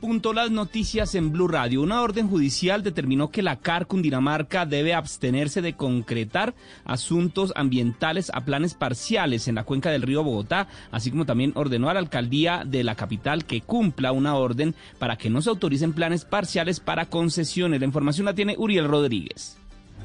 Punto las noticias en Blue Radio. Una orden judicial determinó que la CAR Cundinamarca debe abstenerse de concretar asuntos ambientales a planes parciales en la cuenca del río Bogotá, así como también ordenó a la alcaldía de la capital que cumpla una orden para que no se autoricen planes parciales para concesiones. La información la tiene Uriel Rodríguez.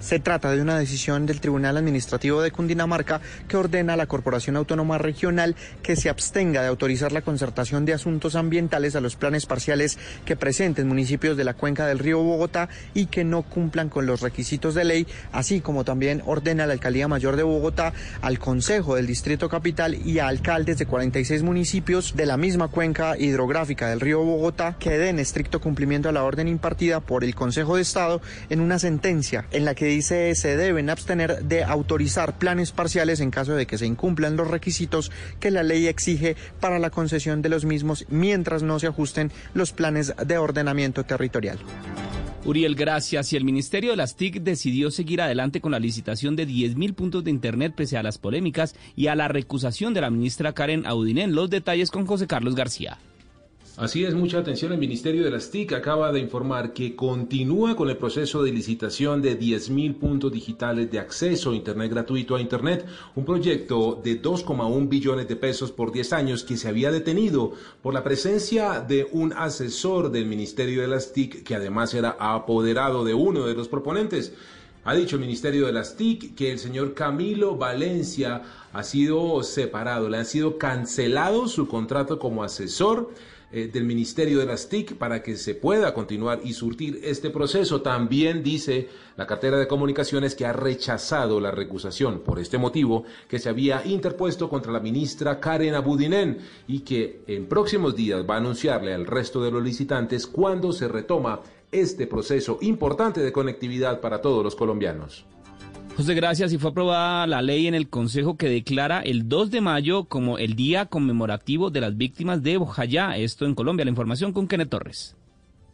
Se trata de una decisión del Tribunal Administrativo de Cundinamarca que ordena a la Corporación Autónoma Regional que se abstenga de autorizar la concertación de asuntos ambientales a los planes parciales que presenten municipios de la cuenca del río Bogotá y que no cumplan con los requisitos de ley, así como también ordena a la Alcaldía Mayor de Bogotá, al Consejo del Distrito Capital y a alcaldes de 46 municipios de la misma cuenca hidrográfica del río Bogotá que den estricto cumplimiento a la orden impartida por el Consejo de Estado en una sentencia en la que dice se deben abstener de autorizar planes parciales en caso de que se incumplan los requisitos que la ley exige para la concesión de los mismos mientras no se ajusten los planes de ordenamiento territorial. Uriel, gracias. Y el Ministerio de las TIC decidió seguir adelante con la licitación de 10.000 puntos de Internet pese a las polémicas y a la recusación de la ministra Karen Audinen. Los detalles con José Carlos García. Así es, mucha atención. El Ministerio de las TIC acaba de informar que continúa con el proceso de licitación de 10.000 puntos digitales de acceso a Internet gratuito a Internet, un proyecto de 2,1 billones de pesos por 10 años que se había detenido por la presencia de un asesor del Ministerio de las TIC que además era apoderado de uno de los proponentes. Ha dicho el Ministerio de las TIC que el señor Camilo Valencia ha sido separado, le ha sido cancelado su contrato como asesor eh, del Ministerio de las TIC para que se pueda continuar y surtir este proceso. También dice la cartera de comunicaciones que ha rechazado la recusación por este motivo que se había interpuesto contra la ministra Karen Abudinen y que en próximos días va a anunciarle al resto de los licitantes cuándo se retoma este proceso importante de conectividad para todos los colombianos. José, gracias. Y fue aprobada la ley en el Consejo que declara el 2 de mayo como el Día Conmemorativo de las Víctimas de Bojayá. Esto en Colombia. La información con Kenneth Torres.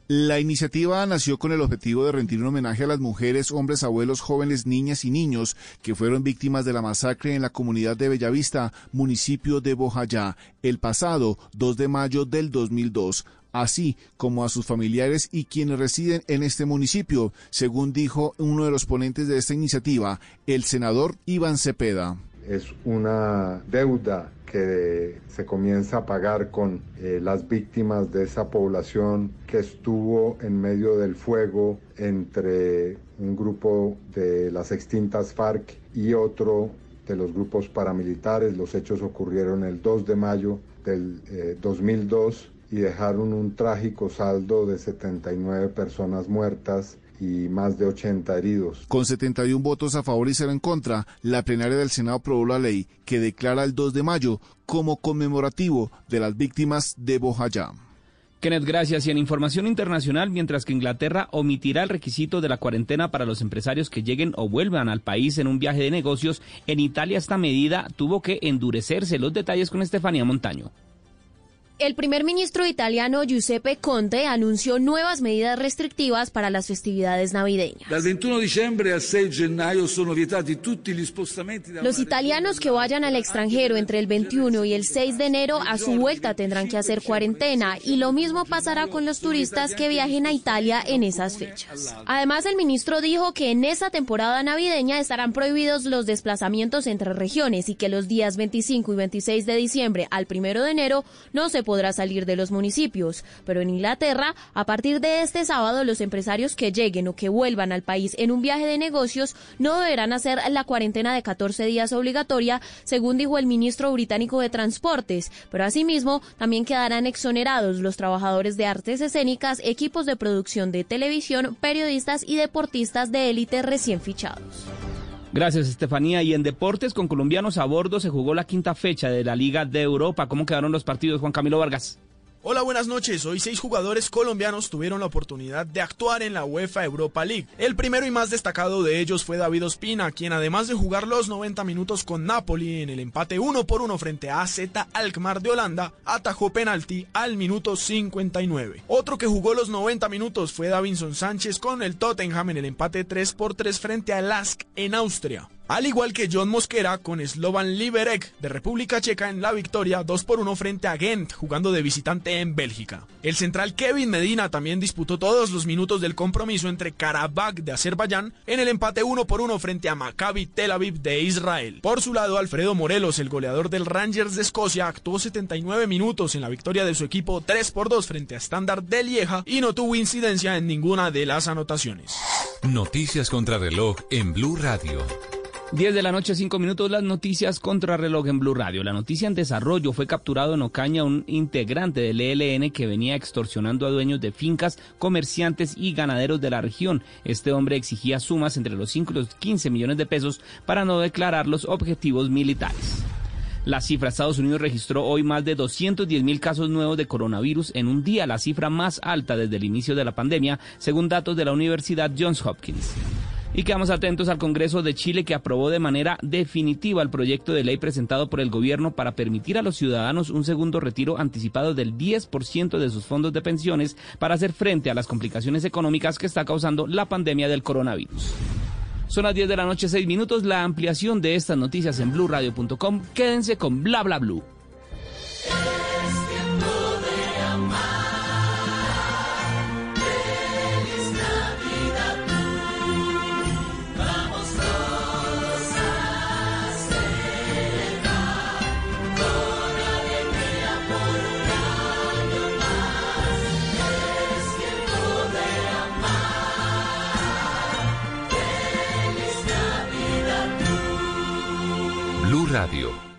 La iniciativa nació con el objetivo de rendir un homenaje a las mujeres, hombres, abuelos, jóvenes, niñas y niños que fueron víctimas de la masacre en la comunidad de Bellavista, municipio de Bojayá, el pasado 2 de mayo del 2002 así como a sus familiares y quienes residen en este municipio, según dijo uno de los ponentes de esta iniciativa, el senador Iván Cepeda. Es una deuda que se comienza a pagar con eh, las víctimas de esa población que estuvo en medio del fuego entre un grupo de las extintas FARC y otro de los grupos paramilitares. Los hechos ocurrieron el 2 de mayo del 2002 eh, y dejaron un trágico saldo de 79 personas muertas y más de 80 heridos. Con 71 votos a favor y 0 en contra, la plenaria del Senado aprobó la ley que declara el 2 de mayo como conmemorativo de las víctimas de Bojayá. Kenneth, gracias. Y en información internacional, mientras que Inglaterra omitirá el requisito de la cuarentena para los empresarios que lleguen o vuelvan al país en un viaje de negocios, en Italia esta medida tuvo que endurecerse. Los detalles con Estefanía Montaño. El primer ministro italiano Giuseppe Conte anunció nuevas medidas restrictivas para las festividades navideñas. Los italianos que vayan al extranjero entre el 21 y el 6 de enero a su vuelta tendrán que hacer cuarentena y lo mismo pasará con los turistas que viajen a Italia en esas fechas. Además, el ministro dijo que en esa temporada navideña estarán prohibidos los desplazamientos entre regiones y que los días 25 y 26 de diciembre al 1 de enero no se podrá salir de los municipios. Pero en Inglaterra, a partir de este sábado, los empresarios que lleguen o que vuelvan al país en un viaje de negocios no deberán hacer la cuarentena de 14 días obligatoria, según dijo el ministro británico de Transportes. Pero asimismo, también quedarán exonerados los trabajadores de artes escénicas, equipos de producción de televisión, periodistas y deportistas de élite recién fichados. Gracias, Estefanía. Y en deportes con colombianos a bordo se jugó la quinta fecha de la Liga de Europa. ¿Cómo quedaron los partidos, Juan Camilo Vargas? Hola, buenas noches. Hoy seis jugadores colombianos tuvieron la oportunidad de actuar en la UEFA Europa League. El primero y más destacado de ellos fue David Ospina, quien además de jugar los 90 minutos con Napoli en el empate 1 por 1 frente a AZ Alkmaar de Holanda, atajó penalti al minuto 59. Otro que jugó los 90 minutos fue Davinson Sánchez con el Tottenham en el empate 3 por 3 frente a Lask en Austria. Al igual que John Mosquera con Slovan Liberec de República Checa en la victoria 2 por 1 frente a Gent, jugando de visitante en Bélgica. El central Kevin Medina también disputó todos los minutos del compromiso entre Karabakh de Azerbaiyán en el empate 1 por 1 frente a Maccabi Tel Aviv de Israel. Por su lado, Alfredo Morelos, el goleador del Rangers de Escocia, actuó 79 minutos en la victoria de su equipo 3 por 2 frente a Standard de Lieja y no tuvo incidencia en ninguna de las anotaciones. Noticias contra reloj en Blue Radio. 10 de la noche, 5 minutos, las noticias contra reloj en Blue Radio. La noticia en desarrollo fue capturado en Ocaña un integrante del ELN que venía extorsionando a dueños de fincas, comerciantes y ganaderos de la región. Este hombre exigía sumas entre los 5 y los 15 millones de pesos para no declarar los objetivos militares. La cifra, Estados Unidos registró hoy más de 210 mil casos nuevos de coronavirus en un día, la cifra más alta desde el inicio de la pandemia, según datos de la Universidad Johns Hopkins. Y quedamos atentos al Congreso de Chile que aprobó de manera definitiva el proyecto de ley presentado por el gobierno para permitir a los ciudadanos un segundo retiro anticipado del 10% de sus fondos de pensiones para hacer frente a las complicaciones económicas que está causando la pandemia del coronavirus. Son las 10 de la noche, 6 minutos. La ampliación de estas noticias en blurradio.com. Quédense con bla bla. Blue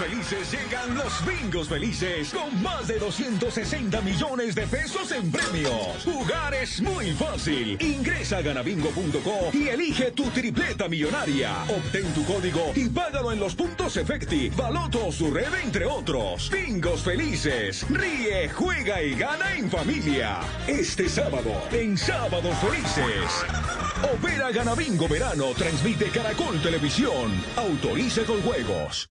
Felices llegan los bingos felices con más de 260 millones de pesos en premios. Jugar es muy fácil. Ingresa a ganabingo.co y elige tu tripleta millonaria. Obtén tu código y págalo en los puntos Efecti, Baloto o su red, entre otros. Bingos felices. Ríe, juega y gana en familia. Este sábado, en Sábados Felices. Opera Ganabingo Verano, transmite Caracol Televisión. Autoriza con juegos.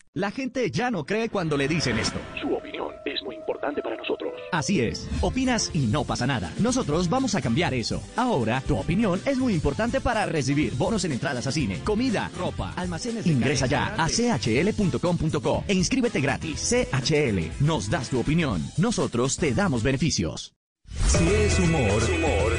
La gente ya no cree cuando le dicen esto. Su opinión es muy importante para nosotros. Así es. Opinas y no pasa nada. Nosotros vamos a cambiar eso. Ahora, tu opinión es muy importante para recibir bonos en entradas a cine, comida, ropa, almacenes. Ingresa ya a chl.com.co e inscríbete gratis. CHL. Nos das tu opinión. Nosotros te damos beneficios. Si es humor,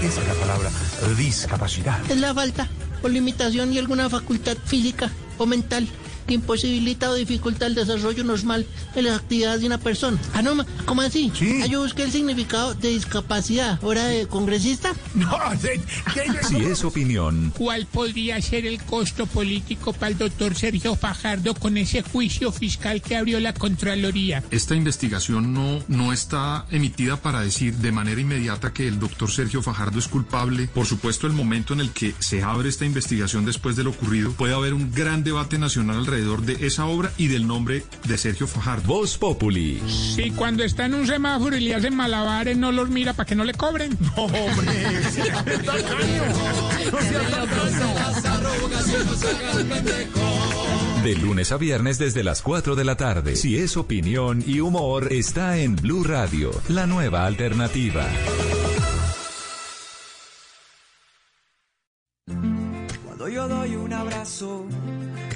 esa es la palabra discapacidad. Es la falta o limitación y alguna facultad física o mental que imposibilita o dificulta el desarrollo normal de las actividades de una persona. Ah, no, ¿cómo así? Sí. Ah, yo busqué el significado de discapacidad. ¿Hora de congresista? No, de- de- Si es opinión, ¿Cuál podría ser el costo político para el doctor Sergio Fajardo con ese juicio fiscal que abrió la Contraloría? Esta investigación no, no está emitida para decir de manera inmediata que el doctor Sergio Fajardo es culpable. Por supuesto, el momento en el que se abre esta investigación después de lo ocurrido, puede haber un gran debate nacional alrededor de esa obra y del nombre de Sergio Fajardo. Voz Populi. Si cuando está en un semáforo y le hacen malabares, no los mira para que no le cobren. No, hombre. De lunes a viernes desde las 4 de la tarde. Si es opinión y humor, está en Blue Radio, la nueva alternativa. Cuando yo doy un abrazo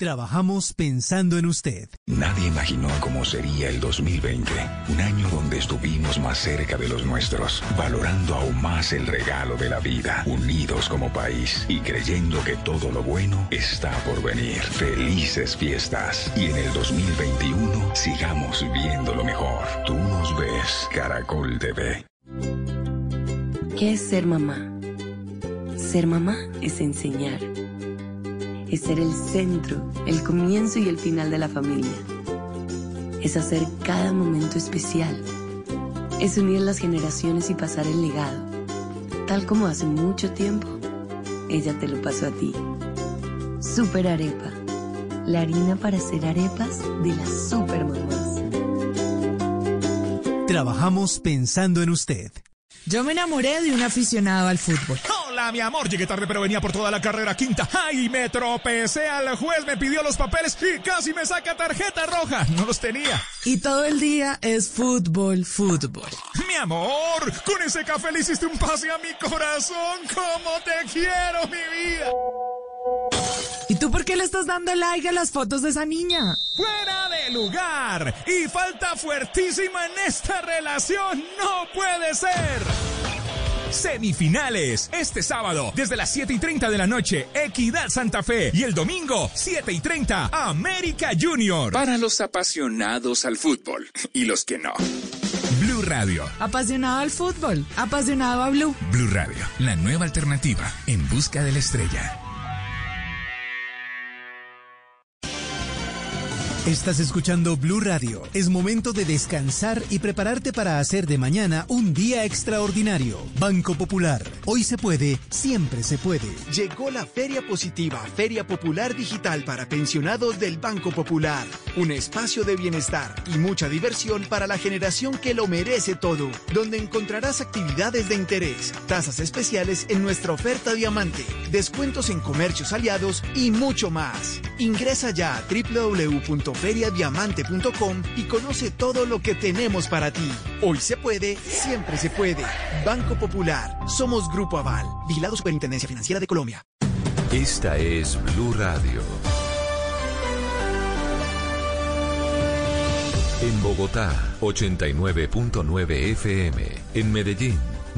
Trabajamos pensando en usted. Nadie imaginó cómo sería el 2020, un año donde estuvimos más cerca de los nuestros, valorando aún más el regalo de la vida, unidos como país y creyendo que todo lo bueno está por venir. Felices fiestas y en el 2021 sigamos viendo lo mejor. Tú nos ves, Caracol TV. ¿Qué es ser mamá? Ser mamá es enseñar es ser el centro, el comienzo y el final de la familia. Es hacer cada momento especial. Es unir las generaciones y pasar el legado. Tal como hace mucho tiempo, ella te lo pasó a ti. Super Arepa. La harina para hacer arepas de las super mamás. Trabajamos pensando en usted. Yo me enamoré de un aficionado al fútbol. Hola, mi amor. Llegué tarde, pero venía por toda la carrera quinta. ¡Ay! Me tropecé. Al juez me pidió los papeles y casi me saca tarjeta roja. No los tenía. Y todo el día es fútbol, fútbol. Mi amor, con ese café le hiciste un pase a mi corazón. ¡Cómo te quiero, mi vida! ¿Y tú por qué le estás dando like a las fotos de esa niña? ¡Fuera de lugar! Y falta fuertísima en esta relación. ¡No puede ser! Semifinales. Este sábado, desde las 7 y 30 de la noche, Equidad Santa Fe. Y el domingo, 7 y 30, América Junior. Para los apasionados al fútbol y los que no. Blue Radio. Apasionado al fútbol. Apasionado a Blue. Blue Radio, la nueva alternativa en busca de la estrella. Estás escuchando Blue Radio. Es momento de descansar y prepararte para hacer de mañana un día extraordinario. Banco Popular. Hoy se puede, siempre se puede. Llegó la Feria Positiva, Feria Popular Digital para pensionados del Banco Popular. Un espacio de bienestar y mucha diversión para la generación que lo merece todo, donde encontrarás actividades de interés, tasas especiales en nuestra oferta diamante, descuentos en comercios aliados y mucho más. Ingresa ya a www feriadiamante.com y conoce todo lo que tenemos para ti. Hoy se puede, siempre se puede. Banco Popular, somos Grupo Aval, Vigilado Superintendencia Financiera de Colombia. Esta es Blue Radio. En Bogotá, 89.9 FM. En Medellín,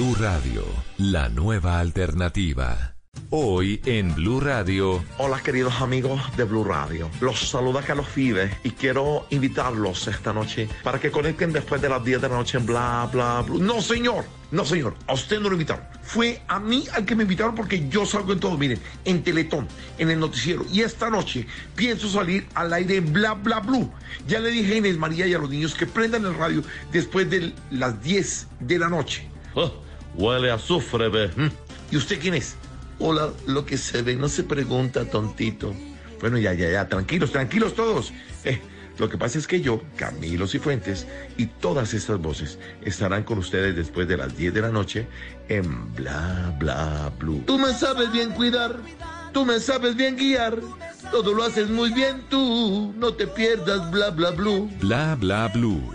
Blue Radio, la nueva alternativa. Hoy en Blue Radio. Hola queridos amigos de Blue Radio. Los saluda Carlos Fides y quiero invitarlos esta noche para que conecten después de las 10 de la noche en Bla Bla Blue. No señor, no señor, a usted no lo invitaron. Fue a mí al que me invitaron porque yo salgo en todo, miren, en Teletón, en el noticiero. Y esta noche pienso salir al aire en Bla Bla Blue. Ya le dije a Inés María y a los niños que prendan el radio después de las 10 de la noche. Oh, huele a azufre, ve. ¿Y usted quién es? Hola, lo que se ve no se pregunta, tontito. Bueno, ya, ya, ya, tranquilos, tranquilos todos. Eh, lo que pasa es que yo, Camilo Cifuentes, y todas estas voces estarán con ustedes después de las 10 de la noche en Bla Bla Blue. Tú me sabes bien cuidar, tú me sabes bien guiar, todo lo haces muy bien tú, no te pierdas Bla Bla Blue. Bla Bla Blue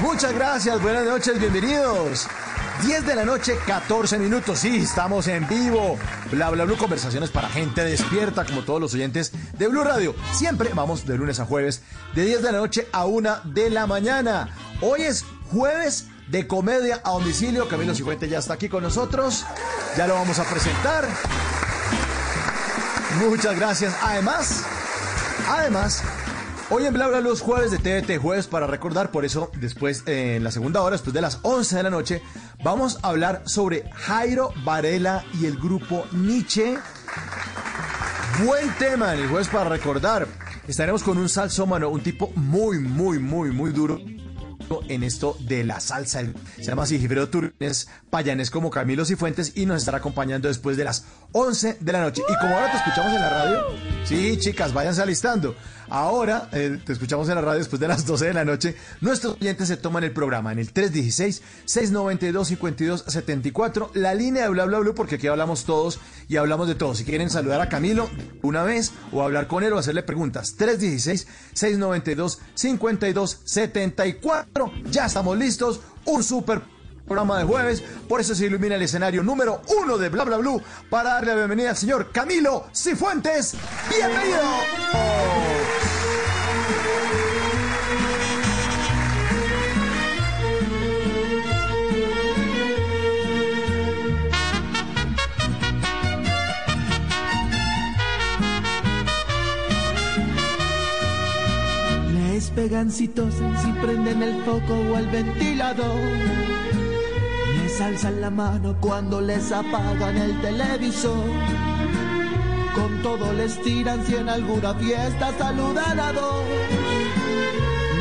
Muchas gracias, buenas noches, bienvenidos. 10 de la noche, 14 minutos. Sí, estamos en vivo. Bla, bla, bla. Conversaciones para gente despierta, como todos los oyentes de Blue Radio. Siempre vamos de lunes a jueves, de 10 de la noche a 1 de la mañana. Hoy es jueves de comedia a domicilio. Camilo Cifuente ya está aquí con nosotros. Ya lo vamos a presentar. Muchas gracias. Además, además, Hoy en Bla los jueves de TVT, jueves para recordar, por eso después, eh, en la segunda hora, después de las 11 de la noche, vamos a hablar sobre Jairo Varela y el grupo Nietzsche. Buen tema en el jueves para recordar. Estaremos con un salsómano, un tipo muy, muy, muy, muy duro en esto de la salsa. Se llama Sigifredo Turbines, payanes como Camilo Cifuentes y nos estará acompañando después de las 11 de la noche. Y como ahora te escuchamos en la radio, sí, chicas, váyanse alistando. Ahora eh, te escuchamos en la radio después de las 12 de la noche. Nuestros clientes se toman el programa en el 316-692-5274, la línea de bla bla bla, porque aquí hablamos todos y hablamos de todo. Si quieren saludar a Camilo una vez o hablar con él o hacerle preguntas, 316-692-5274. Ya estamos listos. Un super programa de jueves. Por eso se ilumina el escenario número uno de Bla Bla Blue para darle la bienvenida al señor Camilo Cifuentes. ¡Bienvenido! Les pegan citosen si prenden el foco o el ventilador. Alzan la mano cuando les apagan el televisor. Con todo les tiran si en alguna fiesta saludan a dos.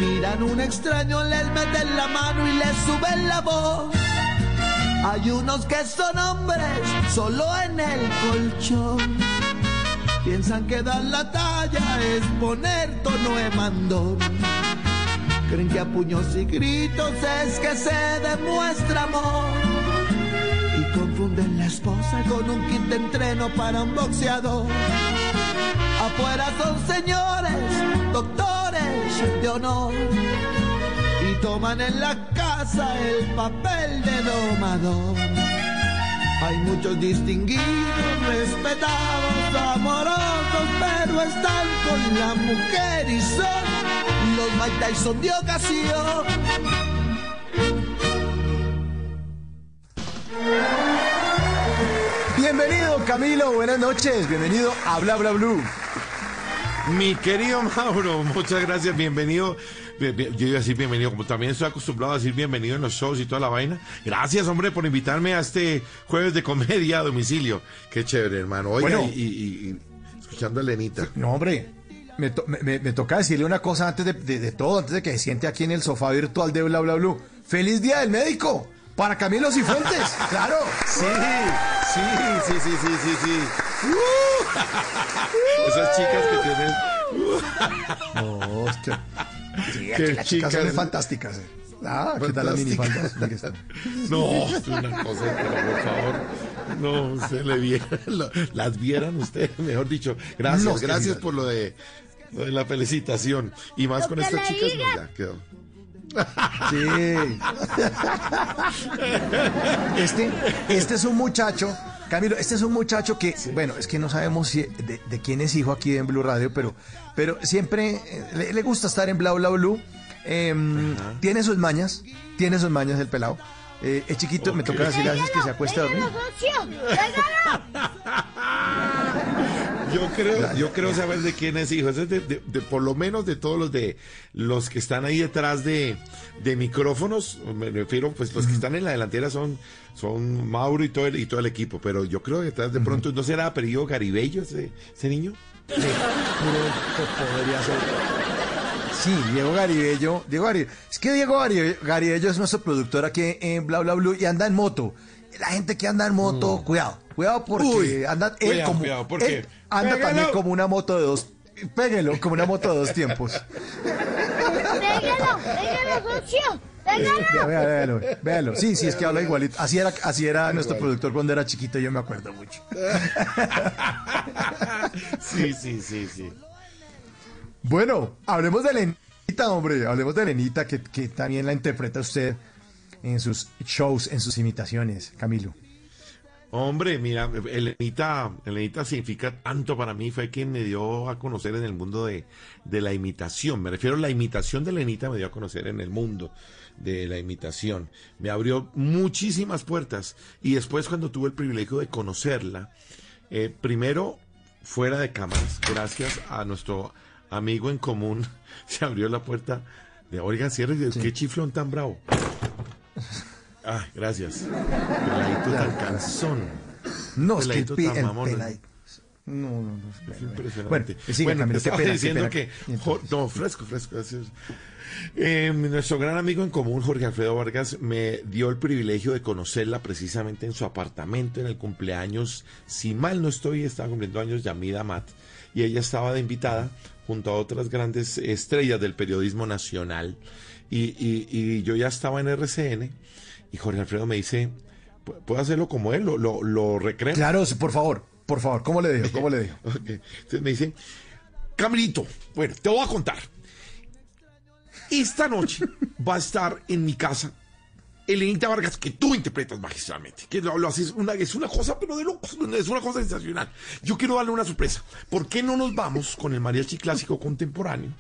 Miran un extraño, les meten la mano y les suben la voz. Hay unos que son hombres solo en el colchón. Piensan que dar la talla es poner tono de mandón. Creen que a puños y gritos es que se demuestra amor. Y confunden la esposa con un kit de entreno para un boxeador. Afuera son señores, doctores de honor. Y toman en la casa el papel de domador. Hay muchos distinguidos, respetados, amorosos, pero están con la mujer y son los Mike Tyson de ocasión. Bienvenido Camilo, buenas noches, bienvenido a Bla Bla Blue. Mi querido Mauro, muchas gracias, bienvenido. Yo iba a decir bienvenido, como también estoy acostumbrado a decir bienvenido en los shows y toda la vaina. Gracias, hombre, por invitarme a este jueves de comedia a domicilio. Qué chévere, hermano. Oiga, Bueno. y, y- y escuchando a Lenita. No, hombre, me, to- me- me toca decirle una cosa antes de, de- de todo, antes de que se siente aquí en el sofá virtual de Bla Bla Blue. ¡Feliz Día del Médico! Para Camilo Cifuentes, claro. Sí, sí, sí, sí, sí, sí, sí. Esas chicas que tienen. No, hostia. Sí, Qué aquí las chicas son fantásticas. eh. Ah, ¿qué tal las minifaldas? No, es una cosa, pero por favor. No, se le viera, lo- las vieran ustedes, mejor dicho. Gracias, No, gracias por lo de, lo de la felicitación. Y más con que estas chicas, no, ya quedó. Sí. Este, este es un muchacho, Camilo, este es un muchacho que, bueno, es que no sabemos si de, de quién es hijo aquí en Blue Radio, pero, pero siempre eh, le, le gusta estar en Bla Bla Blue. Em, tiene sus mañas, tiene sus mañas el pelado. Eh, es chiquito, me toca decirle a veces que se acuesta a dormir. Yo creo, yo creo saber de quién es hijo. Es de, de- de- por lo menos de todos los de los que están ahí detrás de, de micrófonos. Me refiero, pues los que están en la delantera son, son Mauro y todo el, y todo el equipo. Pero yo creo que detrás de pronto no será apellido Garibello ese, ese niño. Sí, podría ser. Sí, Diego Garibello. Diego Garibello. Es que Diego Garibello, Garibello es nuestro productor aquí en Bla Bla Blue y anda en moto. La gente que anda en moto, cuidado, cuidado porque Uy, anda él cuidado, como cuidado, porque- él anda Pégalo. también como una moto de dos. Péguelo, como una moto de dos tiempos. ¡Pégalo! ¡Pégalo, socio! Véalo, véalo. Sí, sí, es que habla igualito. Así era, así era nuestro productor cuando era chiquito, yo me acuerdo mucho. Sí, sí, sí, sí. Bueno, hablemos de Lenita, hombre. Hablemos de Lenita, que, que también la interpreta usted en sus shows, en sus imitaciones, Camilo. Hombre, mira, Elenita, Elenita significa tanto para mí, fue quien me dio a conocer en el mundo de, de la imitación. Me refiero a la imitación de Elenita, me dio a conocer en el mundo de la imitación. Me abrió muchísimas puertas y después cuando tuve el privilegio de conocerla, eh, primero fuera de cámaras, gracias a nuestro amigo en común, se abrió la puerta de, oigan, cierre, qué chiflón tan bravo. Ah, gracias. Peladito tan cansón. No, es que el, Peladito tan el mamón. peladito- No, no, no. Es impresionante. Bueno, sigue, bueno, Camilo, estaba pena, diciendo que... Jo- no, fresco, fresco. gracias. Eh, nuestro gran amigo en común, Jorge Alfredo Vargas, me dio el privilegio de conocerla precisamente en su apartamento en el cumpleaños, si mal no estoy, estaba cumpliendo años Yamida Amat, y ella estaba de invitada junto a otras grandes estrellas del periodismo nacional, y, y- y yo ya estaba en RCN, y Jorge Alfredo me dice, "¿Pu- ¿puedo hacerlo como él? ¿Lo, lo, lo recreo? Claro, por favor, por favor, ¿cómo le digo? ¿Cómo le digo? Ok. Entonces me dice, Camilito, bueno, te voy a contar. Esta noche va a estar en mi casa Elenita Vargas, que tú interpretas magistralmente, que lo, lo haces una, es una cosa, pero de locos, es una cosa sensacional. Yo quiero darle una sorpresa. ¿Por qué no nos vamos con el mariachi clásico contemporáneo?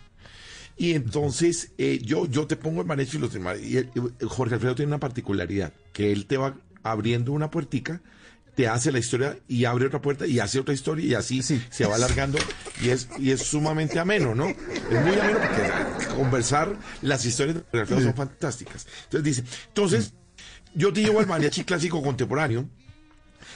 Y entonces eh, yo, yo te pongo el mariachi y los demás. Y el- el Jorge Alfredo tiene una particularidad, que él te va abriendo una puertica, te hace la historia y abre otra puerta y hace otra historia y así se va alargando y es, y es sumamente ameno, ¿no? Es muy ameno porque conversar, las historias de Jorge Alfredo son fantásticas. Entonces dice, entonces yo te llevo al mariachi clásico contemporáneo,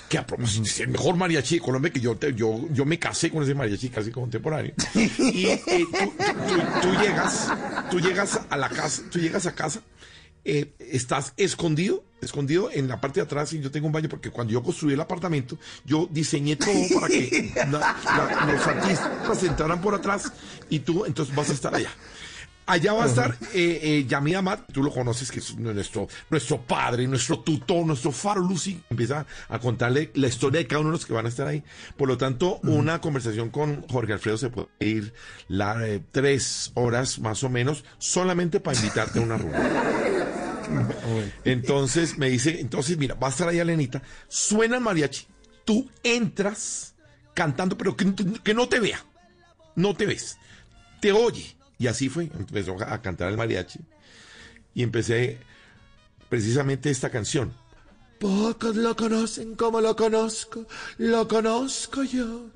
que a propósito es el mejor mariachi de Colombia, que yo, te- yo, yo me casé con ese mariachi clásico contemporáneo. Y eh, tú, tú- tú llegas, tú llegas a la casa, tú llegas a casa, eh, estás escondido, escondido en la parte de atrás y yo tengo un baño porque cuando yo construí el apartamento, yo diseñé todo para que la- la- los artistas entraran por atrás y tú entonces vas a estar allá. Allá va a estar eh, eh, Yamid Amat, tú lo conoces, que es nuestro, nuestro padre, nuestro tutor, nuestro faro Lucy. Empieza a contarle la historia de cada uno de los que van a estar ahí. Por lo tanto, una conversación con Jorge Alfredo se puede ir la, eh, tres horas más o menos, solamente para invitarte a una reunión. Entonces me dice, entonces mira, va a estar ahí Alenita, suena el mariachi, tú entras cantando, pero que, que no te vea, no te ves, te oye. Y así fue, empezó a cantar el mariachi y empecé precisamente esta canción. Pocos lo conocen como lo conozco, lo conozco yo.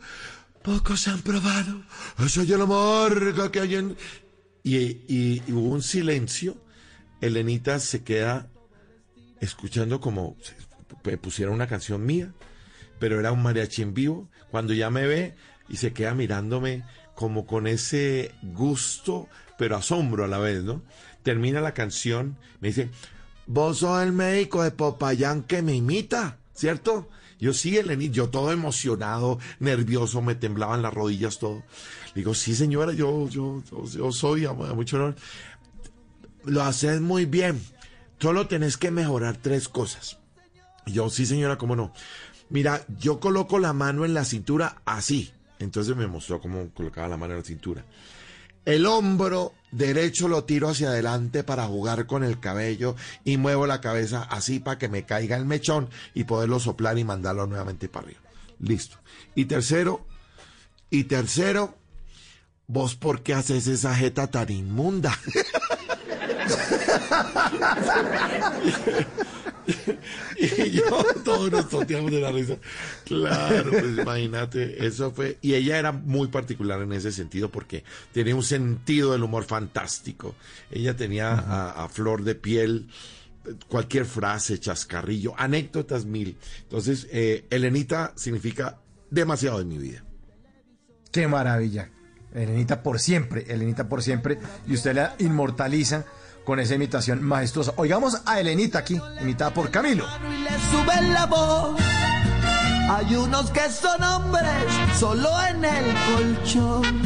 Pocos han probado, esa es la marca que hay en... Y, y- hubo un silencio. Elenita se queda escuchando como pusiera una canción mía, pero era un mariachi en vivo. Cuando ya me ve y se queda mirándome como con ese gusto, pero asombro a la vez, ¿no? Termina la canción, me dice, vos sos el médico de Popayán que me imita, ¿cierto? Yo sí, Eleni, yo todo emocionado, nervioso, me temblaban las rodillas, todo. Le digo, sí, señora, yo, yo, yo, soy, mucho honor. Lo haces muy bien, solo tenés que mejorar tres cosas. Y yo, sí, señora, cómo no. Mira, yo coloco la mano en la cintura así. Entonces me mostró cómo colocaba la mano en la cintura. El hombro derecho lo tiro hacia adelante para jugar con el cabello y muevo la cabeza así para que me caiga el mechón y poderlo soplar y mandarlo nuevamente para arriba. Listo. Y tercero, y tercero, vos por qué haces esa jeta tan inmunda. y yo, todos nos toteamos de la risa. Claro, pues imagínate, eso fue. Y ella era muy particular en ese sentido porque tenía un sentido del humor fantástico. Ella tenía a, a flor de piel cualquier frase, chascarrillo, anécdotas mil. Entonces, eh, Elenita significa demasiado en mi vida. Qué maravilla. Elenita por siempre, Elenita por siempre, y usted la inmortaliza con esa imitación majestuosa. Oigamos a Elenita aquí, imitada por Camilo. y la voz. Hay unos que son hombres solo en el colchón.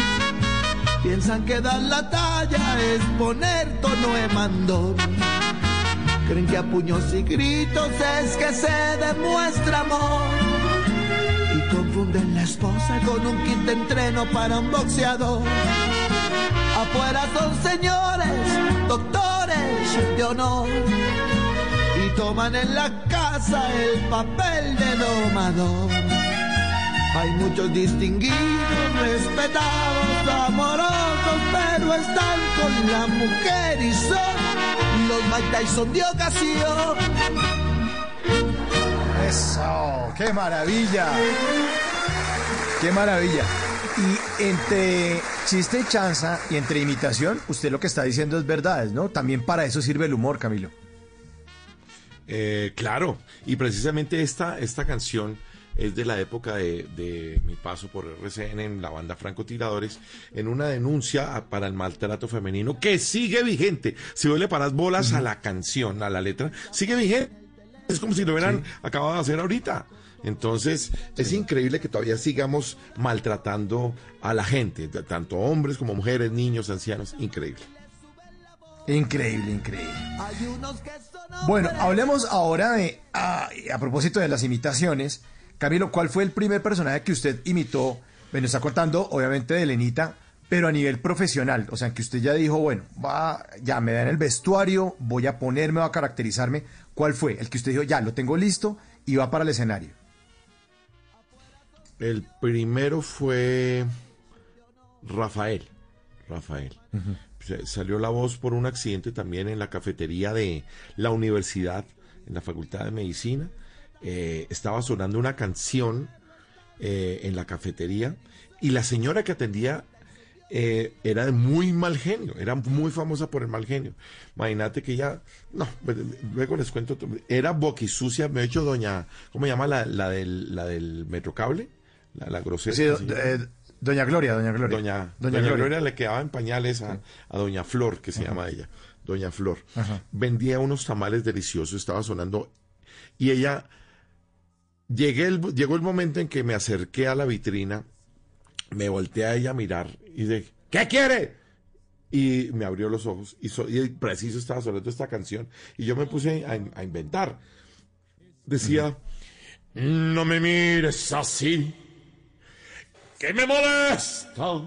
Piensan que dar la talla es poner tono de mandón. Creen que a puños y gritos es que se demuestra amor. Y confunden la esposa con un kit de entreno para un boxeador. Afuera son señores, doctores de honor y toman en la casa el papel de domador. Hay muchos distinguidos, respetados, amorosos, pero están con la mujer y son los Mike Tyson de ocasión. Eso, qué maravilla. Qué maravilla. Y entre chiste y chanza y entre imitación, usted lo que está diciendo es verdades, ¿no? También para eso sirve el humor, Camilo. Eh, claro, y precisamente esta, esta canción es de la época de, de mi paso por RCN en la banda Francotiradores, en una denuncia para el maltrato femenino que sigue vigente. Si vos le paras bolas a la canción, a la letra, sigue vigente. Es como si lo hubieran acabado de hacer ahorita. Entonces, es increíble que todavía sigamos maltratando a la gente, tanto hombres como mujeres, niños, ancianos. Increíble. Increíble, increíble. Bueno, hablemos ahora de, a, a propósito de las imitaciones. Camilo, ¿cuál fue el primer personaje que usted imitó? Bueno, está contando obviamente de Lenita, pero a nivel profesional. O sea, que usted ya dijo, bueno, va, ya me dan el vestuario, voy a ponerme, voy a caracterizarme. ¿Cuál fue? El que usted dijo, ya, lo tengo listo y va para el escenario. El primero fue Rafael. Rafael. Salió la voz por un accidente también en la cafetería de la universidad, en la Facultad de Medicina. Eh, estaba sonando una canción eh, en la cafetería y la señora que atendía eh, era de muy mal genio, era muy famosa por el mal genio. Imagínate que ella, no, pues, luego les cuento, era boquisucia, me he hecho doña, ¿cómo se llama la, la del, la del Metrocable? La, la grosera. Sí, do- eh, doña Gloria, doña Gloria. Doña, Doña Doña Gloria. Gloria. le quedaba en pañales a, a Doña Flor, que se llama ella. Doña Flor. Ajá. Vendía unos tamales deliciosos, estaba sonando. Y ella. Llegué el, llegó el momento en que me acerqué a la vitrina, me volteé a ella a mirar y dije, ¿qué quiere? Y me abrió los ojos y, so- y preciso estaba sonando esta canción y yo me puse a, a inventar. Decía, no me mires así, que me molesta.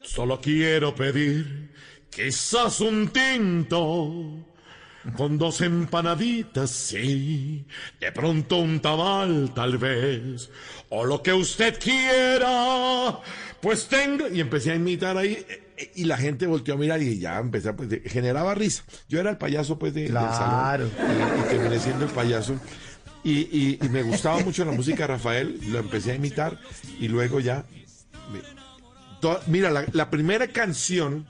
Solo quiero pedir quizás un tinto con dos empanaditas, sí. De pronto un tamal, tal vez. O lo que usted quiera. Pues tengo. Y empecé a imitar ahí. eh, Y la gente volteó a mirar y ya empecé, a, pues, generaba risa. Yo era el payaso, pues, de, Claro. del salón. Y, y terminé siendo el payaso. Y, y- y me gustaba mucho la música de Rafael. Lo empecé a imitar. Y luego ya. mira, la, primera canción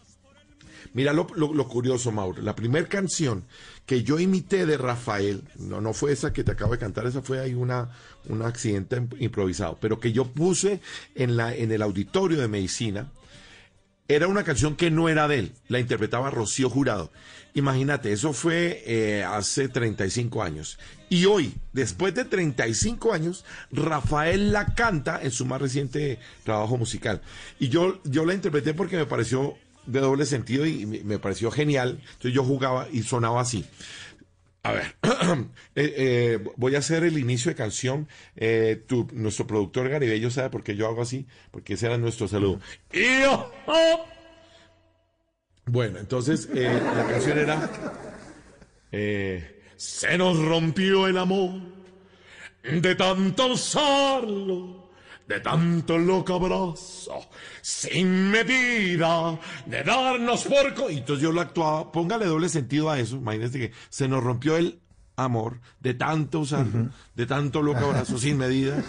Mira lo, lo- lo curioso, Mauro. La primera canción que yo imité de Rafael, no, no fue esa que te acabo de cantar, esa fue ahí una, un accidente im- improvisado, pero que yo puse en, la, en el auditorio de medicina, era una canción que no era de él, la interpretaba Rocío Jurado. Imagínate, eso fue eh, hace 35 años. Y hoy, después de 35 años, Rafael la canta en su más reciente trabajo musical. Y yo, yo la interpreté porque me pareció de doble sentido y me, pareció genial. Entonces yo jugaba y sonaba así. A ver, eh, eh, voy a hacer el inicio de canción. Eh, tu- nuestro productor Garibello sabe por qué yo hago así, porque ese era nuestro saludo. Y oh. Bueno, entonces la canción era Se nos rompió el amor de tanto usarlo, de tanto loco abrazo, sin medida, de darnos por... co-". Y entonces yo lo actuaba, póngale doble sentido a eso, imagínese que se nos rompió el amor de tanto usarlo, de tanto loco abrazo, sin medida.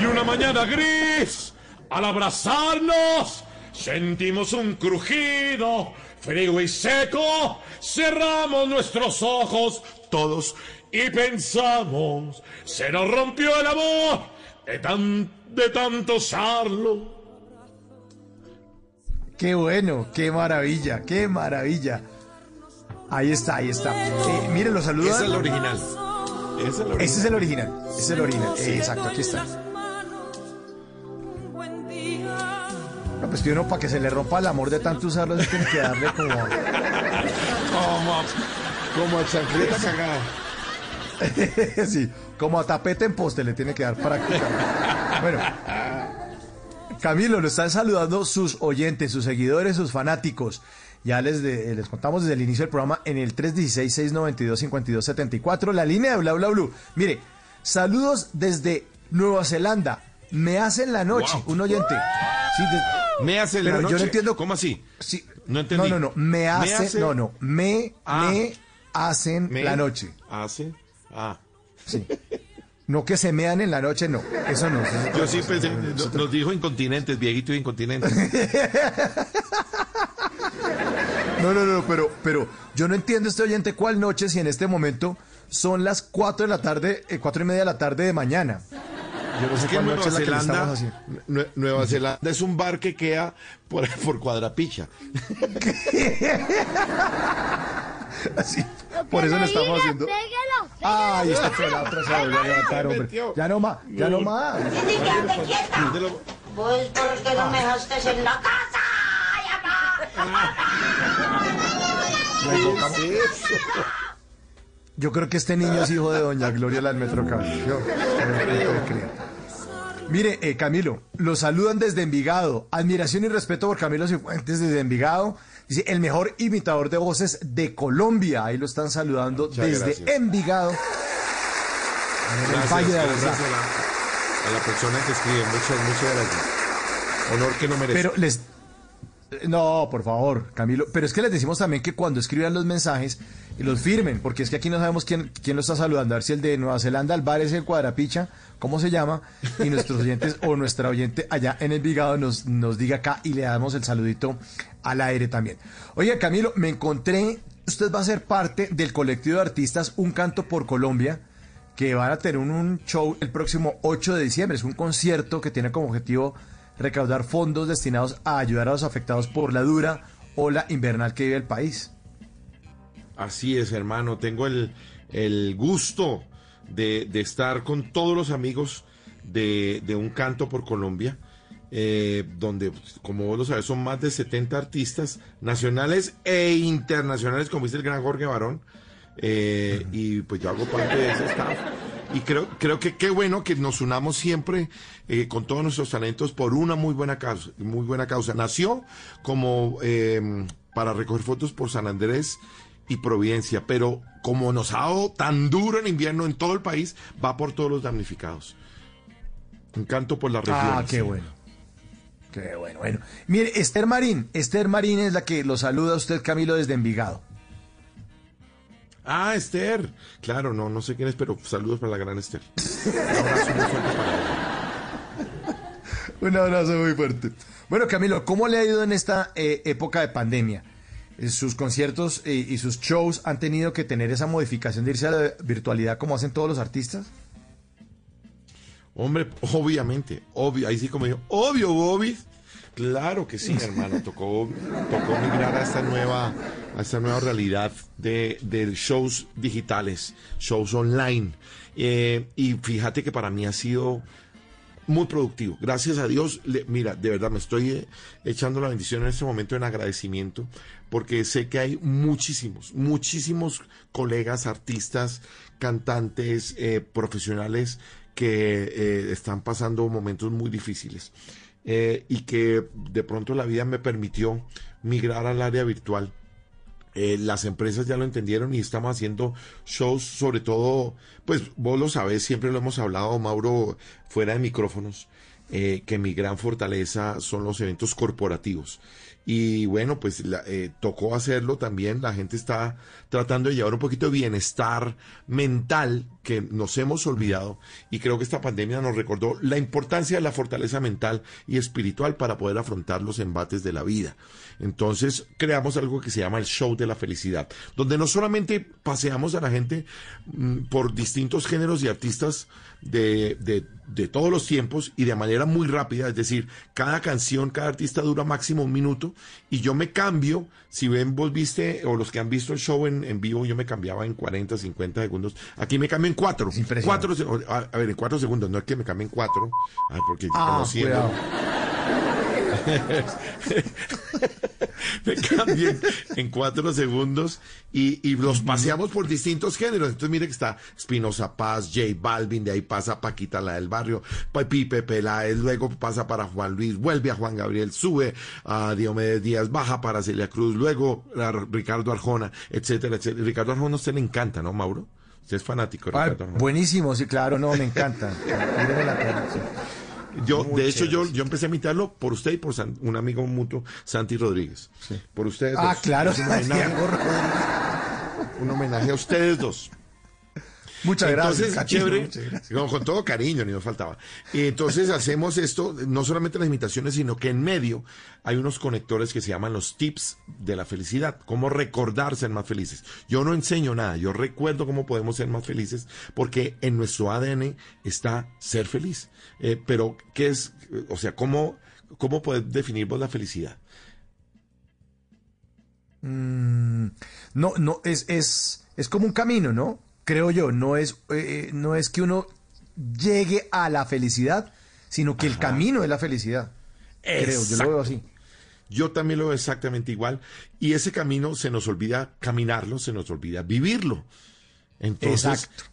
Y una mañana gris, al abrazarnos, sentimos un crujido frío y seco, cerramos nuestros ojos todos y pensamos, se nos rompió el amor de, tan, de tanto usarlo. Qué bueno, qué maravilla, qué maravilla. Ahí está, ahí está. Eh, miren, los saludos. Ese es el original. Ese es el original. Ese es el original. Ese es el original. Eh, exacto, aquí está. No, pues que uno para que se le rompa el amor de tanto usarlo, se tiene que darle como. Como, como a chancleta cagada. sí, como a tapete en poste le tiene que dar práctica. Bueno, Camilo, lo están saludando sus oyentes, sus seguidores, sus fanáticos. Ya les, de- les contamos desde el inicio del programa en el 316-692-5274, la línea de Bla Bla Blue. Mire, saludos desde Nueva Zelanda. Me hacen la noche, Wow. un oyente. Sí, de- Me hace la noche. yo no entiendo. ¿Cómo así? Sí. No entendí. No, no, no. Me hace. No, no. Me, Ah. me hacen Me la noche. Hace. Ah. Sí. No que se mean en la noche, no. Eso no. eso Yo sí pensé, No, nos, dijo incontinentes, viejito incontinente. No, no, no, pero, pero yo no entiendo este oyente cuál noche si en este momento son las 4 de la tarde, eh, cuatro y media de la tarde de mañana. Yo no sé cuál Nueva noche es la que le Zelanda, estamos haciendo. Nue- Nueva Zelanda es un bar que queda por, por cuadrapicha. Así, por eso le estamos haciendo. Ay, esta fue la otra, se volvió a levantar, hombre. Ya no más, ya no más. Quédate quieta. Pues porque no me dejaste en la casa. Invocamos. Yo creo que este niño es hijo de doña Gloria la del Metro. Yo. Mire, eh, Camilo, lo saludan desde Envigado. Admiración y respeto por Camilo Cifuentes desde Envigado. Dice, el mejor imitador de voces de Colombia. Ahí lo están saludando Muchas desde gracias. Envigado. En el Gracias, Valle de gracias Aburrá. a la, a la persona que escribe. Muchas, muchas gracias. Honor que no merece. Pero les... No, por favor, Camilo. Pero es que les decimos también que cuando escriban los mensajes y los firmen, porque es que aquí no sabemos quién, quién lo está saludando. A ver si el de Nueva Zelanda, el bar es el cuadrapicha, ¿cómo se llama? Y nuestros oyentes o nuestra oyente allá en el Vigado nos, nos diga acá y le damos el saludito al aire también. Oye, Camilo, me encontré, usted va a ser parte del colectivo de artistas Un Canto por Colombia que van a tener un, show el próximo 8 de diciembre. Es un concierto que tiene como objetivo recaudar fondos destinados a ayudar a los afectados por la dura ola invernal que vive el país. Así es, hermano. Tengo el, el gusto de, de estar con todos los amigos de, de Un Canto por Colombia, eh, donde, como vos lo sabes, son más de 70 artistas nacionales e internacionales, como dice el gran Jorge Barón. eh, y pues yo hago parte de ese staff. Y creo, creo que qué bueno que nos unamos siempre eh, con todos nuestros talentos por una muy buena causa. Muy buena causa. Nació como eh, para recoger fotos por San Andrés y Providencia, pero como nos ha dado tan duro en invierno en todo el país, va por todos los damnificados. Un canto por la región. Ah, qué bueno. Qué bueno, bueno. Mire, Esther Marín, Esther Marín es la que lo saluda a usted, Camilo, desde Envigado. Ah, Esther. Claro, no, no sé quién es, pero saludos para la gran Esther. Un abrazo muy fuerte para ella. Un abrazo muy fuerte. Bueno, Camilo, ¿cómo le ha ido en esta eh, época de pandemia? Eh, Sus conciertos eh, y sus shows han tenido que tener esa modificación de irse a la virtualidad como hacen todos los artistas. Hombre, obviamente, obvio, ahí sí como digo, obvio, Bobby. Claro que sí, hermano, tocó, tocó migrar a esta nueva, a esta nueva realidad de, de shows digitales, shows online. Eh, y fíjate que para mí ha sido muy productivo. Gracias a Dios, le- mira, de verdad me estoy eh, echando la bendición en este momento en agradecimiento, porque sé que hay muchísimos, muchísimos colegas, artistas, cantantes, eh, profesionales que eh, están pasando momentos muy difíciles eh, y que de pronto la vida me permitió migrar al área virtual. Eh, las empresas ya lo entendieron y estamos haciendo shows, sobre todo, pues vos lo sabés, siempre lo hemos hablado, Mauro, fuera de micrófonos, que mi gran fortaleza son los eventos corporativos. Y bueno, pues la- eh, tocó hacerlo también, la gente está tratando de llevar un poquito de bienestar mental que nos hemos olvidado y creo que esta pandemia nos recordó la importancia de la fortaleza mental y espiritual para poder afrontar los embates de la vida. Entonces creamos algo que se llama el show de la felicidad, donde no solamente paseamos a la gente mm, por distintos géneros y artistas de, de- de todos los tiempos y de manera muy rápida, es decir, cada canción, cada artista dura máximo un minuto y yo me cambio, si ven, vos viste, o los que han visto el show en, en vivo, yo me cambiaba en 40, 50 segundos. Aquí me cambio en 4. Cuatro, a, a ver, en 4 segundos, no es que me cambie en 4. Ay, porque Ah, conociendo- cuidado. me cambian en cuatro segundos y, y los paseamos por distintos géneros. Entonces mire que está Espinosa Paz, J Balvin, de ahí pasa Paquita la del barrio, Pa- Pipe Peláez, luego pasa para Juan Luis, vuelve a Juan Gabriel, sube a Diomedes Díaz, baja para Celia Cruz, luego a Ricardo Arjona, etcétera, etcétera. Ricardo Arjona a usted le encanta, ¿no, Mauro? Usted es fanático Ricardo Arjona. buenísimo, sí, claro, no, me encanta. Sí. Yo, Muy de hecho, yo, yo empecé a imitarlo por usted y por San- un amigo mutuo, Santi Rodríguez. Por ustedes Ah, dos. claro, un homenaje, un homenaje a ustedes dos. Muchas gracias, Entonces, Cachito, chévere, muchas gracias. con, con todo cariño, ni nos faltaba. Y entonces hacemos esto, no solamente las imitaciones, sino que en medio hay unos conectores que se llaman los tips de la felicidad, cómo recordar ser más felices. Yo no enseño nada, yo recuerdo cómo podemos ser más felices, porque en nuestro ADN está ser feliz. Eh, pero, ¿qué es? O sea, ¿cómo, cómo podés definir vos la felicidad? Mm, no, no, es, es, es como un camino, ¿no? Creo yo, no es, eh, no es que uno llegue a la felicidad, sino que el camino es la felicidad. Creo, yo lo veo así. Yo también lo veo exactamente igual. Y ese camino se nos olvida caminarlo, se nos olvida vivirlo. Entonces, Exacto.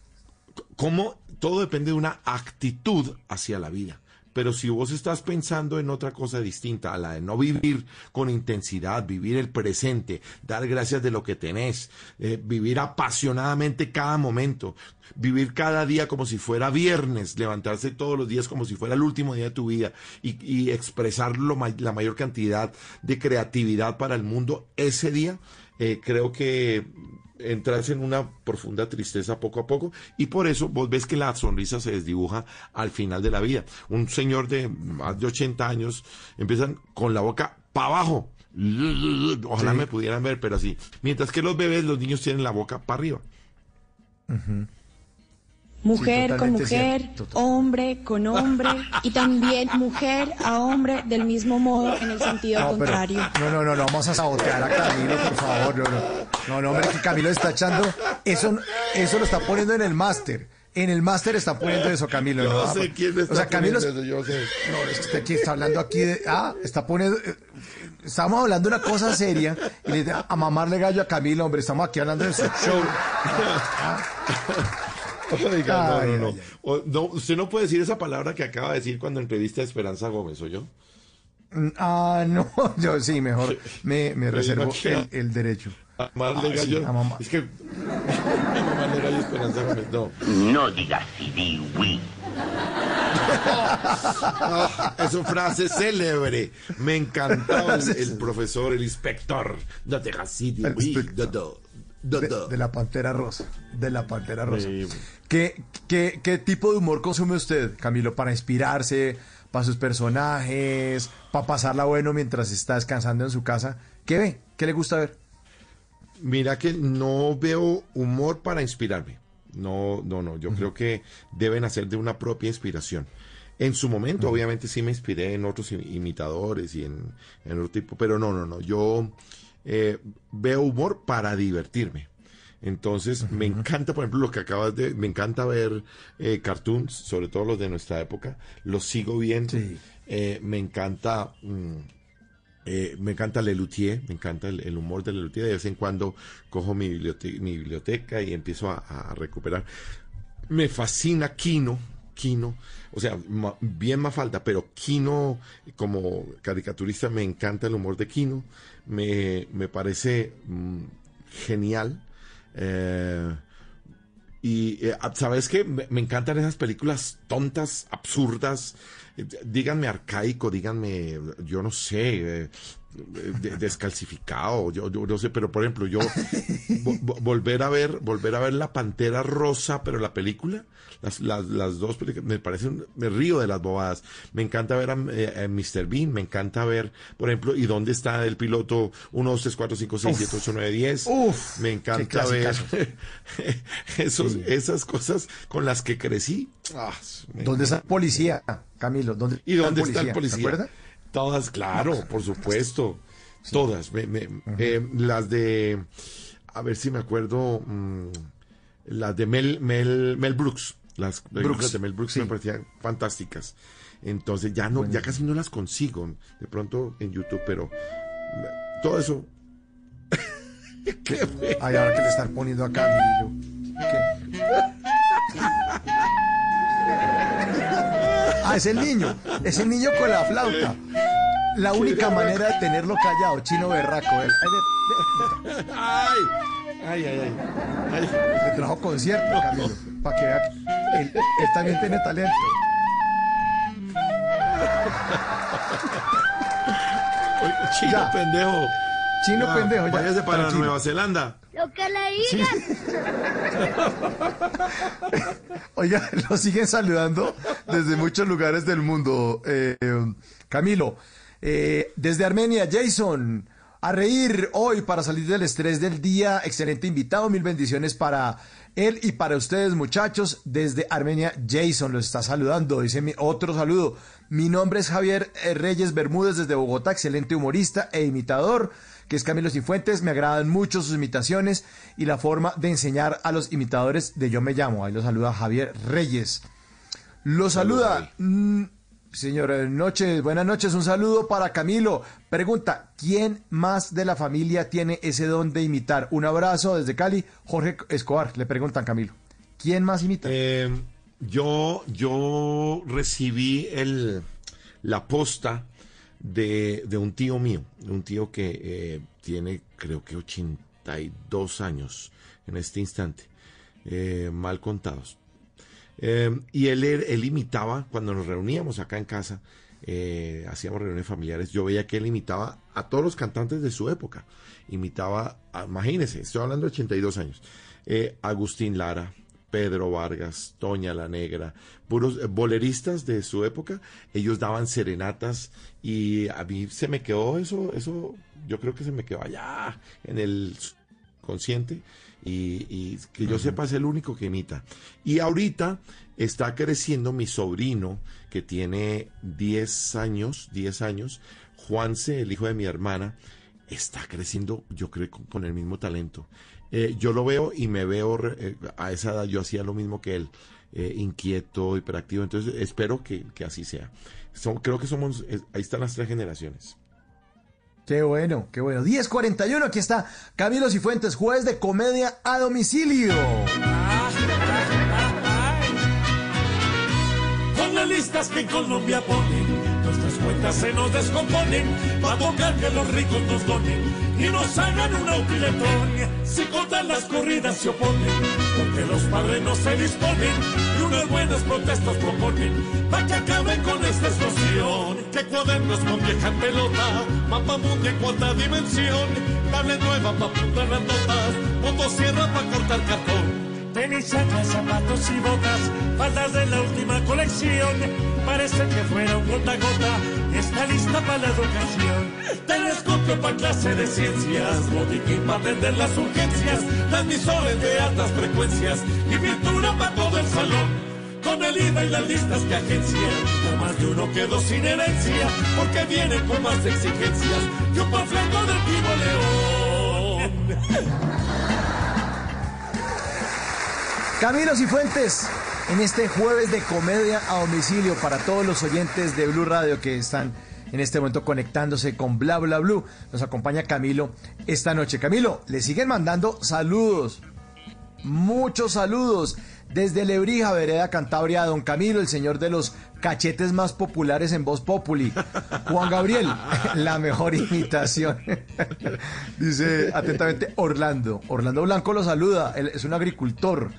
¿cómo? Todo depende de una actitud hacia la vida. Pero si vos estás pensando en otra cosa distinta, a la de no vivir con intensidad, vivir el presente, dar gracias de lo que tenés, eh, vivir apasionadamente cada momento, vivir cada día como si fuera viernes, levantarse todos los días como si fuera el último día de tu vida y, expresar lo la mayor cantidad de creatividad para el mundo ese día, eh, creo que entras en una profunda tristeza poco a poco y por eso vos ves que la sonrisa se desdibuja al final de la vida. Un señor de más de 80 años empiezan con la boca para abajo. Ojalá Sí. me pudieran ver, pero así. Mientras que los bebés, los niños tienen la boca para arriba. Mujer Sí, con mujer, cierto, hombre con hombre y también mujer a hombre del mismo modo en el sentido No, pero- contrario. no, no, no, no, vamos a sabotear a Camilo, por favor. No, no, no, no hombre, que Camilo está echando. Eso, eso lo está poniendo en el máster. En el máster está poniendo eso, Camilo. Yo ¿no? sé quién está O sea, Camilo. poniendo eso, yo sé. No, es que usted aquí está hablando aquí de. Ah, está poniendo. eh, Estamos hablando de una cosa seria y le da a mamarle gallo a Camilo, hombre. Estamos aquí hablando de su show. Oiga, no, Ay, no, no. ay, ay. O- no, Usted no puede decir esa palabra que acaba de decir cuando entrevista a Esperanza Gómez, ¿o yo? Mm, Ah, no, yo sí, mejor me, me reservo el, el derecho. Amarle Ah, sí, gallo. a mamá. Es que. Gallo Esperanza Gómez, no. No digas di oui. Ah, es una frase célebre. Me encantaba el, el profesor, el inspector. No te hagas así, El oui, De, la Pantera Rosa. De la Pantera Rosa. Sí. ¿Qué, qué, qué tipo de humor consume usted, Camilo, para inspirarse, para sus personajes, para pasarla bueno mientras está descansando en su casa? ¿Qué ve? ¿Qué le gusta ver? Mira que no veo humor para inspirarme. No, no, no. Yo creo que deben hacer de una propia inspiración. En su momento, obviamente, sí me inspiré en otros im- imitadores y en, en otro tipo, pero no, no, no. Yo eh, veo humor para divertirme. Entonces, me encanta, por ejemplo, lo que acabas de... Me encanta ver eh, cartoons, sobre todo los de nuestra época. Los sigo viendo. Eh, me encanta... mm, eh, me encanta Lelutier, me encanta el, el humor de Lelutier. De vez en cuando cojo mi biblioteca, mi biblioteca y empiezo a, a recuperar. Me fascina Kino, Kino, o sea, ma- bien más falta, pero Kino como caricaturista me encanta el humor de Kino. Me, me parece mm, genial. Eh, y, eh, ¿sabes qué? Me, encantan esas películas tontas, absurdas. Eh, díganme arcaico, díganme, yo no sé, eh, descalcificado, yo, yo no sé, pero por ejemplo, yo vo- vo- volver a ver, volver a ver La Pantera Rosa, pero la película, las, las, las dos películas, me parecen, me río de las bobadas. Me encanta ver a, eh, a Mr. Bean, me encanta ver, por ejemplo, ¿y dónde está el piloto 1, 2, 3, 4, 5, 6, 7, 8, 9, 10? Uf, me encanta ver esos, Sí. esas cosas con las que crecí. Ah, ¿Dónde está el policía, Camilo? ¿Dónde ¿Y dónde está el ¿Se policía? acuerda? Todas, claro, por supuesto. Todas. me- me- eh, las de, a ver si me acuerdo, mm, las de Mel, Mel, Mel Brooks. Las Brooks, de Mel Brooks sí. me parecían fantásticas. Entonces ya no, ya casi no las consigo de pronto en YouTube, pero me- todo eso. Qué. Ay, ahora que le están poniendo acá. ¿Qué? Ah, es el niño. Es el niño con la flauta. La única manera de tenerlo callado, chino berraco. él. Ay, de- Ay, ay, ay, ay. Ay. Le trajo concierto, Camilo. Para que vea que él, él también tiene talento. Chino Ya. pendejo. Chino Ya, pendejo, ya. Váyase para Tranquilo. Nueva Zelanda. Lo que le digan. Oiga, lo siguen saludando desde muchos lugares del mundo. Eh, Camilo, eh, desde Armenia, Jason, a reír hoy para salir del estrés del día. Excelente invitado, mil bendiciones para él y para ustedes, muchachos. Desde Armenia, Jason los está saludando. Dice mi otro saludo. Mi nombre es Javier eh, Reyes Bermúdez desde Bogotá, excelente humorista e imitador que es Camilo Cifuentes. Me agradan mucho sus imitaciones y la forma de enseñar a los imitadores de Yo Me Llamo. Ahí lo saluda Javier Reyes. Lo saluda. mm, Señor, eh, noches, buenas noches. Un saludo para Camilo. Pregunta, ¿quién más de la familia tiene ese don de imitar? Un abrazo desde Cali. Jorge Escobar, le preguntan Camilo. ¿Quién más imita? Eh, yo, yo recibí el, la posta de, de un tío mío, un tío que eh, tiene creo que 82 años en este instante, eh, mal contados. Eh, y él, él imitaba, cuando nos reuníamos acá en casa, hacíamos reuniones familiares, yo veía que él imitaba a todos los cantantes de su época. Imitaba, a- imagínense, estoy hablando de 82 años, Agustín Lara, Pedro Vargas, Toña la Negra, puros eh, boleristas de su época, ellos daban serenatas y a mí se me quedó eso, eso, yo creo que se me quedó allá en el consciente y, y que yo sepa es el único que imita. Y ahorita está creciendo mi sobrino que tiene 10 años, 10 años, Juanse, el hijo de mi hermana, está creciendo, yo creo, con el mismo talento. Eh, yo lo veo y me veo, eh, a esa edad yo hacía lo mismo que él, eh, inquieto, hiperactivo, entonces espero que, que así sea. Son- creo que somos, eh, ahí están las tres generaciones. Qué bueno, qué bueno. 1041, aquí está Camilo Cifuentes, juez de comedia a domicilio. Con las listas que en Colombia cuentas se nos descomponen, pa' tocar que los ricos nos donen y nos hagan una utiletón. Si contan las corridas se oponen, porque los padres no se disponen y unas buenas protestas proponen, pa' que acaben con esta explosión. Que cuadernos con vieja pelota, mapa mundi en cuarta dimensión, tablet nueva pa' apuntar las notas, motosierra pa' cortar cartón. Tenis, chanclas, zapatos y botas, faldas de la última colección. Parece que fuera un gota gota, está lista para la educación. Telescopio para clase de ciencias, botiquín para atender las urgencias, transmisores de altas frecuencias y pintura para todo el salón. Con el IVA y las listas que agencian, no más de uno quedó sin herencia, porque vienen con más exigencias que un panfleto del Vivo León. Camilo Cifuentes, en este jueves de comedia a domicilio para todos los oyentes de Blue Radio que están en este momento conectándose con Bla Bla Blue. Nos acompaña Camilo esta noche. Camilo, le siguen mandando saludos. Muchos saludos. Desde Lebrija, Vereda Cantabria, don Camilo, el señor de los cachetes más populares en Voz Populi. Juan Gabriel, la mejor imitación. Dice atentamente Orlando. Orlando Blanco lo saluda. Él es un agricultor.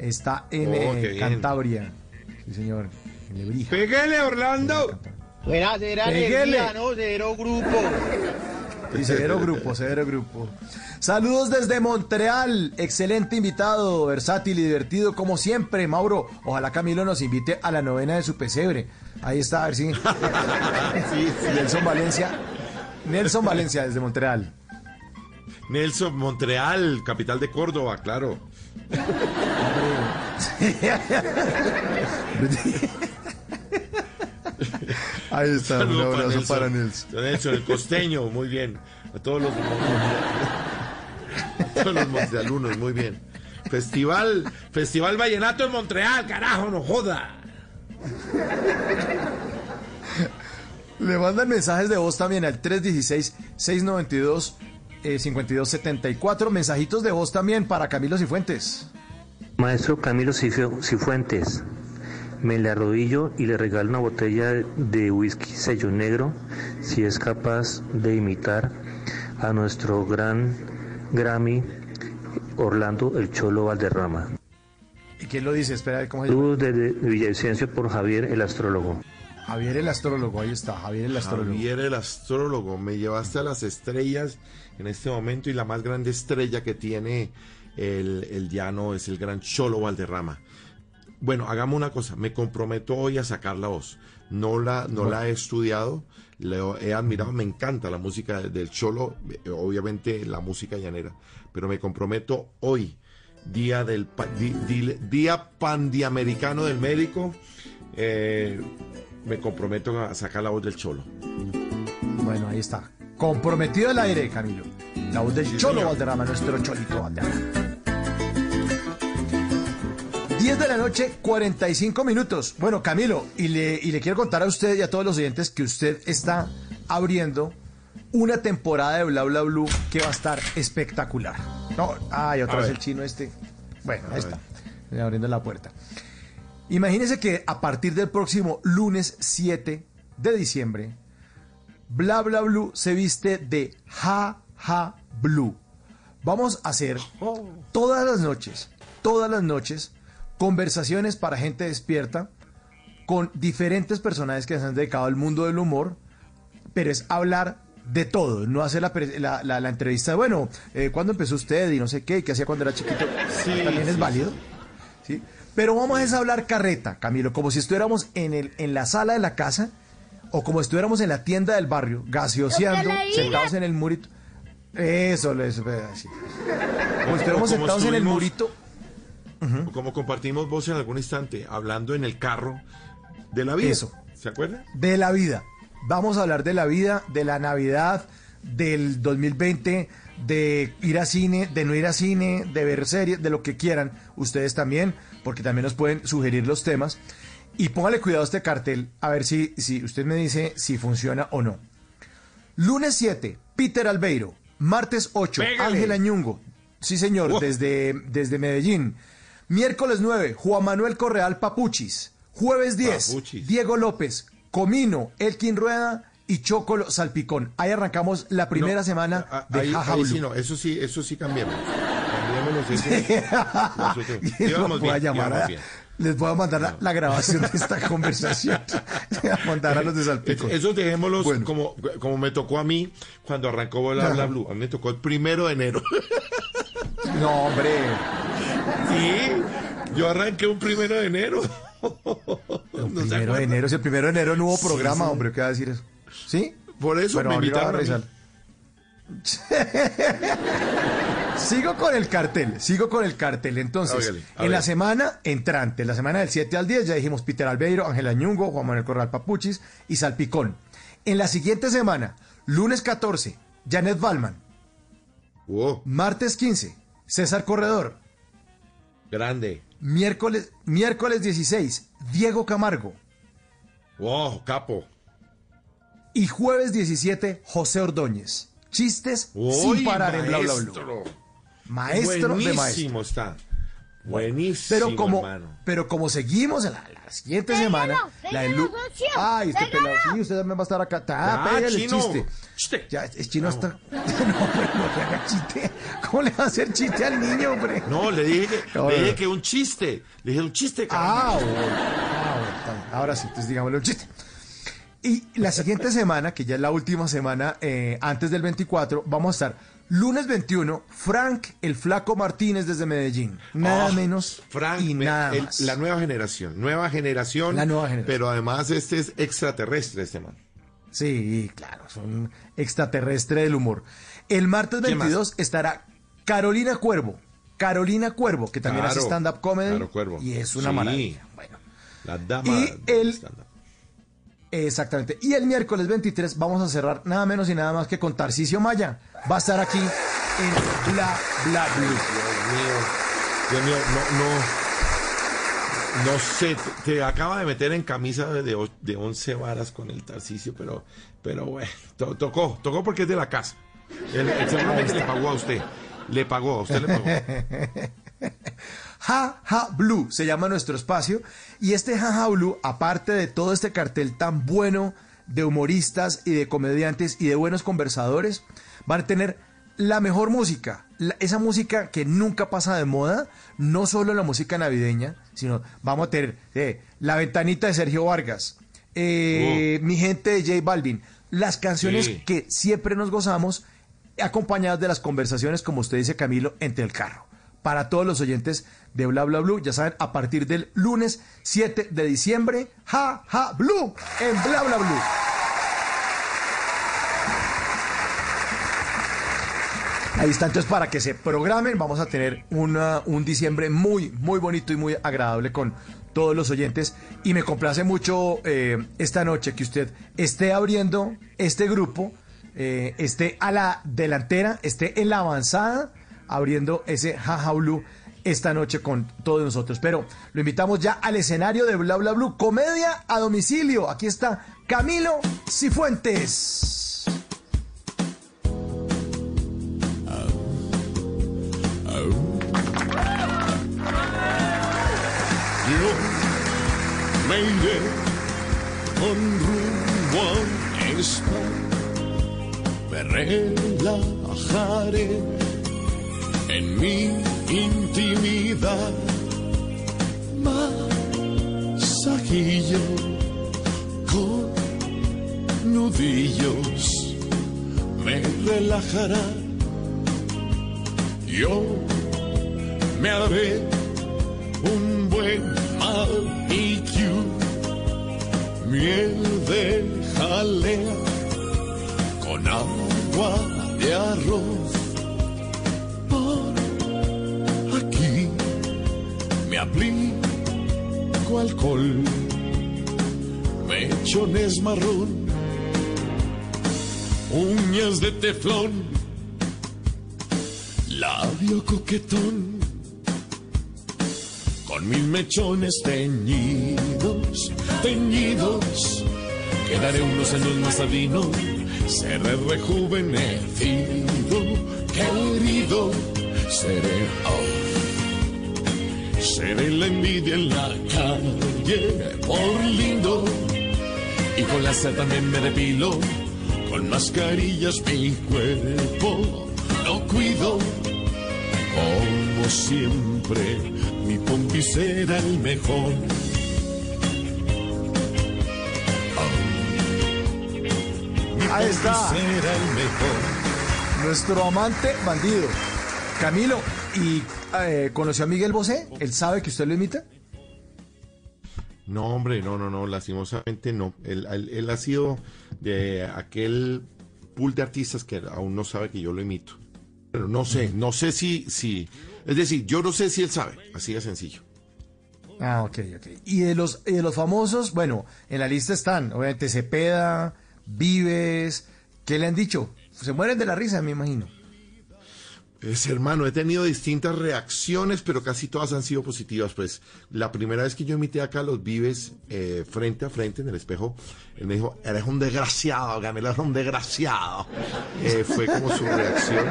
Está en Oh, eh. Cantabria. Sí, señor. En Lebrija. ¡Pégale, Orlando! Buena, será energía, no, cero grupo. Sí, severo grupo, severo grupo. Saludos desde Montreal. Excelente invitado, versátil y divertido como siempre, Mauro. Ojalá Camilo nos invite a la novena de su pesebre. Ahí está, a ver si. Nelson Valencia. Nelson Valencia desde Montreal. Nelson, Montreal, capital de Córdoba, claro. Ahí está, un abrazo para Nelson. Nelson, el costeño, muy bien. A todos los, a todos los montealunos, muy bien. Festival, Festival Vallenato en Montreal, carajo, no joda. Le mandan mensajes de voz también al 316-692-5274. Mensajitos de voz también para Camilo Cifuentes. Maestro Camilo Cifuentes, me le arrodillo y le regalo una botella de whisky sello negro si es capaz de imitar a nuestro gran Grammy Orlando El Cholo Valderrama. ¿Y quién lo dice? Espera, ¿cómo se llama? Saludos desde Villavicencio por Javier el astrólogo. Javier el astrólogo, ahí está, Javier el astrólogo. Javier el astrólogo, me llevaste a las estrellas en este momento y la más grande estrella que tiene el, el llano es el gran Cholo Valderrama. Bueno, hagamos una cosa, me comprometo hoy a sacar la voz. No la, no la he estudiado, la he admirado, me encanta la música del Cholo, eh, obviamente la música llanera, pero me comprometo hoy, día del di- di- día pandiamericano del médico, eh, me comprometo a sacar la voz del Cholo. Bueno, ahí está. Comprometido el aire, Camilo. La voz del Sí, Cholo señor. Valderrama, nuestro Cholito Valderrama. 10 de la noche, 45 minutos. Bueno, Camilo, y le, y le quiero contar a usted y a todos los oyentes que usted está abriendo una temporada de Bla Bla Blue que va a estar espectacular. No, ay, otra A vez ver. el chino este. Bueno, A ahí ver. está. Abriendo la puerta. Imagínense que a partir del próximo lunes 7 de diciembre, Bla Bla Blue se viste de Ja Ja Blue. Vamos a hacer todas las noches, todas las noches, conversaciones para gente despierta con diferentes personajes que se han dedicado al mundo del humor, pero es hablar de todo, no hacer la, pre- la- la- la entrevista, bueno, eh, ¿cuándo empezó usted? Y no sé qué, y qué hacía cuando era chiquito. Sí, También es válido. ¿sí? Pero vamos a es hablar carreta, Camilo, como si estuviéramos en, el, en la sala de la casa o como si estuviéramos en la tienda del barrio, gaseoseando, sentados en el murito. Eso, eso, así. Como si estuviéramos sentados en el estuvimos- Como compartimos voz en algún instante, hablando en el carro de la vida. Eso. ¿Se acuerda? de la vida. Vamos a hablar de la vida, de la Navidad, del 2020, de ir a cine, de no ir a cine, de ver series, de lo que quieran. Ustedes también, porque también nos pueden sugerir los temas. Y póngale cuidado a este cartel, a ver si, si usted me dice si funciona o no. Lunes 7, Peter Albeiro. Martes 8, Pégale. Ángel Añungo. Sí, señor, Oh. desde, desde Medellín. Miércoles 9, Juan Manuel Correal Papuchis. Jueves 10, Papuchis. Diego López, Comino, Elkin Rueda y Chocolo Salpicón. Ahí arrancamos la primera No, semana a- de ahí, Jaja ahí sí no, eso sí, eso sí cambiamos. Cambiémonos. Eso sí. Les voy a bien, llamar íbamos a- bien. les voy a mandar la, la grabación de esta conversación. Voy a mandar a los de Salpicón. Eso dejémoslos Bueno. como, como me tocó a mí cuando arrancó Bla Bla. Blue. A mí me tocó el primero de enero. No, hombre. Sí, yo arranqué un primero de enero. El ¿No se primero de enero, si el primero de enero no hubo programa, sí. hombre, ¿qué va a decir eso? ¿Sí? Por eso Bueno, me invitaron a revisar. Sigo con el cartel, sigo con el cartel. Entonces, en la semana entrante, la semana del 7 al 10, ya dijimos Peter Albeiro, Ángela Ñungo, Juan Manuel Corral Papuchis y Salpicón. En la siguiente semana, lunes 14, Janet Balman. Wow, Martes 15, César Corredor. Grande. Miércoles, miércoles 16, Diego Camargo. Wow, capo. Y jueves 17, José Ordóñez. Chistes sin parar en Bla Bla Blue. maestro. Maestro de maestro. Buenísimo está. Buenísimo, Pero como, hermano. pero como seguimos en la, la siguiente semana, la de Lu- Ay, este pelado, sí, usted también va a estar acá. Ah, Ya, pégale chino. chiste. Chiste. Ya, es chino hasta. No, pero no le haga chiste. ¿Cómo le va a hacer chiste al niño, hombre? No, le dije que, No, le no, dije que un chiste. Le dije un chiste, Ah, bueno. Ah, bueno. Ahora sí, entonces digámosle un chiste. Y la siguiente semana, que ya es la última semana eh, antes del 24, vamos a estar lunes 21, Frank el Flaco Martínez desde Medellín. Nada Ah, menos Frank, y nada el- más. la nueva generación, nueva generación. La nueva generación. Pero además este es extraterrestre, este man. Sí, claro, es un extraterrestre del humor. El martes ¿Quién más? 22 estará Carolina Cuervo. Carolina Cuervo, que también Claro, hace stand-up comedy. claro, Cuervo. Y es una Sí. maravilla. Bueno. La dama Y del el- stand-up. Exactamente. Y el miércoles 23 vamos a cerrar nada menos y nada más que con Tarcisio Maya. Va a estar aquí en Bla Bla Blue. Dios mío, Dios mío, no, no, no sé, te, acaba de meter en camisa de, de 11 varas con el Tarcicio, pero, pero bueno, to- tocó, tocó porque es de la casa. Él seguramente le pagó a usted, le pagó, a usted le pagó. Ja Ja Blue se llama nuestro espacio. Y este Ja Ja Blue, aparte de todo este cartel tan bueno de humoristas y de comediantes y de buenos conversadores, van a tener la mejor música. la- esa música que nunca pasa de moda, no solo la música navideña, sino vamos a tener eh, La Ventanita de Sergio Vargas, eh, Mi Gente de J Balvin, las canciones Sí. que siempre nos gozamos acompañadas de las conversaciones, como usted dice, Camilo, entre el carro. Para todos los oyentes de Bla Bla Blue, ya saben, a partir del lunes 7 de diciembre, Ja Ja Blue en Bla Bla Blue. Ahí está, entonces para que se programen, vamos a tener una- un diciembre muy, muy bonito y muy agradable con todos los oyentes. Y me complace mucho eh, esta noche que usted esté abriendo este grupo, eh, esté a la delantera, esté en la avanzada, abriendo ese Jaja Blue esta noche con todos nosotros. Pero lo invitamos ya al escenario de Bla Bla Blue, comedia a domicilio. Aquí está Camilo Cifuentes. Yo me con en mi intimidad. Masajillo con nudillos me relajará. Yo me haré un buen manicure, miel de jalea con agua de arroz. Aplico alcohol, mechones marrón, uñas de teflón, labio coquetón con mil mechones teñidos, teñidos. Quedaré unos años más sabino, seré rejuvenecido, querido, seré, oh, seré la envidia en la calle, por lindo, y con la sed también me depilo, con mascarillas mi cuerpo lo cuido, como siempre, mi pompi será el mejor. Ahí está. Será el mejor. Nuestro amante bandido. Camilo, ¿y eh, conoció a Miguel Bosé? ¿Él sabe que usted lo imita? No, hombre, no, no, no, lastimosamente no. Él, él- él ha sido de aquel pool de artistas que aún no sabe que yo lo imito. Pero no sé, no sé si, si, es decir, yo no sé si él sabe, así de sencillo. Ah, ok, ok. Y de los, de los famosos, bueno, en la lista están, obviamente, Cepeda, Vives, ¿qué le han dicho? Se mueren de la risa, me imagino. Es hermano, he tenido distintas reacciones, pero casi todas han sido positivas. Pues la primera vez que yo imité a Carlos Vives eh, frente a frente en el espejo, él me dijo, eres un desgraciado, Camilo, eres un desgraciado. Eh, fue como su reacción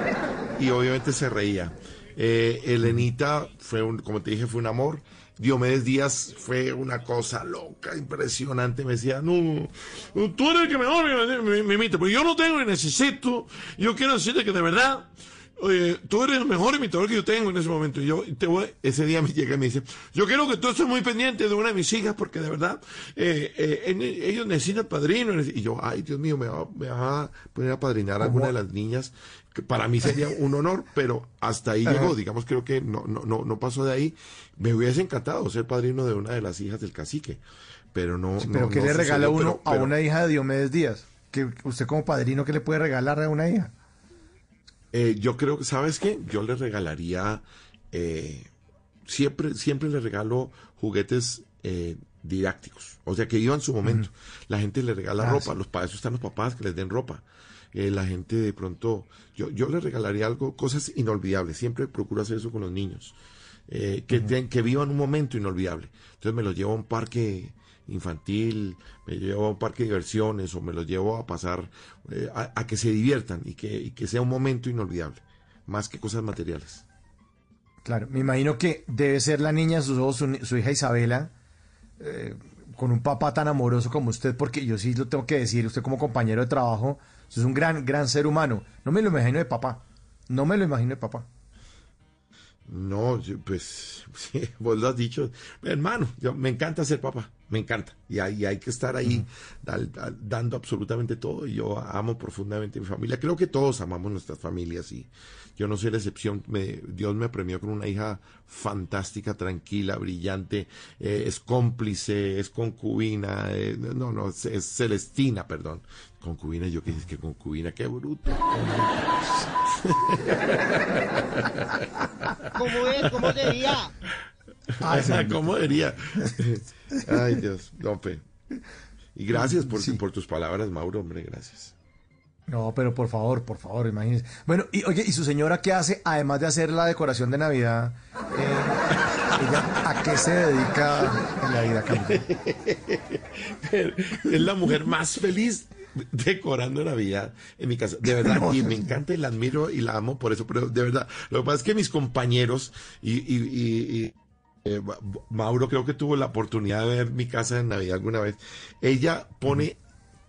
y obviamente se reía. Eh, Elenita fue, un, como te dije, fue un amor. Diomedes Díaz fue una cosa loca, impresionante. Me decía, no, tú eres el que me, me, me imita, pero yo no tengo y necesito. Yo quiero decirte que de verdad, Oye, tú eres el mejor imitador que yo tengo en ese momento. Y yo te voy, ese día me llega y me dice, yo quiero que tú estés muy pendiente de una de mis hijas porque de verdad eh, eh, ellos necesitan padrino. Y yo, ay Dios mío, me va, me va a poner a padrinar a alguna de las niñas. Que para mí sería un honor, pero hasta ahí Ajá. llegó. Digamos, creo que no, no, no, no pasó de ahí. Me hubiese encantado ser padrino de una de las hijas del cacique. Pero no. Pero no- ¿qué no le regala uno pero- a una hija de Diomedes Díaz? que usted como padrino, ¿qué le puede regalar a una hija? Eh, yo creo que, ¿sabes qué? Yo le regalaría, eh, siempre, siempre le regalo juguetes eh, didácticos, o sea, que iban su momento. La gente le regala Ah, ropa, sí. los para eso están los papás que les den ropa. Eh, la gente de pronto, yo, yo les regalaría algo, cosas inolvidables, siempre procuro hacer eso con los niños, eh, que, ten- que vivan un momento inolvidable. Entonces me los llevo a un parque infantil, me llevo a un parque de diversiones o me los llevo a pasar, eh, a, a que se diviertan y que, y que sea un momento inolvidable, más que cosas materiales. Claro, me imagino que debe ser la niña, sus ojos, su, su hija Isabela, eh, con un papá tan amoroso como usted, porque yo sí lo tengo que decir, usted como compañero de trabajo, usted es un gran, gran ser humano. No me lo imagino de papá, no me lo imagino de papá. No, pues, sí, vos lo has dicho. Hermano, yo, me encanta ser papá, me encanta. Y hay, y hay que estar ahí dal- dal- dando absolutamente todo. Y yo amo profundamente a mi familia. Creo que todos amamos nuestras familias y yo no soy la excepción. Me- Dios me premió con una hija fantástica, tranquila, brillante, eh, es cómplice, es concubina, eh, no, no, es, es Celestina, perdón. Concubina, yo que que concubina, qué bruto. ¿Cómo es? ¿Cómo sería? Ay, ¿Cómo diría? Ay, Dios, no, pe. Y gracias por, por tus palabras, Mauro, hombre, gracias. No, pero por favor, por favor, imagínese. Bueno, y oye, ¿y su señora qué hace, además de hacer la decoración de Navidad? Eh, ella, ¿A qué se dedica en la vida? Es la mujer más feliz decorando Navidad en mi casa. De verdad, No. y me encanta y la admiro y la amo por eso, pero de verdad, lo que pasa es que mis compañeros y, y- y- y, eh, Ma- Mauro creo que tuvo la oportunidad de ver mi casa en Navidad alguna vez. Ella pone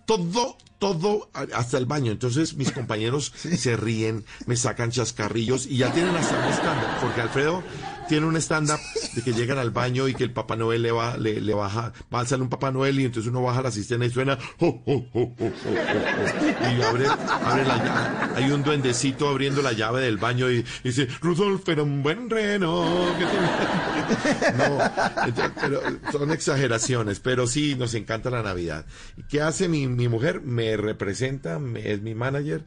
todo, todo hasta el baño. Entonces mis compañeros se ríen, me sacan chascarrillos y ya tienen hasta stand-up, porque Alfredo tiene un stand-up de que llegan al baño y que el Papá Noel le va, le, baja, va a salir un Papá Noel y entonces uno baja la cisterna y suena y abre, abre la llave. Hay un duendecito abriendo la llave del baño y, dice, Rudolf era un buen reno. que te-". No, son exageraciones, pero sí nos encanta la Navidad. ¿Y ¿Qué hace mi, mi mujer? Me representa, es mi manager,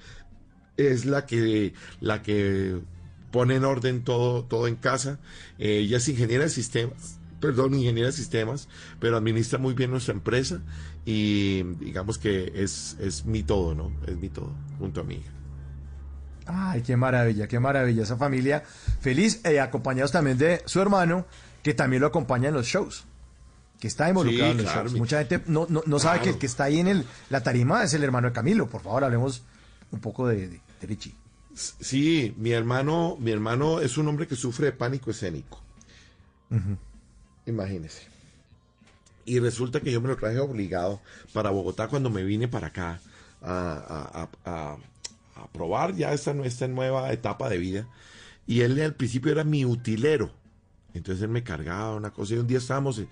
es la que, la que pone en orden todo, todo en casa. Eh, ella es ingeniera de sistemas, perdón, ingeniera de sistemas, pero administra muy bien nuestra empresa y digamos que es, es mi todo, ¿no? Es mi todo, junto a mi hija. Ay, qué maravilla, qué maravilla. Esa familia feliz, eh, acompañados también de su hermano, que también lo acompaña en los shows. Que está involucrado Sí, en los claro, shows. mi- Mucha gente no, no, no sabe que el que está ahí en el, la tarima es el hermano de Camilo. Por favor, hablemos un poco de, de, de Richie. Sí, mi hermano, mi hermano es un hombre que sufre de pánico escénico. Imagínese. Y resulta que yo me lo traje obligado para Bogotá cuando me vine para acá a, a- a- probar ya esta, nue- esta nueva etapa de vida. Y él al principio era mi utilero. Entonces él me cargaba una cosa y un día estábamos en,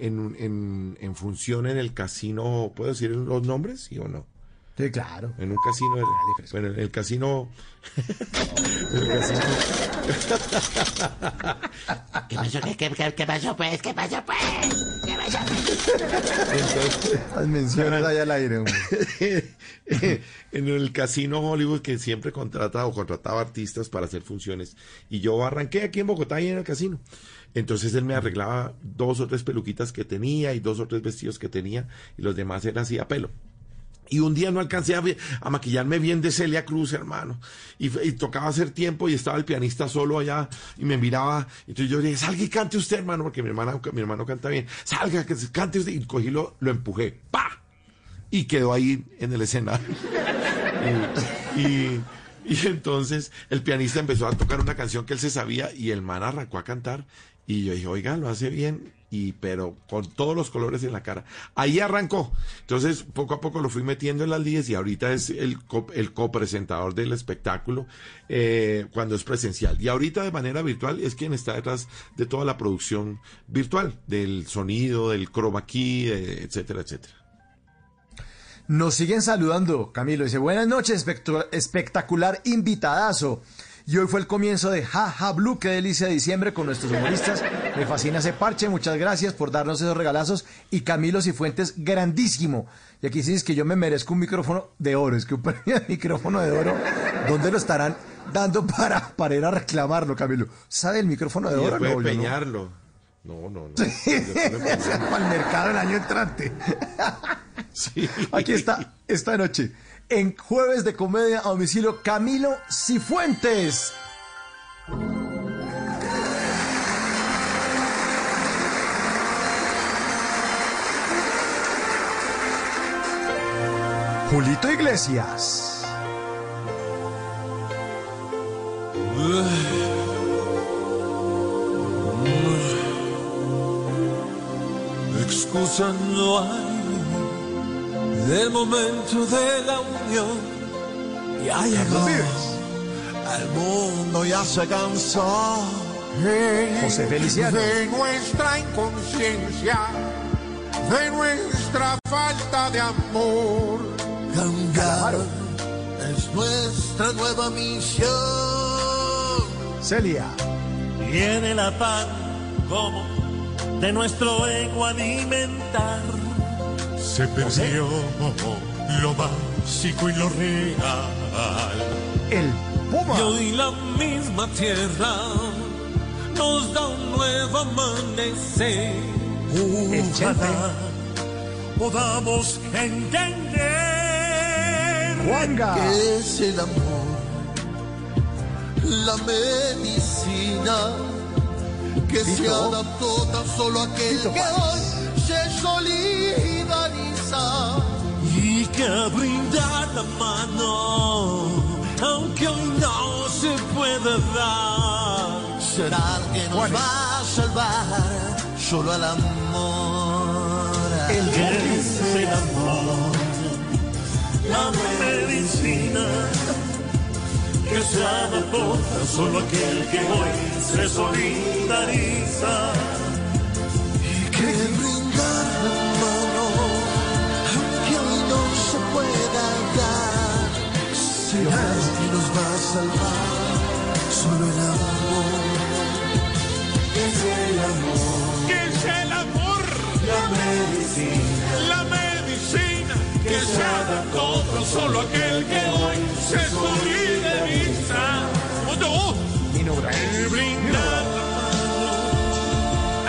en- en- en función en el casino, ¿puedo decir los nombres? ¿Sí o no? Sí, claro. En un casino, bueno, en el casino... el casino ¿Qué pasó? ¿Qué, qué, qué, qué pasó, pues? ¿Qué pasó, pues? ¿Qué pasó? Las menciones allá al aire. hombre. en el casino Hollywood que siempre contrata o contrataba artistas para hacer funciones. Y yo arranqué aquí en Bogotá y en el casino. Entonces él me arreglaba dos o tres peluquitas que tenía y dos o tres vestidos que tenía y los demás eran así a pelo. Y un día no alcancé a, maquillarme bien de Celia Cruz, hermano. Y, tocaba hacer tiempo y estaba el pianista solo allá y me miraba. Entonces yo le dije, salga y cante usted, hermano, porque mi, hermana, mi hermano canta bien. Salga, que cante usted. Y cogí lo, lo empujé. ¡Pa! Y quedó ahí en el escenario. y- y entonces el pianista empezó a tocar una canción que él se sabía y el man arrancó a cantar. Y yo dije, oiga, lo hace bien, y pero con todos los colores en la cara. Ahí arrancó. Entonces, poco a poco lo fui metiendo en las líneas y ahorita es el, co- el copresentador del espectáculo eh, cuando es presencial. Y ahorita de manera virtual es quien está detrás de toda la producción virtual, del sonido, del chroma key, eh, etcétera, etcétera. Nos siguen saludando, Camilo. Dice, buenas noches, espectacular invitadazo. Y hoy fue el comienzo de Ja Ja Blue, qué delicia de diciembre con nuestros humoristas. Me fascina ese parche, muchas gracias por darnos esos regalazos. Y Camilo Cifuentes, grandísimo. Y aquí sí es que yo me merezco un micrófono de oro, es que un premio de micrófono de oro, ¿dónde lo estarán dando para, para ir a reclamarlo, Camilo? ¿Sabe el micrófono de Y oro? No, yo no. empeñarlo. No, no, no. Para el mercado el año entrante. Aquí está, esta noche, en Jueves de Comedia a domicilio, Camilo Cifuentes. Julito Iglesias. Excusa no hay del momento de la unión. Ya llegó. El mundo ya se cansó. José Feliciano. De nuestra inconsciencia, de nuestra falta de amor. Cambiar es nuestra nueva misión. Celia. Viene la pan como de nuestro ego alimentar. Se perdió lo básico y lo real. El Puma. Y hoy la misma tierra nos da un nuevo amanecer. Ojalá podamos entender Juanga. que es el amor, la medicina que se Tito. adaptó tan solo a aquel que hoy se y que brinda la mano, aunque hoy no se puede dar. Será el que nos Juanes. va a salvar, solo el amor. El es el amor, la medicina que se adaptó tan solo aquel que hoy se solidariza. que brindar dar, será el que nos va a salvar, solo el amor. Es el amor, ¿Qué es el amor? la medicina La medicina que se adaptó tan solo aquel que hoy se solidariza. no, Nino Bravo. que brinda la mano,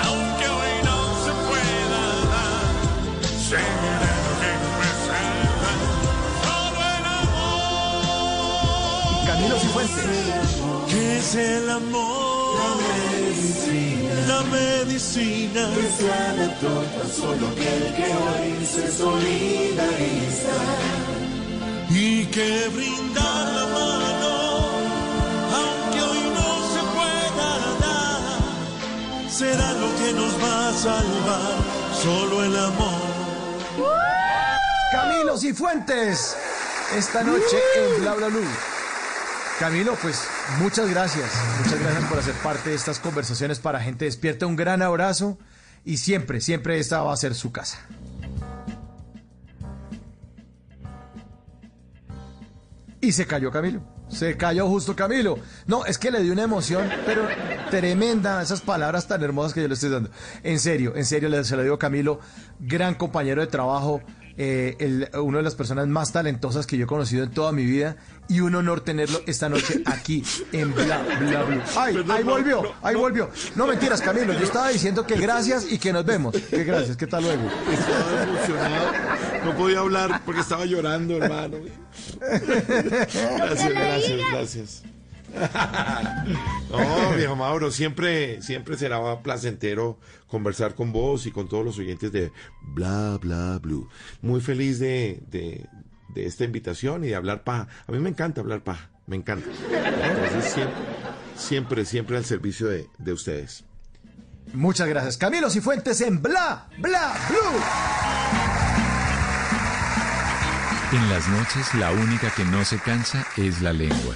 aunque hoy no se pueda dar, ¿Qué es el amor? La medicina, que se adaptó tan solo aquel que hoy se solidariza. y que brinda la mano, aunque hoy no se pueda dar, será lo que nos va a salvar, solo el amor. Camilo Cifuentes. Esta noche en Bla Bla Blue. Camilo, pues muchas gracias. Muchas gracias por hacer parte de estas conversaciones para gente despierta. Un gran abrazo y siempre, siempre esta va a ser su casa. Y se cayó Camilo. Se cayó justo Camilo. No, es que le dio una emoción, pero tremenda, esas palabras tan hermosas que yo le estoy dando. En serio, en serio, se lo digo Camilo, gran compañero de trabajo, eh, el- una de las personas más talentosas que yo he conocido en toda mi vida, y un honor tenerlo esta noche aquí en Bla Bla Blue. ¡Ay, Perdón, ahí volvió! no, ahí volvió. No mentiras, Camilo, yo estaba diciendo que gracias y que nos vemos. Que gracias, ¿qué tal luego? Estaba emocionado. No podía hablar porque estaba llorando, hermano. Gracias, gracias, gracias. No, viejo Mauro, siempre, siempre será placentero conversar con vos y con todos los oyentes de Bla Bla Blue. Muy feliz de, de, de esta invitación y de hablar paja. A mí me encanta hablar paja, me encanta. Entonces siempre, siempre, siempre al servicio de, de ustedes. Muchas gracias. Camilo Cifuentes en Bla Bla Blue. En las noches la única que no se cansa es la lengua.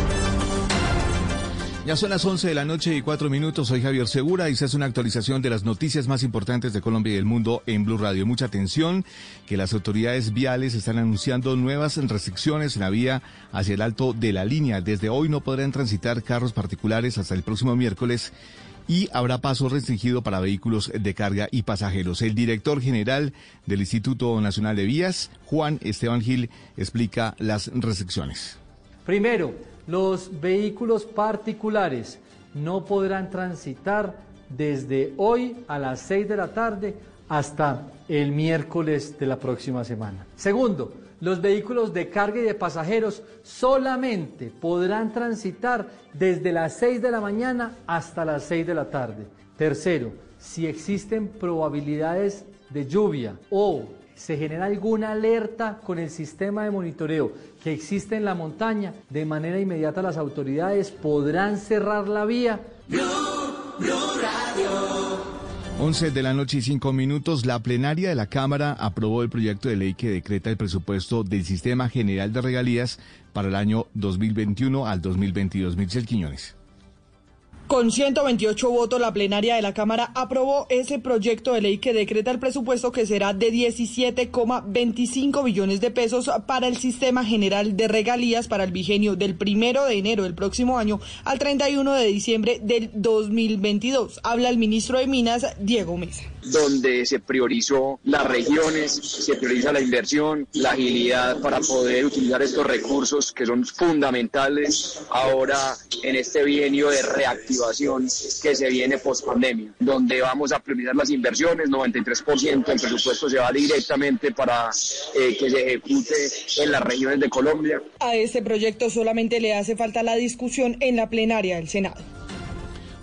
Ya son las 11 de la noche y 4 minutos. Soy Javier Segura y se hace una actualización de las noticias más importantes de Colombia y el mundo en Blue Radio. Mucha atención que las autoridades viales están anunciando nuevas restricciones en la vía hacia el alto de la línea. Desde hoy no podrán transitar carros particulares hasta el próximo miércoles y habrá paso restringido para vehículos de carga y pasajeros. El director general del Instituto Nacional de Vías, Juan Esteban Gil, explica las restricciones. Primero, los vehículos particulares no podrán transitar desde hoy a las 6 de la tarde hasta el miércoles de la próxima semana. Segundo, los vehículos de carga y de pasajeros solamente podrán transitar desde las 6 de la mañana hasta las 6 de la tarde. Tercero, si existen probabilidades de lluvia o se genera alguna alerta con el sistema de monitoreo que existe en la montaña, de manera inmediata las autoridades podrán cerrar la vía. 11 de la noche y 5 minutos, la plenaria de la Cámara aprobó el proyecto de ley que decreta el presupuesto del Sistema General de Regalías para el año 2021 al 2022. Michel Quiñones. Con 128 votos, la plenaria de la Cámara aprobó ese proyecto de ley que decreta el presupuesto que será de 17,25 billones de pesos para el Sistema General de Regalías para el bigenio del primero de enero del próximo año al 31 de diciembre del 2022. Habla el ministro de Minas, Diego Mesa donde se priorizó las regiones, se prioriza la inversión, la agilidad para poder utilizar estos recursos que son fundamentales ahora en este bienio de reactivación que se viene post pandemia, donde vamos a priorizar las inversiones, 93% del presupuesto se va directamente para eh, que se ejecute en las regiones de Colombia. A este proyecto solamente le hace falta la discusión en la plenaria del Senado.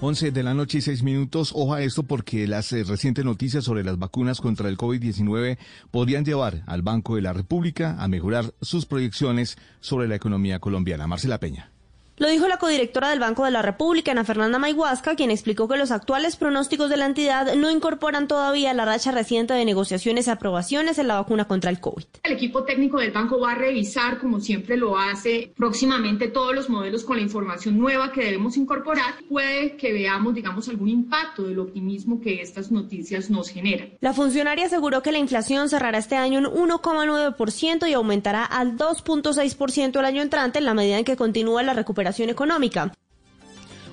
11 de la noche y 6 minutos. Oja esto porque las eh, recientes noticias sobre las vacunas contra el COVID-19 podrían llevar al Banco de la República a mejorar sus proyecciones sobre la economía colombiana. Marcela Peña. Lo dijo la codirectora del Banco de la República, Ana Fernanda Mayhuasca, quien explicó que los actuales pronósticos de la entidad no incorporan todavía la racha reciente de negociaciones y aprobaciones en la vacuna contra el COVID. El equipo técnico del banco va a revisar, como siempre lo hace, próximamente todos los modelos con la información nueva que debemos incorporar. Puede que veamos, digamos, algún impacto del optimismo que estas noticias nos generan. La funcionaria aseguró que la inflación cerrará este año en 1,9% y aumentará al 2,6% el año entrante en la medida en que continúa la recuperación económica.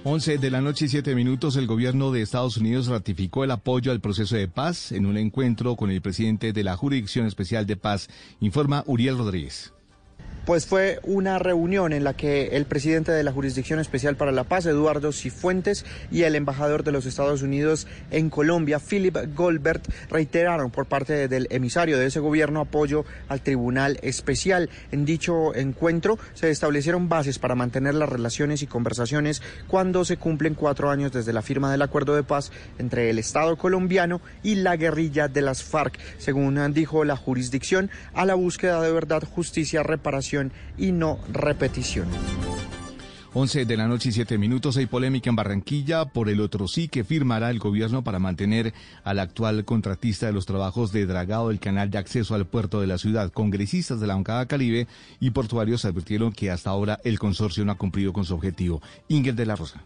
11 de la noche y 7 minutos, el gobierno de Estados Unidos ratificó el apoyo al proceso de paz en un encuentro con el presidente de la Jurisdicción Especial de Paz, informa Uriel Rodríguez pues fue una reunión en la que el presidente de la Jurisdicción Especial para la Paz, Eduardo Cifuentes, y el embajador de los Estados Unidos en Colombia, Philip Goldberg, reiteraron por parte del emisario de ese gobierno apoyo al Tribunal Especial. En dicho encuentro se establecieron bases para mantener las relaciones y conversaciones cuando se cumplen cuatro años desde la firma del acuerdo de paz entre el Estado colombiano y la guerrilla de las FARC, según dijo la jurisdicción, a la búsqueda de verdad, justicia, reparación y no repetición. 11 de la noche y 7 minutos. Hay polémica en Barranquilla por el otro sí que firmará el gobierno para mantener al actual contratista de los trabajos de dragado del canal de acceso al puerto de la ciudad. Congresistas de la bancada Caribe y portuarios advirtieron que hasta ahora el consorcio no ha cumplido con su objetivo. Ingel de la Rosa.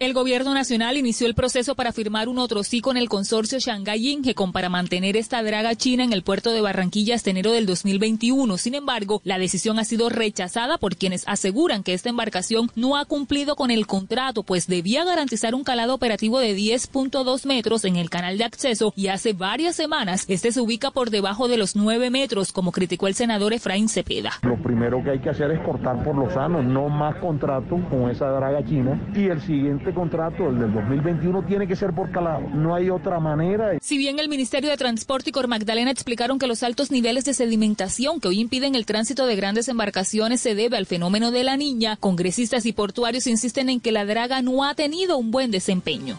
El gobierno nacional inició el proceso para firmar un otro sí con el consorcio Shanghai Ingecom para mantener esta draga china en el puerto de Barranquilla hasta enero del 2021. Sin embargo, la decisión ha sido rechazada por quienes aseguran que esta embarcación no ha cumplido con el contrato, pues debía garantizar un calado operativo de 10.2 metros en el canal de acceso y hace varias semanas este se ubica por debajo de los 9 metros, como criticó el senador Efraín Cepeda. Lo primero que hay que hacer es cortar por lo sano, no más contrato con esa draga china y el siguiente este contrato, el del 2021, tiene que ser por calado. No hay otra manera. Si bien el Ministerio de Transporte y Cor Magdalena explicaron que los altos niveles de sedimentación que hoy impiden el tránsito de grandes embarcaciones se debe al fenómeno de la niña, congresistas y portuarios insisten en que la draga no ha tenido un buen desempeño.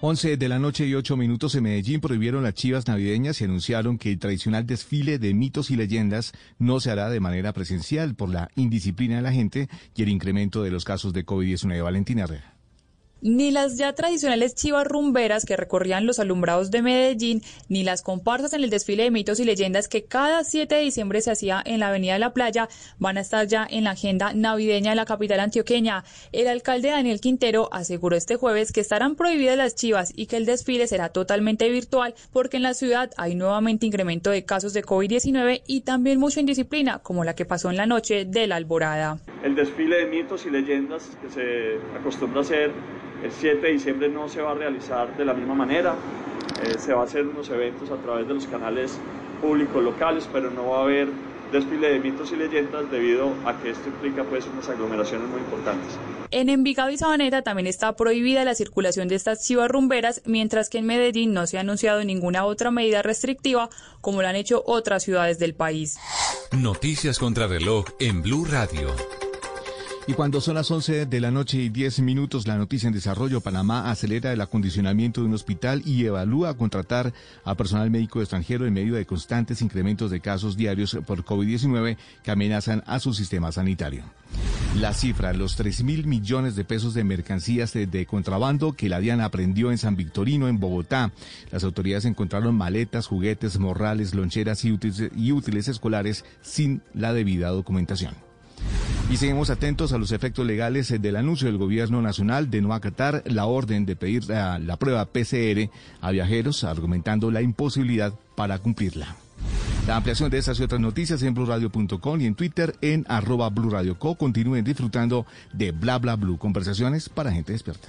11 de la noche y 8 minutos en Medellín prohibieron las chivas navideñas y anunciaron que el tradicional desfile de mitos y leyendas no se hará de manera presencial por la indisciplina de la gente y el incremento de los casos de COVID-19. Valentina Herrera. Ni las ya tradicionales chivas rumberas que recorrían los alumbrados de Medellín, ni las comparsas en el desfile de mitos y leyendas que cada 7 de diciembre se hacía en la Avenida de la Playa van a estar ya en la agenda navideña de la capital antioqueña. El alcalde Daniel Quintero aseguró este jueves que estarán prohibidas las chivas y que el desfile será totalmente virtual porque en la ciudad hay nuevamente incremento de casos de COVID-19 y también mucha indisciplina, como la que pasó en la noche de la alborada. El desfile de mitos y leyendas que se acostumbra a hacer el 7 de diciembre no se va a realizar de la misma manera. Eh, se va a hacer unos eventos a través de los canales públicos locales, pero no va a haber desfile de mitos y leyendas debido a que esto implica pues unas aglomeraciones muy importantes. En Envigado y Sabaneta también está prohibida la circulación de estas chivas rumberas, mientras que en Medellín no se ha anunciado ninguna otra medida restrictiva como lo han hecho otras ciudades del país. Noticias contra reloj en Blue Radio. Y cuando son las 11 de la noche y 10 minutos, la noticia en desarrollo, Panamá acelera el acondicionamiento de un hospital y evalúa contratar a personal médico extranjero en medio de constantes incrementos de casos diarios por COVID-19 que amenazan a su sistema sanitario. La cifra, los 3 mil millones de pesos de mercancías de, contrabando que la DIAN aprendió en San Victorino, en Bogotá. Las autoridades encontraron maletas, juguetes, morrales, loncheras y y útiles escolares sin la debida documentación. Y seguimos atentos a los efectos legales del anuncio del gobierno nacional de no acatar la orden de pedir la, la prueba PCR a viajeros, argumentando la imposibilidad para cumplirla. La ampliación de estas y otras noticias en blurradio.com y en Twitter en arroba blurradioco. Continúen disfrutando de Bla Bla Blue, conversaciones para gente despierta.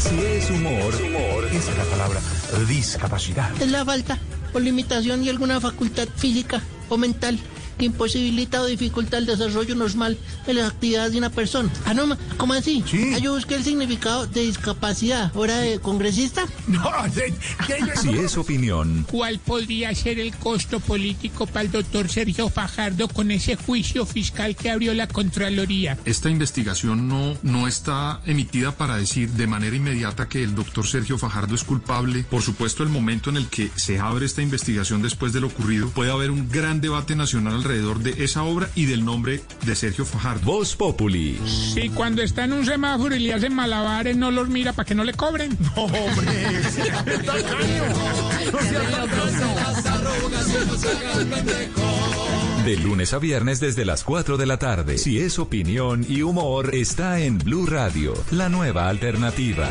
Si es humor, esa es la palabra discapacidad. Es la falta o limitación y alguna facultad física o mental que imposibilita o dificulta el desarrollo normal de las actividades de una persona. Ah, no, ¿cómo así? Sí. Ah, yo busqué el significado de discapacidad. ¿Hora de congresista? No, Si es opinión, ¿Cuál podría ser el costo político para el doctor Sergio Fajardo con ese juicio fiscal que abrió la Contraloría? Esta investigación no, no está emitida para decir de manera inmediata que el doctor Sergio Fajardo es culpable. Por supuesto, el momento en el que se abre esta investigación después de lo ocurrido, puede haber un gran debate nacional alrededor de esa obra y del nombre de Sergio Fajardo. Voz Populi. Si cuando está en un semáforo y le hacen malabares, no los mira para que no le cobren. No, hombre. De lunes a viernes desde las 4 de la tarde. Si es opinión y humor, está en Blue Radio, la nueva alternativa.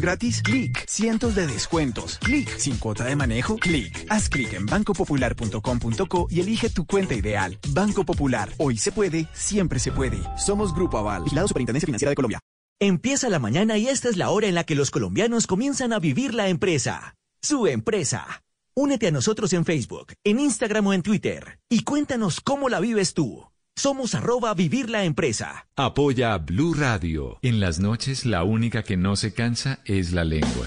gratis? Clic. Cientos de descuentos. Clic. Sin cuota de manejo. Clic. Haz clic en bancopopular.com.co y elige tu cuenta ideal. Banco Popular. Hoy se puede, siempre se puede. Somos Grupo Aval. Vigilado Superintendencia Financiera de Colombia. Empieza la mañana y esta es la hora en la que los colombianos comienzan a vivir la empresa. Su empresa. Únete a nosotros en Facebook, en Instagram o en Twitter y cuéntanos cómo la vives tú. Somos arroba vivir la empresa. Apoya Blue Radio. En las noches la única que no se cansa es la lengua.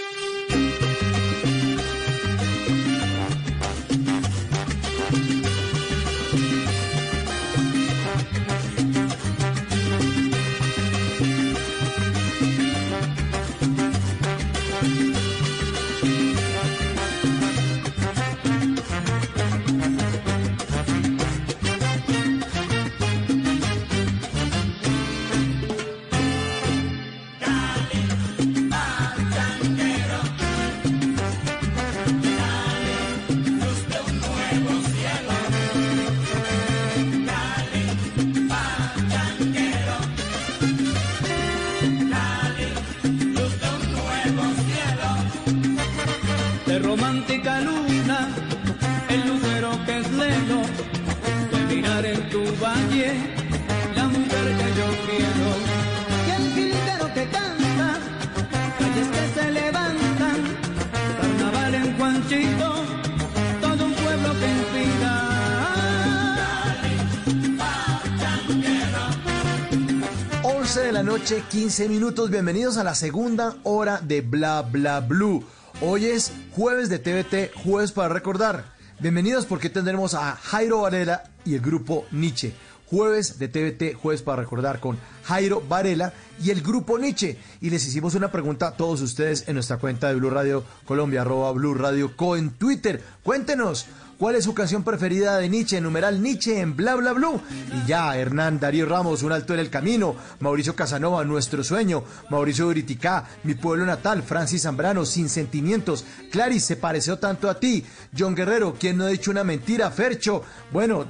15 minutos. Bienvenidos a la segunda hora de Bla Bla Blue. Hoy es jueves de TVT, jueves para recordar. Bienvenidos porque tendremos a Jairo Varela y el grupo Nietzsche. Jueves de TVT, jueves para recordar con Jairo Varela y el grupo Nietzsche. Y les hicimos una pregunta a todos ustedes en nuestra cuenta de Blue Radio Colombia, arroba Blue Radio Co en Twitter. Cuéntenos. ¿Cuál es su canción preferida de Nietzsche? Numeral Nietzsche en Bla Bla Blue. Y ya, Hernán Darío Ramos, Un Alto en el Camino. Mauricio Casanova, Nuestro Sueño. Mauricio Uriticá, Mi Pueblo Natal. Francis Zambrano, Sin Sentimientos. Clarice, se pareció tanto a ti. John Guerrero, quien no ha dicho una mentira. Fercho, bueno,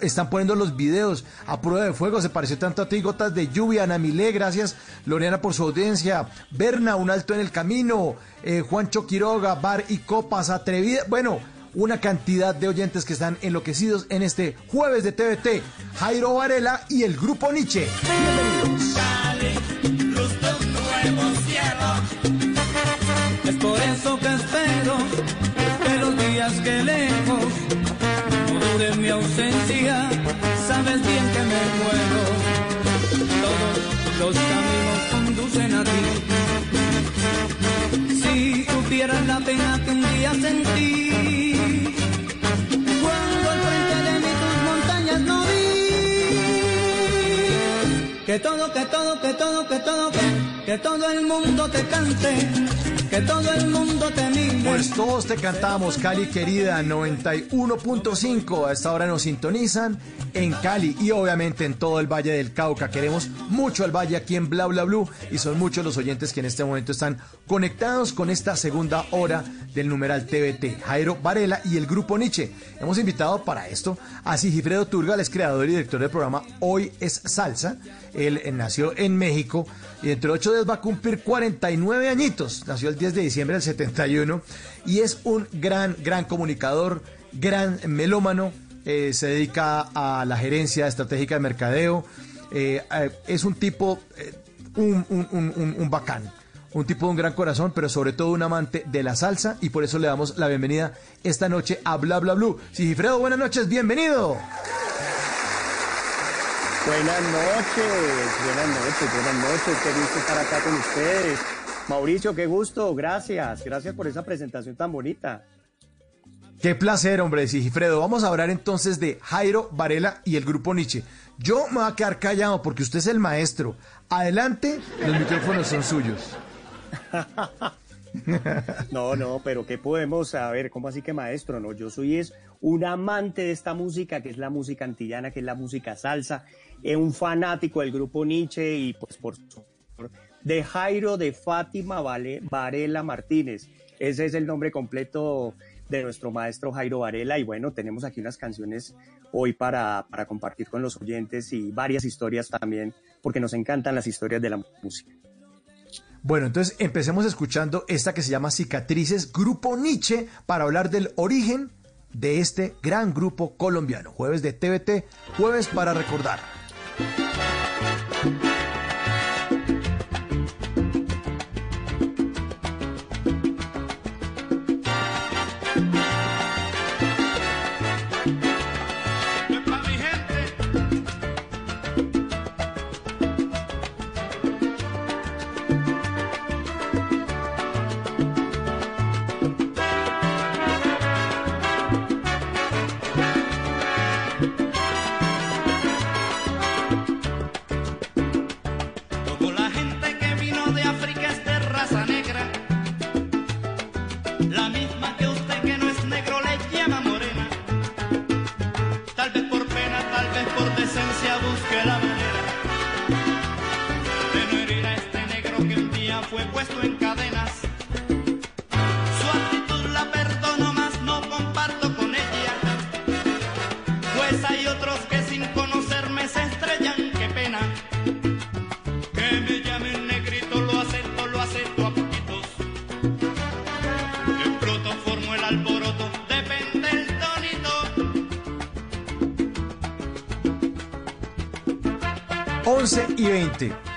están poniendo los videos a prueba de fuego. Se pareció tanto a ti. Gotas de lluvia. Ana Milé, gracias. Lorena por su audiencia. Berna, Un Alto en el Camino. Eh, Juancho Quiroga, Bar y Copas. Atrevida. Bueno una cantidad de oyentes que están enloquecidos en este jueves de TVT. Jairo Varela y el grupo Nietzsche. Bienvenidos. luz de un nuevo cielo. Es por eso que espero los días que lejos no dure mi ausencia. Sabes bien que me muero. Todos los caminos conducen a ti. Si supieras la pena que un día sentí. Que todo, que todo, que todo, que todo, que, todo el mundo te cante, que todo el mundo te mire. Pues todos te cantamos, Cali querida, 91.5. A esta hora nos sintonizan en Cali y obviamente en todo el Valle del Cauca. Queremos mucho al Valle aquí en Bla Bla Blue y son muchos los oyentes que en este momento están conectados con esta segunda hora del numeral TVT. Jairo Varela y el grupo Nietzsche. Hemos invitado para esto a Sigifredo Turgal, es creador y director del programa Hoy es Salsa. Él, nació en México y dentro de ocho días va a cumplir 49 añitos. Nació el 10 de diciembre del 71 y es un gran, gran comunicador, gran melómano. eh, se dedica a la gerencia estratégica de mercadeo. eh, eh, es un tipo, un- un bacán. Un tipo de un gran corazón, pero sobre todo un amante de la salsa y por eso le damos la bienvenida esta noche a Bla Bla Blue. Sigifredo, buenas noches, bienvenido. Buenas noches, buenas noches, buenas noches. Qué gusto estar acá con ustedes. Mauricio, qué gusto. Gracias, gracias por esa presentación tan bonita. Qué placer, hombre, Sigifredo. Vamos a hablar entonces de Jairo Varela y el grupo Nietzsche. Yo me voy a quedar callado porque usted es el maestro. Adelante, los micrófonos son suyos. No, no, pero ¿qué podemos saber? ¿Cómo así que maestro? No, yo soy es un amante de esta música, que es la música antillana, que es la música salsa, eh, un fanático del grupo Nietzsche y pues por de Jairo de Fátima vale, Varela Martínez. Ese es el nombre completo de nuestro maestro Jairo Varela y bueno, tenemos aquí unas canciones hoy para, para compartir con los oyentes y varias historias también, porque nos encantan las historias de la música. Bueno, entonces empecemos escuchando esta que se llama Cicatrices, Grupo Nietzsche, para hablar del origen de este gran grupo colombiano. Jueves de TVT, jueves para recordar. 11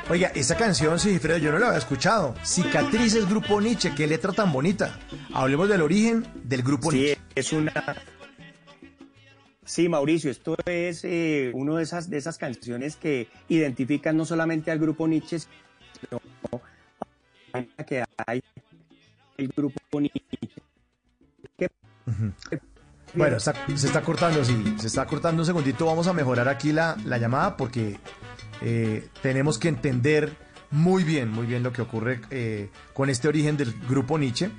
Oiga, esa canción, sí, Fredo, yo no la había escuchado. Cicatrices Grupo Nietzsche, qué letra tan bonita. Hablemos del origen del Grupo sí, Nietzsche. es una... Sí, Mauricio, esto es eh, una de esas, de esas canciones que identifican no solamente al Grupo Nietzsche, sino que hay el Grupo Nietzsche. Bueno, se está cortando, sí, se está cortando un segundito. Vamos a mejorar aquí la, la llamada porque eh, tenemos que entender muy bien, muy bien lo que ocurre eh, con este origen del grupo Nietzsche.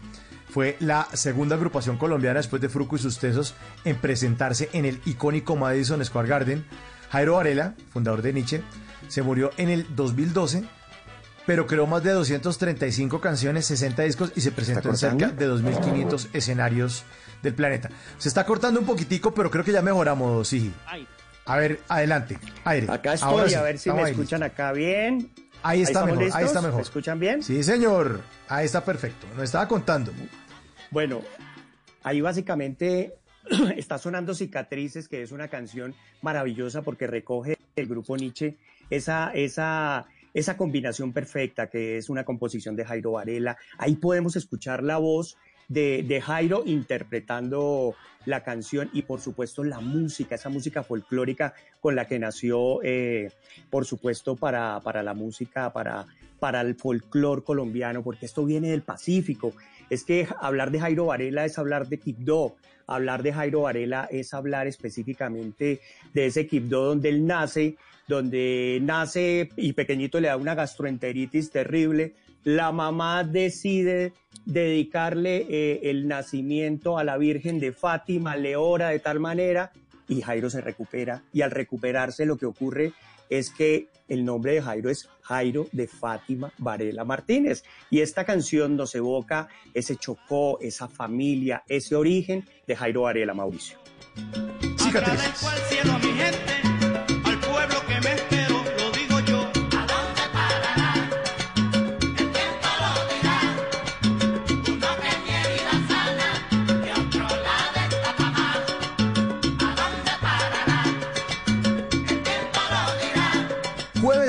Fue la segunda agrupación colombiana después de Fruco y sus tesos en presentarse en el icónico Madison Square Garden. Jairo Varela, fundador de Nietzsche, se murió en el 2012, pero creó más de 235 canciones, 60 discos y se presentó en cerca de 2.500 escenarios del planeta. Se está cortando un poquitico, pero creo que ya mejoramos, sí. A ver, adelante. Aire. Acá estoy, a ver si me escuchan acá bien. Ahí está mejor, ahí está mejor. ¿Me escuchan bien? Sí, señor. Ahí está perfecto. Nos estaba contando. Bueno, ahí básicamente está sonando Cicatrices, que es una canción maravillosa porque recoge el grupo Nietzsche esa, esa, esa combinación perfecta que es una composición de Jairo Varela. Ahí podemos escuchar la voz de, de, Jairo interpretando la canción y por supuesto la música, esa música folclórica con la que nació, eh, por supuesto, para, para la música, para, para el folclor colombiano, porque esto viene del Pacífico. Es que hablar de Jairo Varela es hablar de Quibdó, hablar de Jairo Varela es hablar específicamente de ese Quibdó donde él nace, donde nace y pequeñito le da una gastroenteritis terrible, la mamá decide dedicarle eh, el nacimiento a la Virgen de Fátima, le ora de tal manera y Jairo se recupera. Y al recuperarse lo que ocurre es que el nombre de Jairo es Jairo de Fátima Varela Martínez. Y esta canción nos evoca ese chocó, esa familia, ese origen de Jairo Varela Mauricio.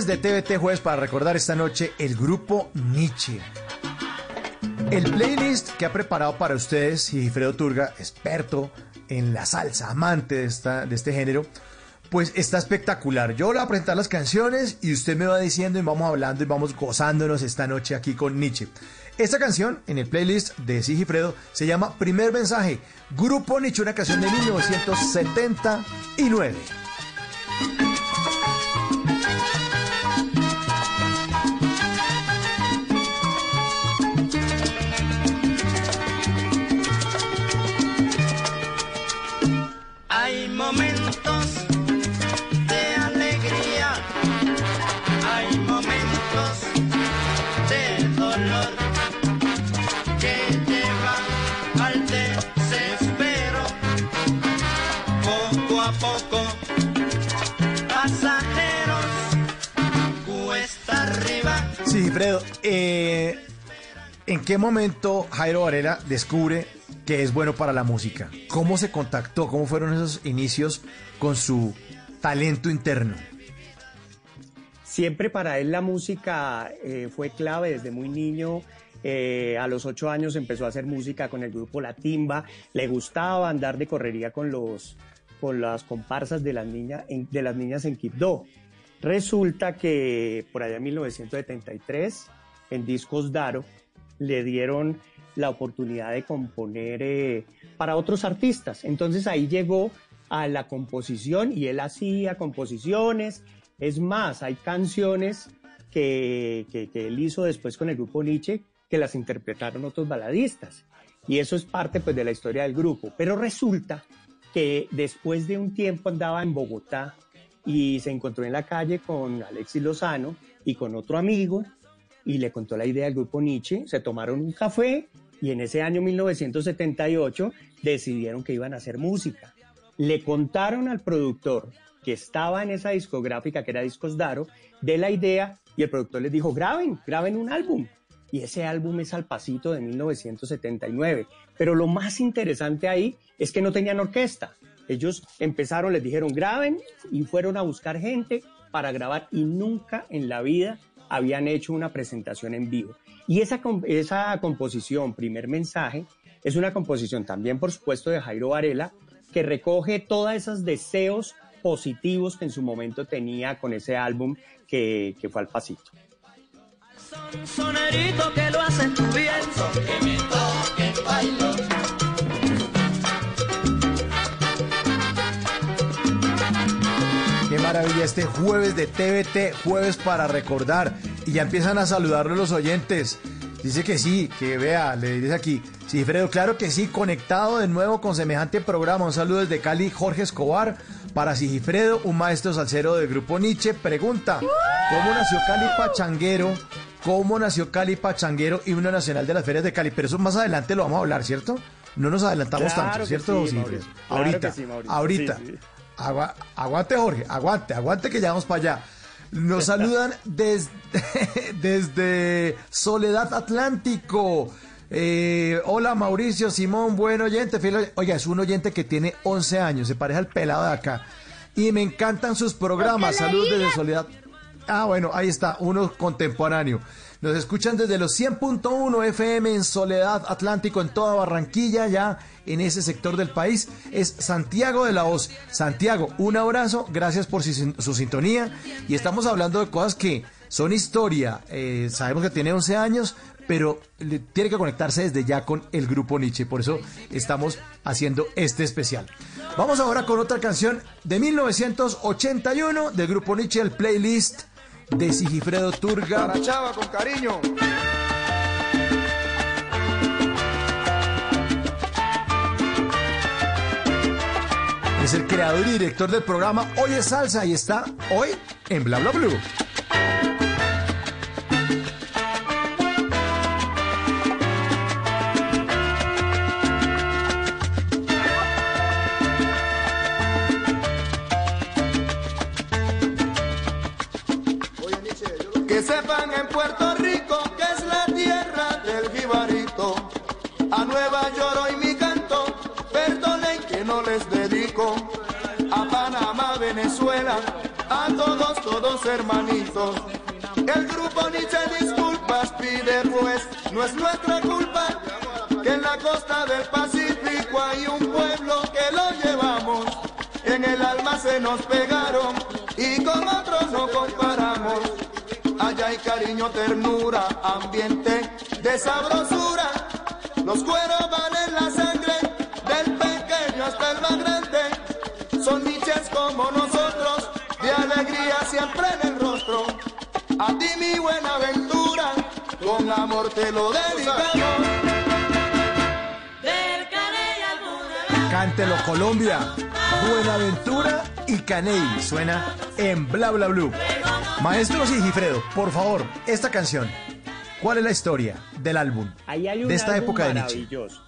De TVT, jueves para recordar esta noche el grupo Nietzsche. El playlist que ha preparado para ustedes Sigifredo Turga, experto en la salsa, amante de, esta, de este género, pues está espectacular. Yo le voy a presentar las canciones y usted me va diciendo y vamos hablando y vamos gozándonos esta noche aquí con Nietzsche. Esta canción en el playlist de Sigifredo se llama Primer Mensaje, Grupo Nietzsche, una canción de 1979. Eh, ¿en qué momento Jairo Varela descubre que es bueno para la música? ¿Cómo se contactó? ¿Cómo fueron esos inicios con su talento interno? Siempre para él la música eh, fue clave desde muy niño. Eh, a los ocho años empezó a hacer música con el grupo La Timba. Le gustaba andar de correría con, los, con las comparsas de las, niñas en, de las niñas en Quibdó. Resulta que por allá en 1973, en Discos Daro, le dieron la oportunidad de componer eh, para otros artistas. Entonces ahí llegó a la composición y él hacía composiciones. Es más, hay canciones que, que, él hizo después con el grupo Nietzsche que las interpretaron otros baladistas. Y eso es parte pues, de la historia del grupo. Pero resulta que después de un tiempo andaba en Bogotá y se encontró en la calle con Alexis Lozano y con otro amigo y le contó la idea del grupo Nietzsche, se tomaron un café y en ese año 1978 decidieron que iban a hacer música. Le contaron al productor que estaba en esa discográfica, que era Discos Daro, de la idea y el productor les dijo, graben, graben un álbum. Y ese álbum es Al Pasito de 1979. Pero lo más interesante ahí es que no tenían orquesta. Ellos empezaron, les dijeron, graben y fueron a buscar gente para grabar y nunca en la vida habían hecho una presentación en vivo. Y esa, esa composición, primer mensaje, es una composición también, por supuesto, de Jairo Varela, que recoge todos esos deseos positivos que en su momento tenía con ese álbum que, que fue Al Pasito. Que lo hacen bien, son que me. Maravilla este jueves de TVT, jueves para recordar. Y ya empiezan a saludarlo los oyentes. Dice que sí, que vea, le dice aquí. Sí, Fredo, claro que sí, conectado de nuevo con semejante programa. Un saludo desde Cali, Jorge Escobar. Para Sigifredo, un maestro salsero del grupo Nietzsche, pregunta, ¿cómo nació Cali Pachanguero? ¿Cómo nació Cali Pachanguero, himno nacional de las ferias de Cali? Pero eso más adelante lo vamos a hablar, ¿cierto? No nos adelantamos Claro tanto, ¿cierto, sí, Sigifredo? Mauricio. Claro ahorita, sí, ahorita. Sí. Agua- aguante, Jorge, aguante, aguante que ya vamos para allá. Nos saludan desde, desde Soledad Atlántico. Eh, hola Mauricio, Simón, buen oyente. fiel Oiga, es un oyente que tiene 11 años, se parece al pelado de acá. Y me encantan sus programas. Saludos desde Soledad. Ah, bueno, ahí está, uno contemporáneo. Nos escuchan desde los 100.1 FM en Soledad Atlántico, en toda Barranquilla, ya en ese sector del país. Es Santiago de la Hoz. Santiago, un abrazo, gracias por su, sin- su sintonía. Y estamos hablando de cosas que son historia. Eh, sabemos que tiene 11 años, pero tiene que conectarse desde ya con el grupo Nietzsche. Por eso estamos haciendo este especial. Vamos ahora con otra canción de 1981 del grupo Nietzsche, el playlist de Sigifredo Turga. Para Chava, con cariño. Es el creador y director del programa Hoy es Salsa y está hoy en Bla Bla Blue. Puerto Rico que es la tierra del jibarito. A Nueva York hoy mi canto, perdonen que no les dedico. A Panamá, Venezuela, a todos, todos hermanitos. El grupo Nietzsche disculpas pide pues, no es nuestra culpa que en la costa del Pacífico hay un pueblo que lo llevamos. En el alma se nos pegaron y con otros no comparamos. Allá hay cariño, ternura, ambiente de sabrosura. Los cueros van en la sangre, del pequeño hasta el más grande. Son niches como nosotros, de alegría siempre en el rostro. A ti mi buena aventura, con amor te lo dedicamos. Cántelo Colombia, Buenaventura y Caney. Suena en Bla Bla Blue. Maestro Sigifredo, por favor, esta canción. ¿Cuál es la historia del álbum? Ahí hay un de esta álbum época de Nietzsche. maravilloso.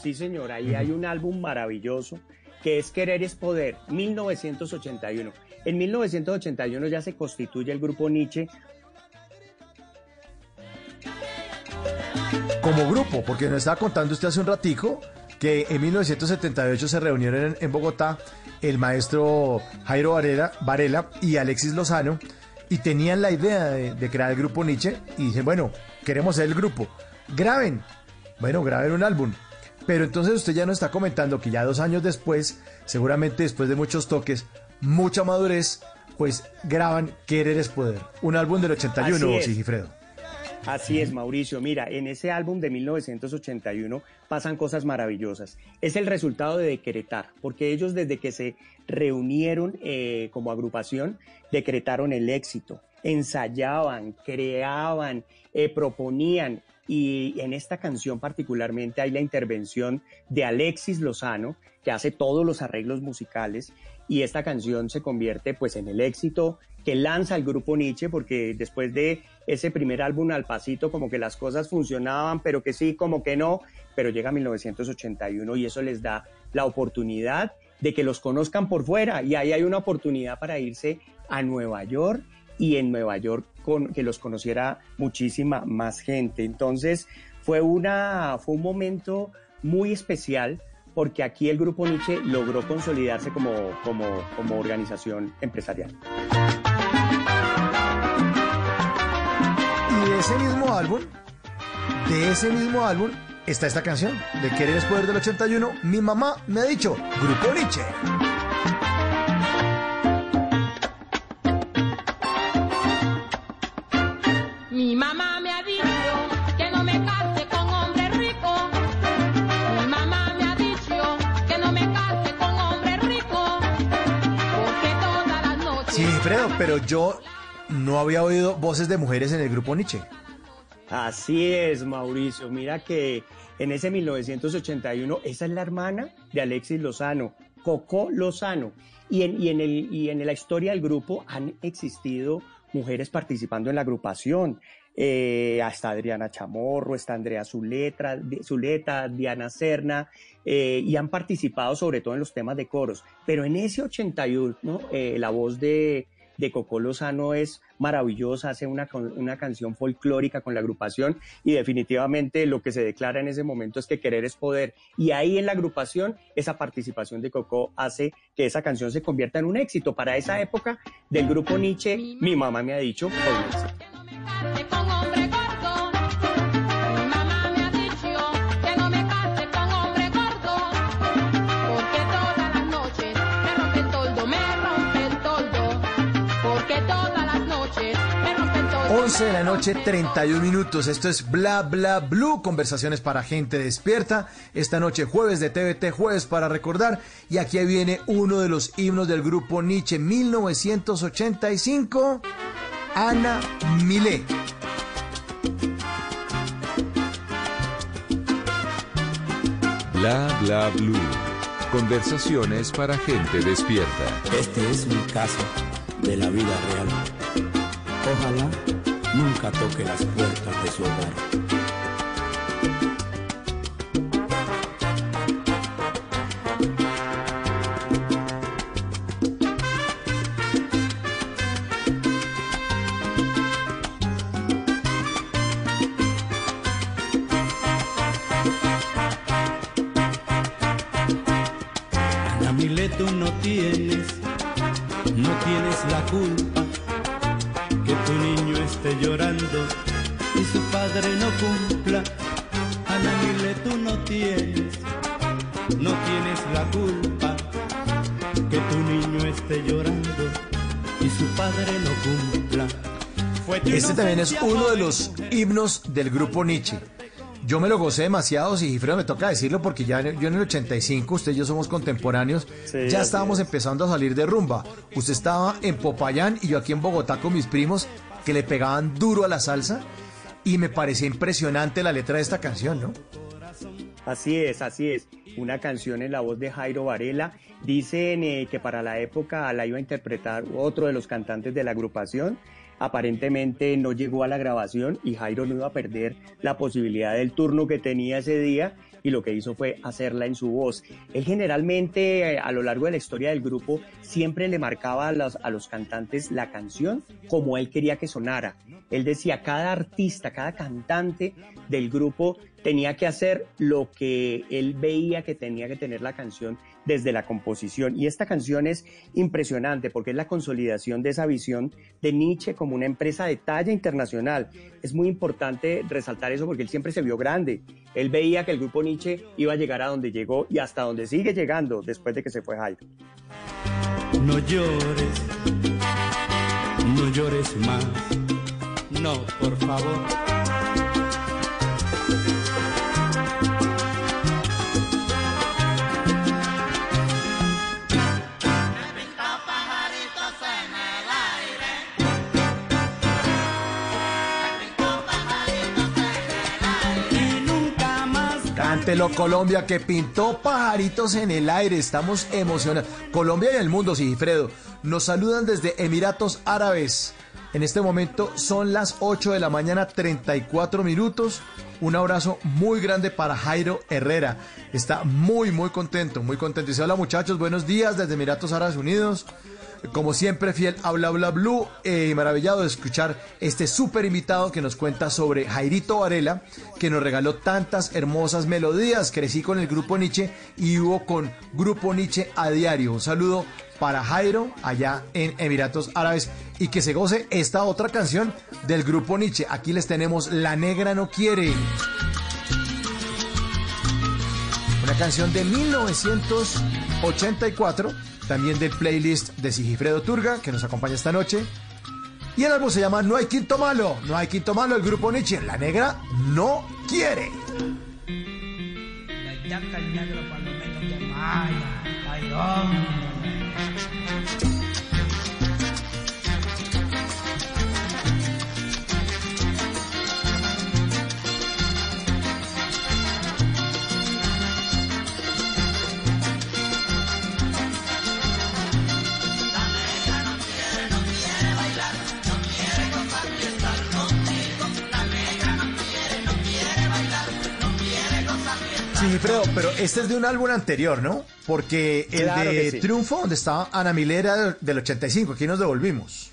Sí, señor, ahí hay un álbum maravilloso que es Querer es Poder, 1981. En 1981 ya se constituye el grupo Nietzsche como grupo, porque nos estaba contando usted hace un ratico que en 1978 se reunieron en, en Bogotá el maestro Jairo Varela, Varela y Alexis Lozano y tenían la idea de, de crear el grupo Nietzsche y dicen, bueno, queremos ser el grupo, graben, bueno, graben un álbum. Pero entonces usted ya nos está comentando que ya dos años después, seguramente después de muchos toques, mucha madurez, pues graban Querer es Poder, un álbum del 81, Así es. Sigifredo. Así es, Mauricio. Mira, en ese álbum de 1981 pasan cosas maravillosas. Es el resultado de decretar, porque ellos desde que se reunieron eh, como agrupación, decretaron el éxito, ensayaban, creaban, eh, proponían. Y en esta canción particularmente hay la intervención de Alexis Lozano, que hace todos los arreglos musicales, y esta canción se convierte pues en el éxito que lanza el grupo Nietzsche, porque después de ese primer álbum al pasito, como que las cosas funcionaban, pero que sí, como que no, pero llega 1981 y eso les da la oportunidad de que los conozcan por fuera y ahí hay una oportunidad para irse a Nueva York y en Nueva York que los conociera muchísima más gente. Entonces fue, una, fue un momento muy especial porque aquí el grupo Nietzsche logró consolidarse como, como, como organización empresarial. Y de ese mismo álbum, de ese mismo álbum, está esta canción de Querer es Poder del 81. Mi mamá me ha dicho, Grupo Nietzsche. Pero yo no había oído voces de mujeres en el Grupo Nietzsche. Así es, Mauricio. Mira que en ese 1981, esa es la hermana de Alexis Lozano, Coco Lozano. Y en, y en, el, y en la historia del grupo han existido mujeres participando en la agrupación. Eh, hasta Adriana Chamorro, está Andrea Zuleta, Zuleta Diana Serna, eh, y han participado sobre todo en los temas de coros. Pero en ese 81, ¿no? Eh, la voz de, de Coco Lozano es maravillosa, hace una, una canción folclórica con la agrupación y definitivamente lo que se declara en ese momento es que querer es poder. Y ahí en la agrupación, esa participación de Coco hace que esa canción se convierta en un éxito. Para esa época del grupo Nietzsche, mi mamá me ha dicho, 11 de la noche, 31 minutos. Esto es Bla Bla Blue, conversaciones para gente despierta. Esta noche, jueves de TVT, jueves para recordar. Y aquí viene uno de los himnos del grupo Nietzsche, 1985, Ana Milé. Bla Bla Blue. Conversaciones para gente despierta. Este es un caso de la vida real. Ojalá nunca toque las puertas de su hogar. Tú no tienes, no tienes la culpa esté llorando y su padre no cumpla. Ana tú no tienes, no tienes la culpa que tu niño esté llorando y su padre no cumpla. Este también es uno de los himnos del grupo Nietzsche. Yo me lo gocé demasiado, Sigifredo, me toca decirlo porque ya en- yo en el 85, usted y yo somos contemporáneos, Sí, ya estábamos es. empezando a salir de rumba. Usted estaba en Popayán y yo aquí en Bogotá con mis primos que le pegaban duro a la salsa y me parecía impresionante la letra de esta canción, ¿no? Así es, así es. Una canción en la voz de Jairo Varela. Dicen eh, que para la época la iba a interpretar otro de los cantantes de la agrupación. Aparentemente no llegó a la grabación y Jairo no iba a perder la posibilidad del turno que tenía ese día y lo que hizo fue hacerla en su voz. Él generalmente eh, a lo largo de la historia del grupo siempre le marcaba a los, a los cantantes la canción como él quería que sonara. Él decía, cada artista, cada cantante del grupo tenía que hacer lo que él veía que tenía que tener la canción desde la composición. Y esta canción es impresionante porque es la consolidación de esa visión de Nietzsche como una empresa de talla internacional. Es muy importante resaltar eso porque él siempre se vio grande. Él veía que el grupo Nietzsche iba a llegar a donde llegó y hasta donde sigue llegando después de que se fue Jairo. No llores, no llores más, no, por favor. Cántelo Colombia que pintó pajaritos en el aire. Estamos emocionados. Colombia y el mundo, Sigifredo. Nos saludan desde Emiratos Árabes. En este momento son las 8 de la mañana, 34 minutos. Un abrazo muy grande para Jairo Herrera. Está muy, muy contento, muy contento. Dice, hola muchachos, buenos días desde Emiratos Árabes Unidos. Como siempre, fiel habla habla blue y maravillado de escuchar este súper invitado que nos cuenta sobre Jairito Varela, que nos regaló tantas hermosas melodías. Crecí con el grupo Nietzsche y hubo con Grupo Nietzsche a diario. Un saludo para Jairo allá en Emiratos Árabes y que se goce esta otra canción del grupo Nietzsche. Aquí les tenemos La Negra No Quiere. Una canción de 1984 también del playlist de Sigifredo Turga, que nos acompaña esta noche. Y el álbum se llama No hay quinto malo, no hay quinto malo, el grupo Nietzsche, La Negra no quiere. La el negro. Sigifredo, pero este es de un álbum anterior, ¿no? Porque el Claro de sí. Triunfo, donde estaba Ana Milera del 85, aquí nos devolvimos.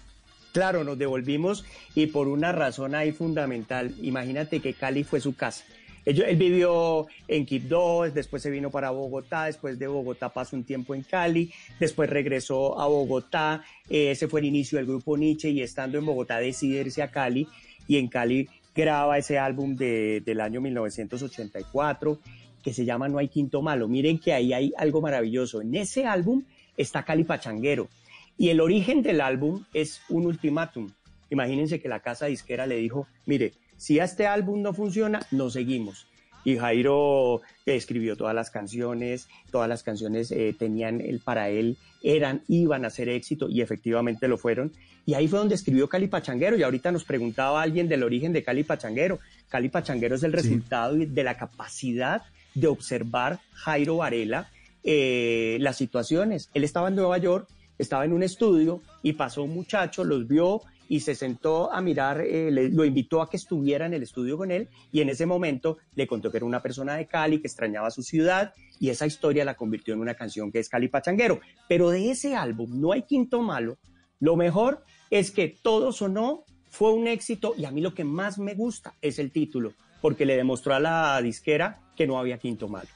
Claro, nos devolvimos y por una razón ahí fundamental. Imagínate que Cali fue su casa. Él, él vivió en Quibdó, después se vino para Bogotá, después de Bogotá pasó un tiempo en Cali, después regresó a Bogotá, eh, ese fue el inicio del grupo Nietzsche y estando en Bogotá decide irse a Cali y en Cali graba ese álbum de- del año 1984 que se llama No hay quinto malo. Miren que ahí hay algo maravilloso. En ese álbum está Cali Pachanguero. Y el origen del álbum es un ultimátum. Imagínense que la casa disquera le dijo, mire, si este álbum no funciona, no seguimos. Y Jairo escribió todas las canciones, todas las canciones eh, tenían el para él, eran, iban a ser éxito y efectivamente lo fueron. Y ahí fue donde escribió Cali Pachanguero. Y ahorita nos preguntaba alguien del origen de Cali Pachanguero. Cali Pachanguero es el resultado de la capacidad de observar Jairo Varela eh, las situaciones. Él estaba en Nueva York, estaba en un estudio y pasó un muchacho, los vio y se sentó a mirar, eh, le- lo invitó a que estuviera en el estudio con él y en ese momento le contó que era una persona de Cali, que extrañaba su ciudad y esa historia la convirtió en una canción que es Cali Pachanguero. Pero de ese álbum, No hay quinto malo, lo mejor es que todo sonó, fue un éxito y a mí lo que más me gusta es el título, porque le demostró a la disquera que no había quinto malo.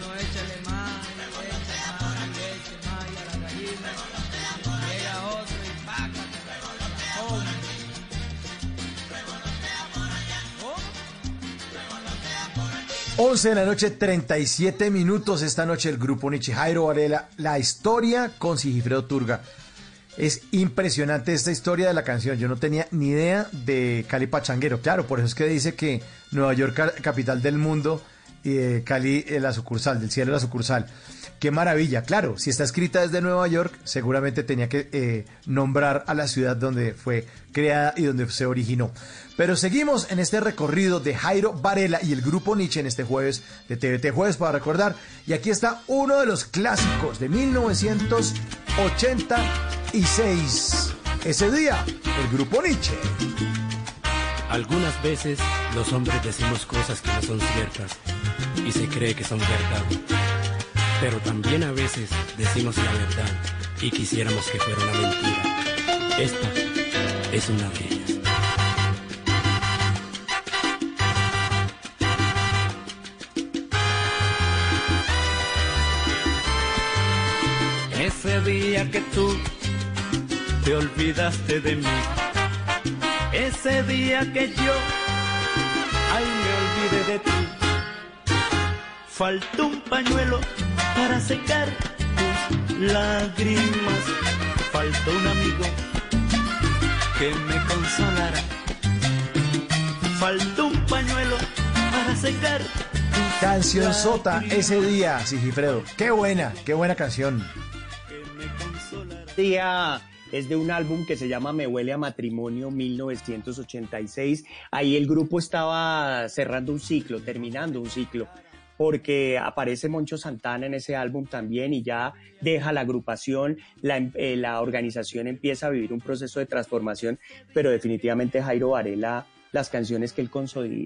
La. 11 de la noche, 37 minutos. Esta noche el grupo Nietzsche Jairo Varela, la historia con Sigifredo Turga. Es impresionante esta historia de la canción. Yo no tenía ni idea de Cali Pachanguero. Claro, por eso es que dice que Nueva York, ca- capital del mundo, y eh, Cali, eh, la sucursal, del cielo, la sucursal. Qué maravilla. Claro, si está escrita desde Nueva York, seguramente tenía que eh, nombrar a la ciudad donde fue creada y donde se originó. Pero seguimos en este recorrido de Jairo Varela y el grupo Nietzsche en este jueves de TVT Jueves para recordar. Y aquí está uno de los clásicos de 1986. Ese día, el grupo Nietzsche. Algunas veces los hombres decimos cosas que no son ciertas y se cree que son verdad. Pero también a veces decimos la verdad y quisiéramos que fuera una mentira. Esta es una de ellas. Ese día que tú te olvidaste de mí. Ese día que yo, ay, me olvidé de ti. Faltó un pañuelo para secar tus lágrimas. Faltó un amigo que me consolara. Faltó un pañuelo para secar Canción Sota, ese día, Sigifredo. Qué buena, qué buena canción. Día es de un álbum que se llama Me huele a matrimonio 1986. Ahí el grupo estaba cerrando un ciclo, terminando un ciclo, porque aparece Moncho Santana en ese álbum también y ya deja la agrupación, la, em- eh, organización empieza a vivir un proceso de transformación, pero definitivamente Jairo Varela, las canciones que él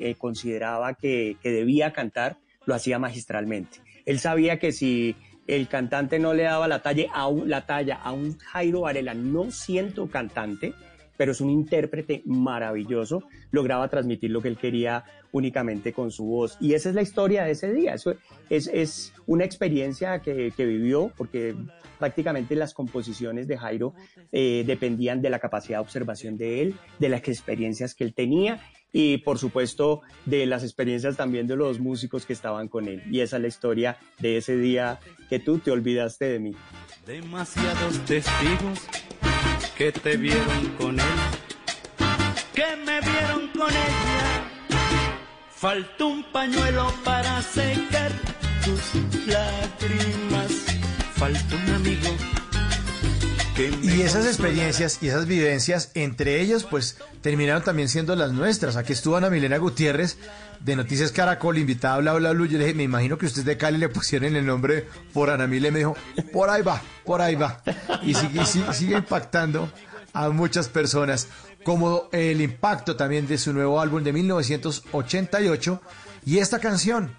eh, consideraba que debía cantar, lo hacía magistralmente. Él sabía que si el cantante no le daba la talla a un, la talla a un Jairo Varela, no siento cantante, pero es un intérprete maravilloso, lograba transmitir lo que él quería únicamente con su voz. Y esa es la historia de ese día. Eso es, es una experiencia que, vivió, porque prácticamente las composiciones de Jairo eh, dependían de la capacidad de observación de él, de las experiencias que él tenía y por supuesto de las experiencias también de los músicos que estaban con él. Y esa es la historia de ese día que tú te olvidaste de mí. Demasiados testigos que te vieron con él, que me vieron con ella. Faltó un pañuelo para secar tus lágrimas. Faltó un amigo Y esas experiencias y esas vivencias, entre ellos, pues terminaron también siendo las nuestras. Aquí estuvo Ana Milena Gutiérrez de Noticias Caracol, invitada a Bla Bla Blue. Yo le dije, me imagino que usted de Cali le pusieron el nombre por Ana Milena. Me dijo, por ahí va, por ahí va. Y sigue, sigue, sigue impactando a muchas personas, como el impacto también de su nuevo álbum de 1988 y esta canción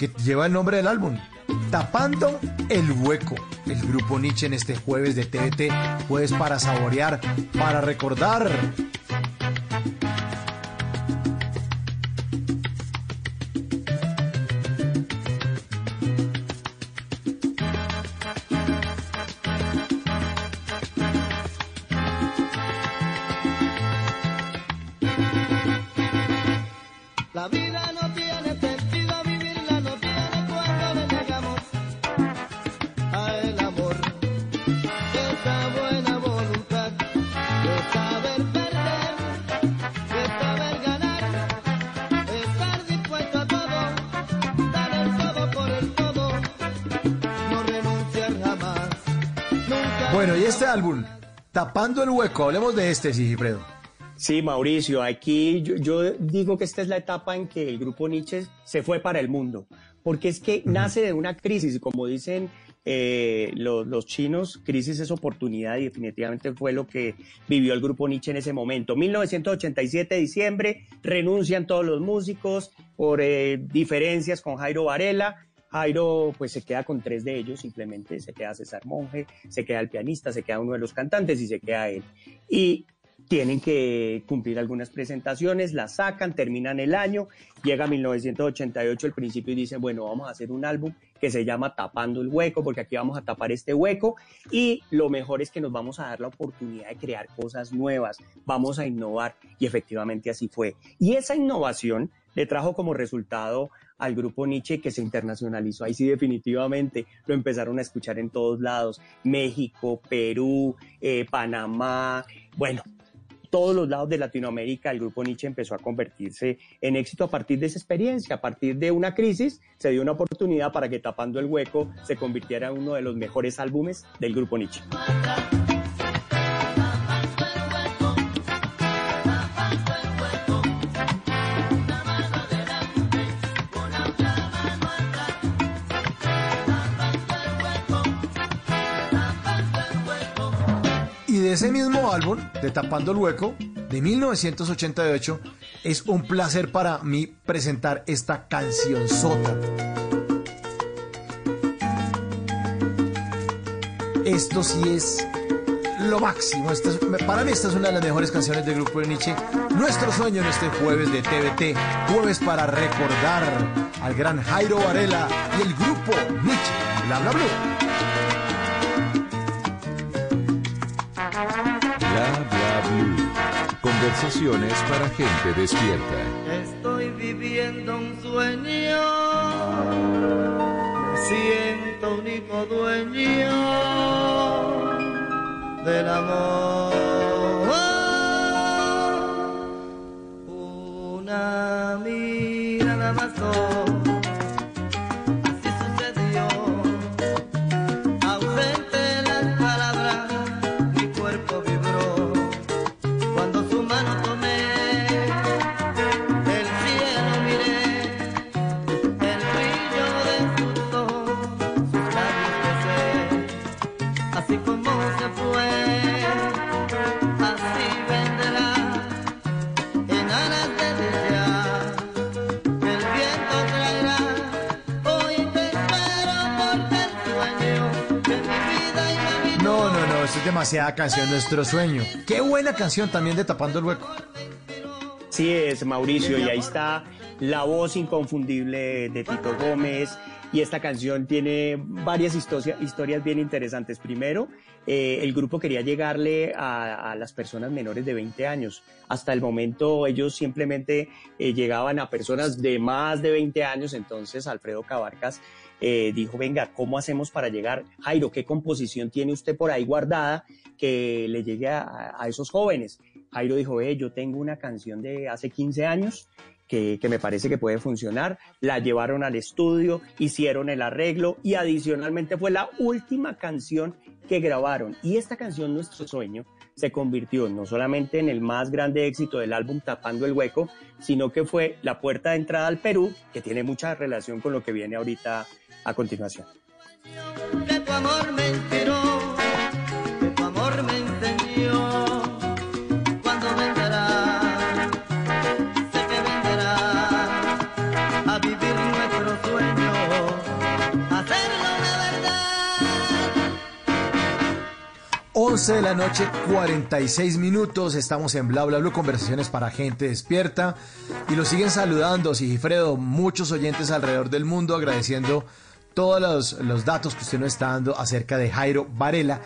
que lleva el nombre del álbum, Tapando el Hueco. El grupo Nietzsche en este jueves de TVT, jueves para saborear, para recordar. Álbum, Tapando el Hueco, hablemos de este, Sigifredo. Sí, Mauricio, aquí yo, yo digo que esta es la etapa en que el grupo Nietzsche se fue para el mundo, porque es que nace de una crisis, y como dicen eh, los, los chinos, crisis es oportunidad y definitivamente fue lo que vivió el grupo Nietzsche en ese momento. 1987, diciembre, renuncian todos los músicos por eh, diferencias con Jairo Varela. Jairo pues se queda con tres de ellos, simplemente se queda César Monge, se queda el pianista, se queda uno de los cantantes y se queda él. Y tienen que cumplir algunas presentaciones, las sacan, terminan el año, llega 1988 el principio y dicen, bueno, vamos a hacer un álbum que se llama Tapando el Hueco, porque aquí vamos a tapar este hueco y lo mejor es que nos vamos a dar la oportunidad de crear cosas nuevas, vamos a innovar y efectivamente así fue. Y esa innovación le trajo como resultado al grupo Nietzsche que se internacionalizó. Ahí sí definitivamente lo empezaron a escuchar en todos lados. México, Perú, eh, Panamá, bueno, todos los lados de Latinoamérica, el grupo Nietzsche empezó a convertirse en éxito a partir de esa experiencia, a partir de una crisis, se dio una oportunidad para que Tapando el Hueco se convirtiera en uno de los mejores álbumes del grupo Nietzsche. De ese mismo álbum, de Tapando el Hueco, de 1988, es un placer para mí presentar esta canción sota. Esto sí es lo máximo. Para mí esta es una de las mejores canciones del grupo de Nietzsche. Nuestro sueño en este jueves de TVT, jueves para recordar al gran Jairo Varela y el grupo Nietzsche. Bla, bla, bla. Conversaciones para gente despierta. Estoy viviendo un sueño, me siento único dueño del amor. Una demasiada canción, nuestro sueño. Qué buena canción también de Tapando el Hueco. Sí es, Mauricio, y ahí está la voz inconfundible de Tito Gómez. Y esta canción tiene varias historia- historias bien interesantes. Primero, eh, el grupo quería llegarle a, a las personas menores de 20 años. Hasta el momento ellos simplemente eh, llegaban a personas de más de 20 años. Entonces Alfredo Cabarcas eh, dijo, venga, ¿cómo hacemos para llegar? Jairo, ¿qué composición tiene usted por ahí guardada que le llegue a, esos jóvenes? Jairo dijo, ve, yo tengo una canción de hace 15 años que, que me parece que puede funcionar. La llevaron al estudio, hicieron el arreglo y adicionalmente fue la última canción que grabaron. Y esta canción, Nuestro Sueño, se convirtió no solamente en el más grande éxito del álbum Tapando el Hueco, sino que fue la puerta de entrada al Perú, que tiene mucha relación con lo que viene ahorita a continuación. que tu amor me inspiró, que tu amor me enseñó. Cuando vendrá, sé que vendrá a vivir nuestro sueño, a hacerlo una verdad. 11 de la noche, 46 minutos. Estamos en Bla Bla Blue, conversaciones para gente despierta. Y lo siguen saludando, Sigifredo, muchos oyentes alrededor del mundo agradeciendo todos los, los datos que usted nos está dando acerca de Jairo Varela.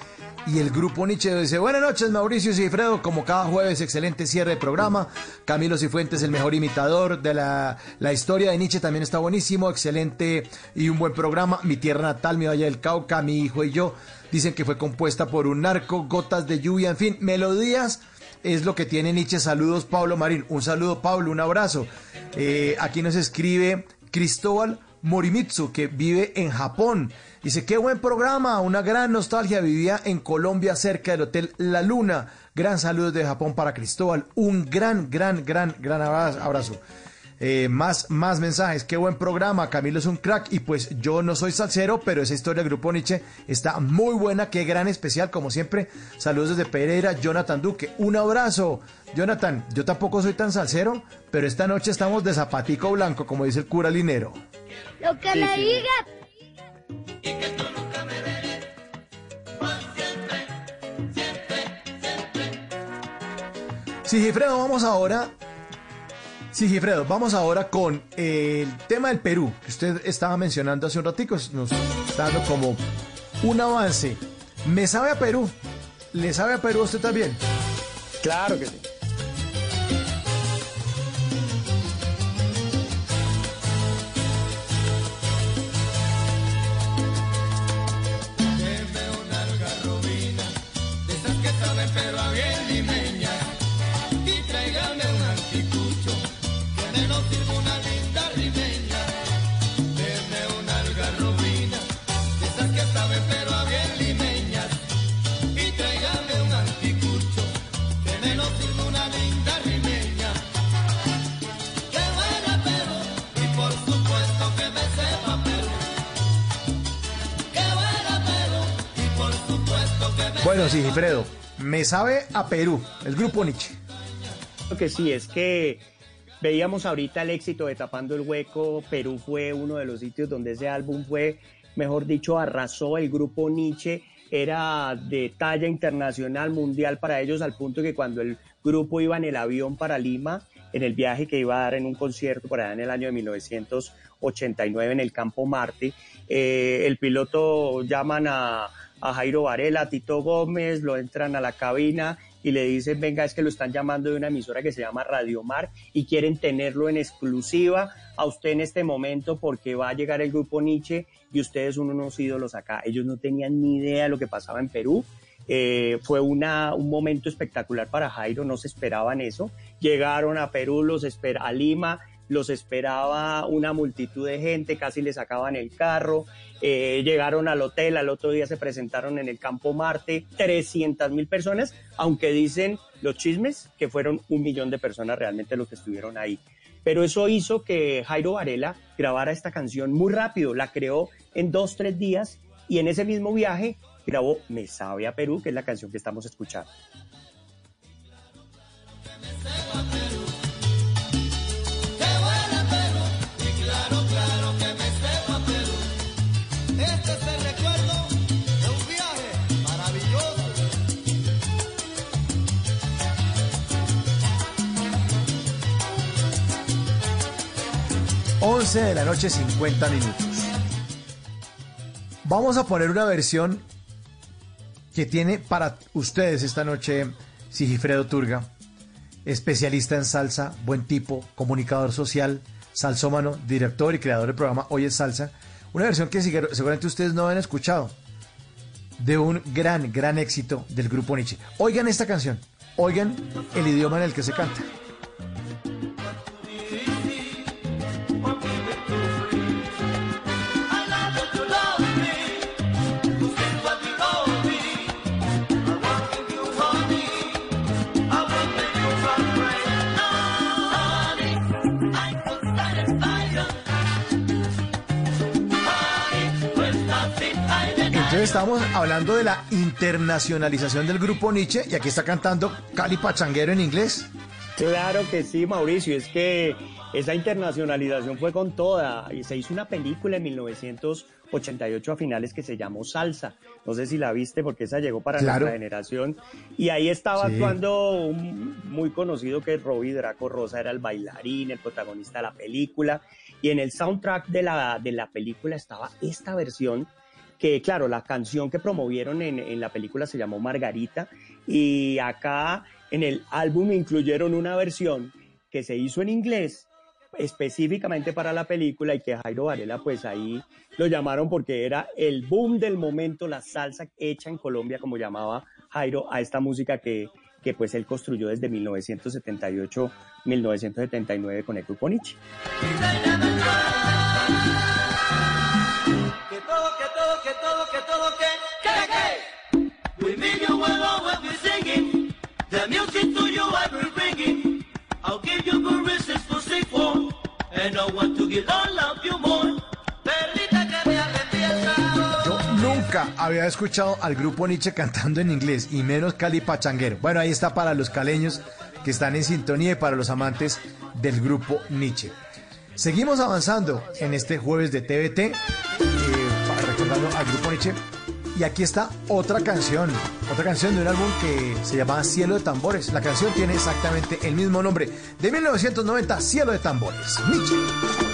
Y el grupo Nietzsche dice, buenas noches Mauricio Sigifredo, como cada jueves, excelente cierre de programa. Camilo Cifuentes, el mejor imitador de la, la historia de Nietzsche, también está buenísimo, excelente y un buen programa. Mi tierra natal, mi Valle del Cauca, mi hijo y yo, dicen que fue compuesta por un narco, gotas de lluvia, en fin, melodías es lo que tiene Nietzsche. Saludos, Pablo Marín. Un saludo, Pablo, un abrazo. Eh, aquí nos escribe Cristóbal Morimitsu, que vive en Japón. Dice, qué buen programa, una gran nostalgia. Vivía en Colombia cerca del Hotel La Luna. Gran saludos de Japón para Cristóbal. Un gran, gran, gran, gran abra- abrazo. Eh, más, más mensajes, qué buen programa, Camilo es un crack y pues yo no soy salsero, pero esa historia del Grupo Nietzsche está muy buena, qué gran especial, como siempre, saludos desde Pereira, Jonathan Duque, un abrazo, Jonathan, yo tampoco soy tan salsero, pero esta noche estamos de zapatico blanco, como dice el cura Linero. Lo que le diga. Sigifredo, vamos ahora. Sigifredo, vamos ahora con el tema del Perú, que usted estaba mencionando hace un ratico, nos está dando como un avance. ¿Me sabe a Perú? ¿Le sabe a Perú a usted también? Claro que sí. Bueno, Sigifredo, me sabe a Perú, el Grupo Nietzsche. Lo que sí es que veíamos ahorita el éxito de Tapando el Hueco. Perú fue uno de los sitios donde ese álbum fue, mejor dicho, arrasó. El grupo Nietzsche era de talla internacional, mundial para ellos, al punto que cuando el grupo iba en el avión para Lima, en el viaje que iba a dar en un concierto por allá en el año de 1989 en el Campo Marte, eh, el piloto llaman a, a Jairo Varela, a Tito Gómez, lo entran a la cabina y le dicen, venga, es que lo están llamando de una emisora que se llama Radio Mar y quieren tenerlo en exclusiva a usted en este momento porque va a llegar el grupo Nietzsche y ustedes son unos ídolos acá. Ellos no tenían ni idea de lo que pasaba en Perú. Eh, fue una, un momento espectacular para Jairo, no se esperaban eso. Llegaron a Perú, los espera, a Lima, los esperaba una multitud de gente, casi les sacaban el carro, eh, llegaron al hotel, al otro día se presentaron en el Campo Marte, 300 mil personas, aunque dicen los chismes que fueron un millón de personas realmente los que estuvieron ahí. Pero eso hizo que Jairo Varela grabara esta canción muy rápido, la creó en dos, tres días y en ese mismo viaje grabó Me Sabe a Perú, que es la canción que estamos escuchando. 11 de la noche, 50 minutos. Vamos a poner una versión que tiene para ustedes esta noche Sigifredo Turga, especialista en salsa, buen tipo, comunicador social, salsómano, director y creador del programa Hoy es Salsa. Una versión que seguramente ustedes no han escuchado, de un gran, gran éxito del grupo Nietzsche. Oigan esta canción, oigan el idioma en el que se canta. Entonces estábamos hablando de la internacionalización del grupo Nietzsche y aquí está cantando Cali Pachanguero en inglés. Claro que sí, Mauricio, es que esa internacionalización fue con toda y se hizo una película en 1988 a finales que se llamó Salsa. No sé si la viste porque esa llegó para Claro. nuestra generación y ahí estaba Sí. actuando un muy conocido que es Robbie Draco Rosa, era el bailarín, el protagonista de la película y en el soundtrack de la, de la película estaba esta versión que claro, la canción que promovieron en, en la película se llamó Margarita y acá en el álbum incluyeron una versión que se hizo en inglés específicamente para la película y que Jairo Varela pues ahí lo llamaron porque era el boom del momento, la salsa hecha en Colombia como llamaba Jairo a esta música que, que pues él construyó desde 1978-1979 con el grupo The music to you I will bring it. I'll give you good reasons to sing for. And I want to give all of you more. Perlita que me arrepienta. Yo nunca había escuchado al grupo Nietzsche cantando en inglés y menos Cali Pachanguero. Bueno, ahí está para los caleños que están en sintonía y para los amantes del grupo Nietzsche. Seguimos avanzando en este jueves de TVT, eh, recordando al grupo Nietzsche. Y aquí está otra canción, otra canción de un álbum que se llama Cielo de Tambores. La canción tiene exactamente el mismo nombre, de 1990, Cielo de Tambores. Nietzsche.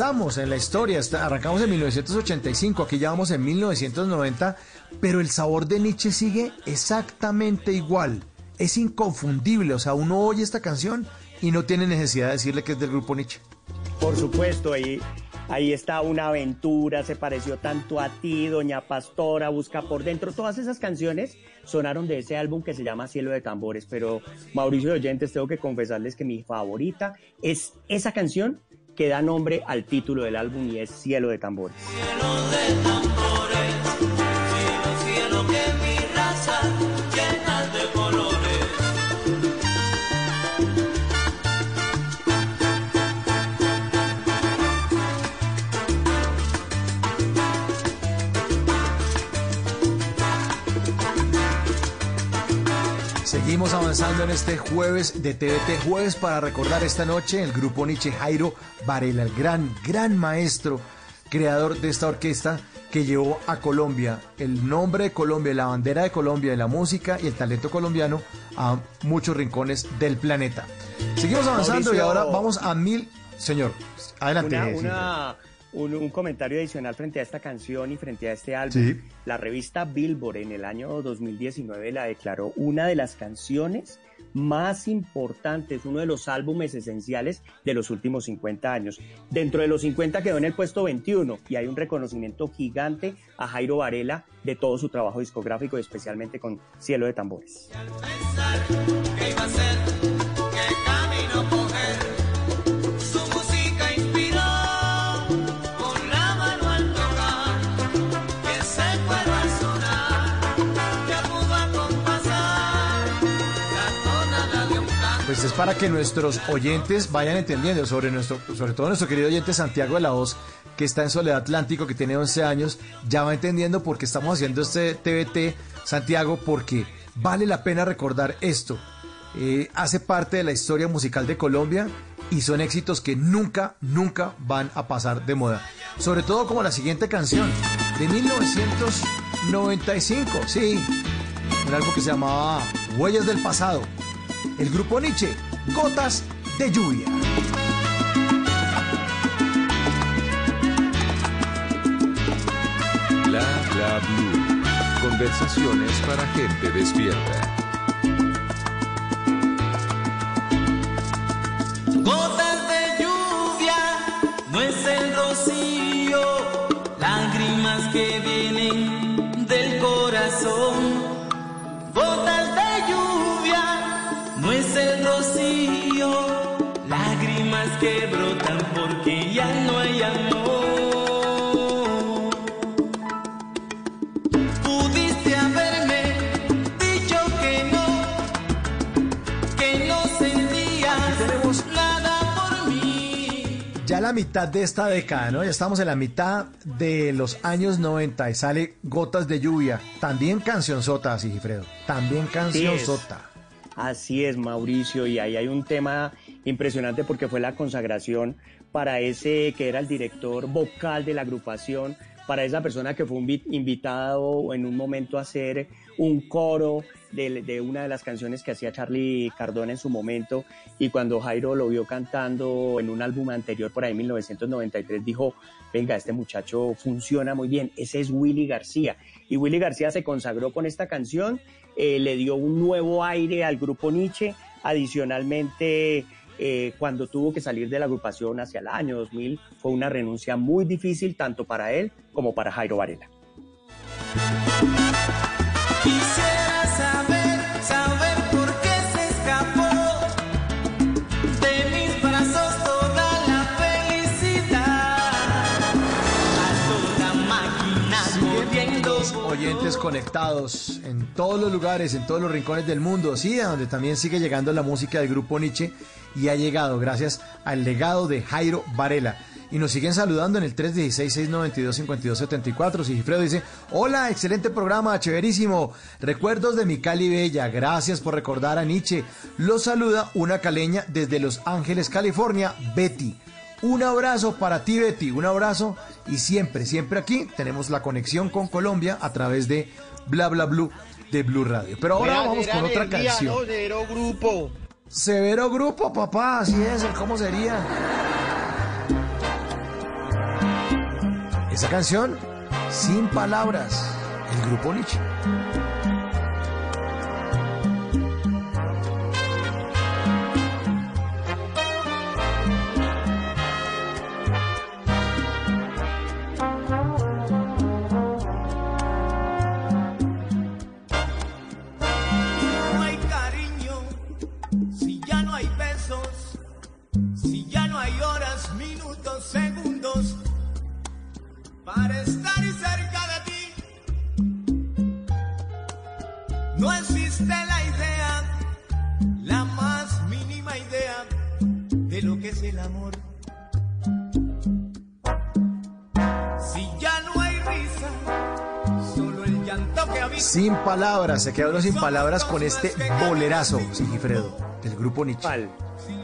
Avanzamos en la historia. Arrancamos en 1985, aquí ya vamos en 1990, pero el sabor de Nietzsche sigue exactamente igual. Es inconfundible, o sea, uno oye esta canción y no tiene necesidad de decirle que es del grupo Nietzsche. Por supuesto, ahí, ahí está una aventura, se pareció tanto a ti, Doña Pastora, Busca por Dentro. Todas esas canciones sonaron de ese álbum que se llama Cielo de Tambores, pero Mauricio de Oyentes, tengo que confesarles que mi favorita es esa canción que da nombre al título del álbum y es Cielo de Tambores. Seguimos avanzando en este jueves de TVT, jueves para recordar esta noche el grupo Nietzsche Jairo Varela, el gran, gran maestro, creador de esta orquesta que llevó a Colombia el nombre de Colombia, la bandera de Colombia, de la música y el talento colombiano a muchos rincones del planeta. Seguimos avanzando y ahora vamos a mil... Señor, adelante. Una- sí. una- un, un comentario adicional frente a esta canción y frente a este álbum. Sí. La revista Billboard en el año 2019 la declaró una de las canciones más importantes, uno de los álbumes esenciales de los últimos 50 años. Dentro de los 50 quedó en el puesto 21 y hay un reconocimiento gigante a Jairo Varela de todo su trabajo discográfico, especialmente con Cielo de Tambores. ¿Qué iba a ser? Pues es para que nuestros oyentes vayan entendiendo, sobre, nuestro, sobre todo nuestro querido oyente Santiago de la Voz, que está en Soledad Atlántico, que tiene 11 años, ya va entendiendo por qué estamos haciendo este TVT, Santiago, porque vale la pena recordar esto. Eh, hace parte de la historia musical de Colombia y son éxitos que nunca, nunca van a pasar de moda. Sobre todo como la siguiente canción, de 1995, sí, un álbum que se llamaba Huellas del Pasado. El grupo Nietzsche, Gotas de Lluvia. Bla bla blue. Conversaciones para gente despierta. Gotas de lluvia, no es el rocío, lágrimas que vienen que brotan porque ya no hay amor. Pudiste haberme dicho que no, que no sentías nada por mí. Ya la mitad de esta década, ¿no? Ya estamos en la mitad de los años 90 y sale Gotas de Lluvia. También canción sota, Sigifredo. También canción sota. Así es, Mauricio, y ahí hay un tema impresionante porque fue la consagración para ese que era el director vocal de la agrupación, para esa persona que fue invi- invitado en un momento a hacer un coro de, de una de las canciones que hacía Charlie Cardona en su momento, y cuando Jairo lo vio cantando en un álbum anterior, por ahí en 1993, dijo, venga, este muchacho funciona muy bien, ese es Willy García. Y Willy García se consagró con esta canción, eh, le dio un nuevo aire al grupo Nietzsche, adicionalmente eh, cuando tuvo que salir de la agrupación hacia el año 2000, fue una renuncia muy difícil tanto para él como para Jairo Varela. Quisiera saber, saber por qué se escapó de mis brazos toda la felicidad. A toda. Oyentes conectados en todos los lugares, en todos los rincones del mundo, sí, a donde también sigue llegando la música del grupo Nietzsche y ha llegado gracias al legado de Jairo Varela. Y nos siguen saludando en el 316-692-5274. Sigifredo dice, hola, excelente programa, chéverísimo. Recuerdos de mi Cali Bella, gracias por recordar a Nietzsche. Los saluda una caleña desde Los Ángeles, California, Betty. Un abrazo para ti, Betty, un abrazo. Y siempre, siempre aquí tenemos la conexión con Colombia a través de Bla Bla Blue de Blue Radio. Pero ahora vamos con otra canción. ¿no? Grupo. Severo grupo, papá, así es, cómo sería. Esa canción, sin palabras, el grupo Nietzsche. Sin palabras, se queda uno sin palabras con este bolerazo, Sigifredo, del grupo Nietzsche. Tal,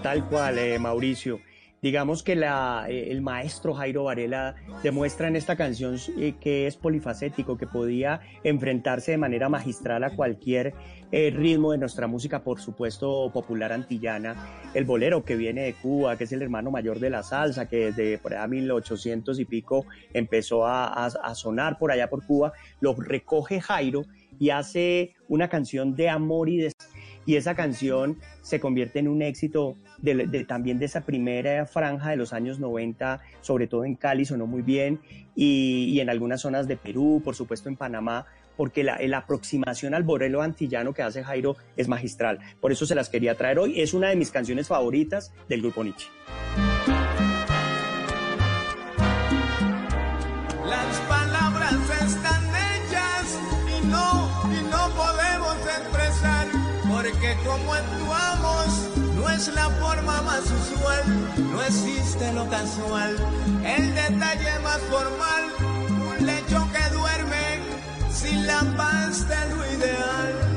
tal cual, eh, Mauricio. Digamos que la, eh, el maestro Jairo Varela demuestra en esta canción eh, que es polifacético, que podía enfrentarse de manera magistral a cualquier eh, ritmo de nuestra música, por supuesto, popular antillana. El bolero que viene de Cuba, que es el hermano mayor de la salsa, que desde por allá 1800 y pico empezó a, a- a sonar por allá por Cuba, lo recoge Jairo y hace una canción de amor y de y esa canción se convierte en un éxito también de esa primera franja de los años 90, sobre todo en Cali sonó muy bien y, en algunas zonas de Perú, por supuesto en Panamá, porque la, la aproximación al borelo antillano que hace Jairo es magistral. Por eso se las quería traer hoy. Es una de mis canciones favoritas del grupo Nietzsche. Las palabras están hechas y no como actuamos no es la forma más usual, no existe lo casual, el detalle más formal, un lecho que duerme sin la paz de lo ideal.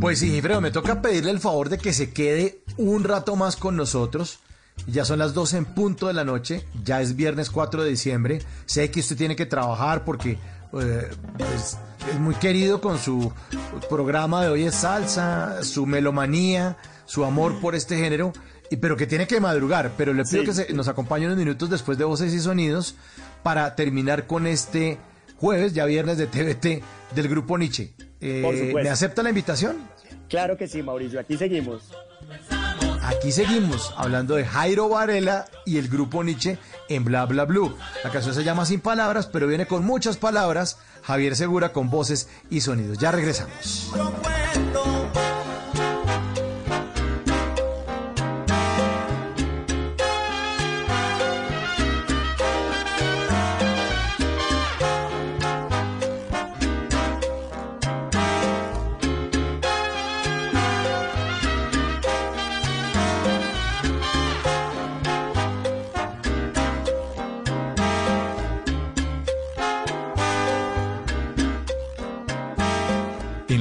Pues Sigifredo, me toca pedirle el favor de que se quede un rato más con nosotros. Ya son las 12 en punto de la noche, ya es viernes 4 de diciembre. Sé que usted tiene que trabajar porque eh, es muy querido con su programa de hoy es salsa, su melomanía, su amor por este género, y, pero que tiene que madrugar. Pero le pido Sí. que se- nos acompañe unos minutos después de Voces y Sonidos para terminar con este jueves, ya viernes de TVT del grupo Nietzsche. Eh, Por. ¿Me acepta la invitación? Claro que sí, Mauricio, aquí seguimos. Aquí seguimos hablando de Jairo Varela y el grupo Nietzsche en Bla Bla Blue. La canción se llama Sin Palabras, pero viene con muchas palabras. Javier Segura con voces y sonidos. Ya regresamos.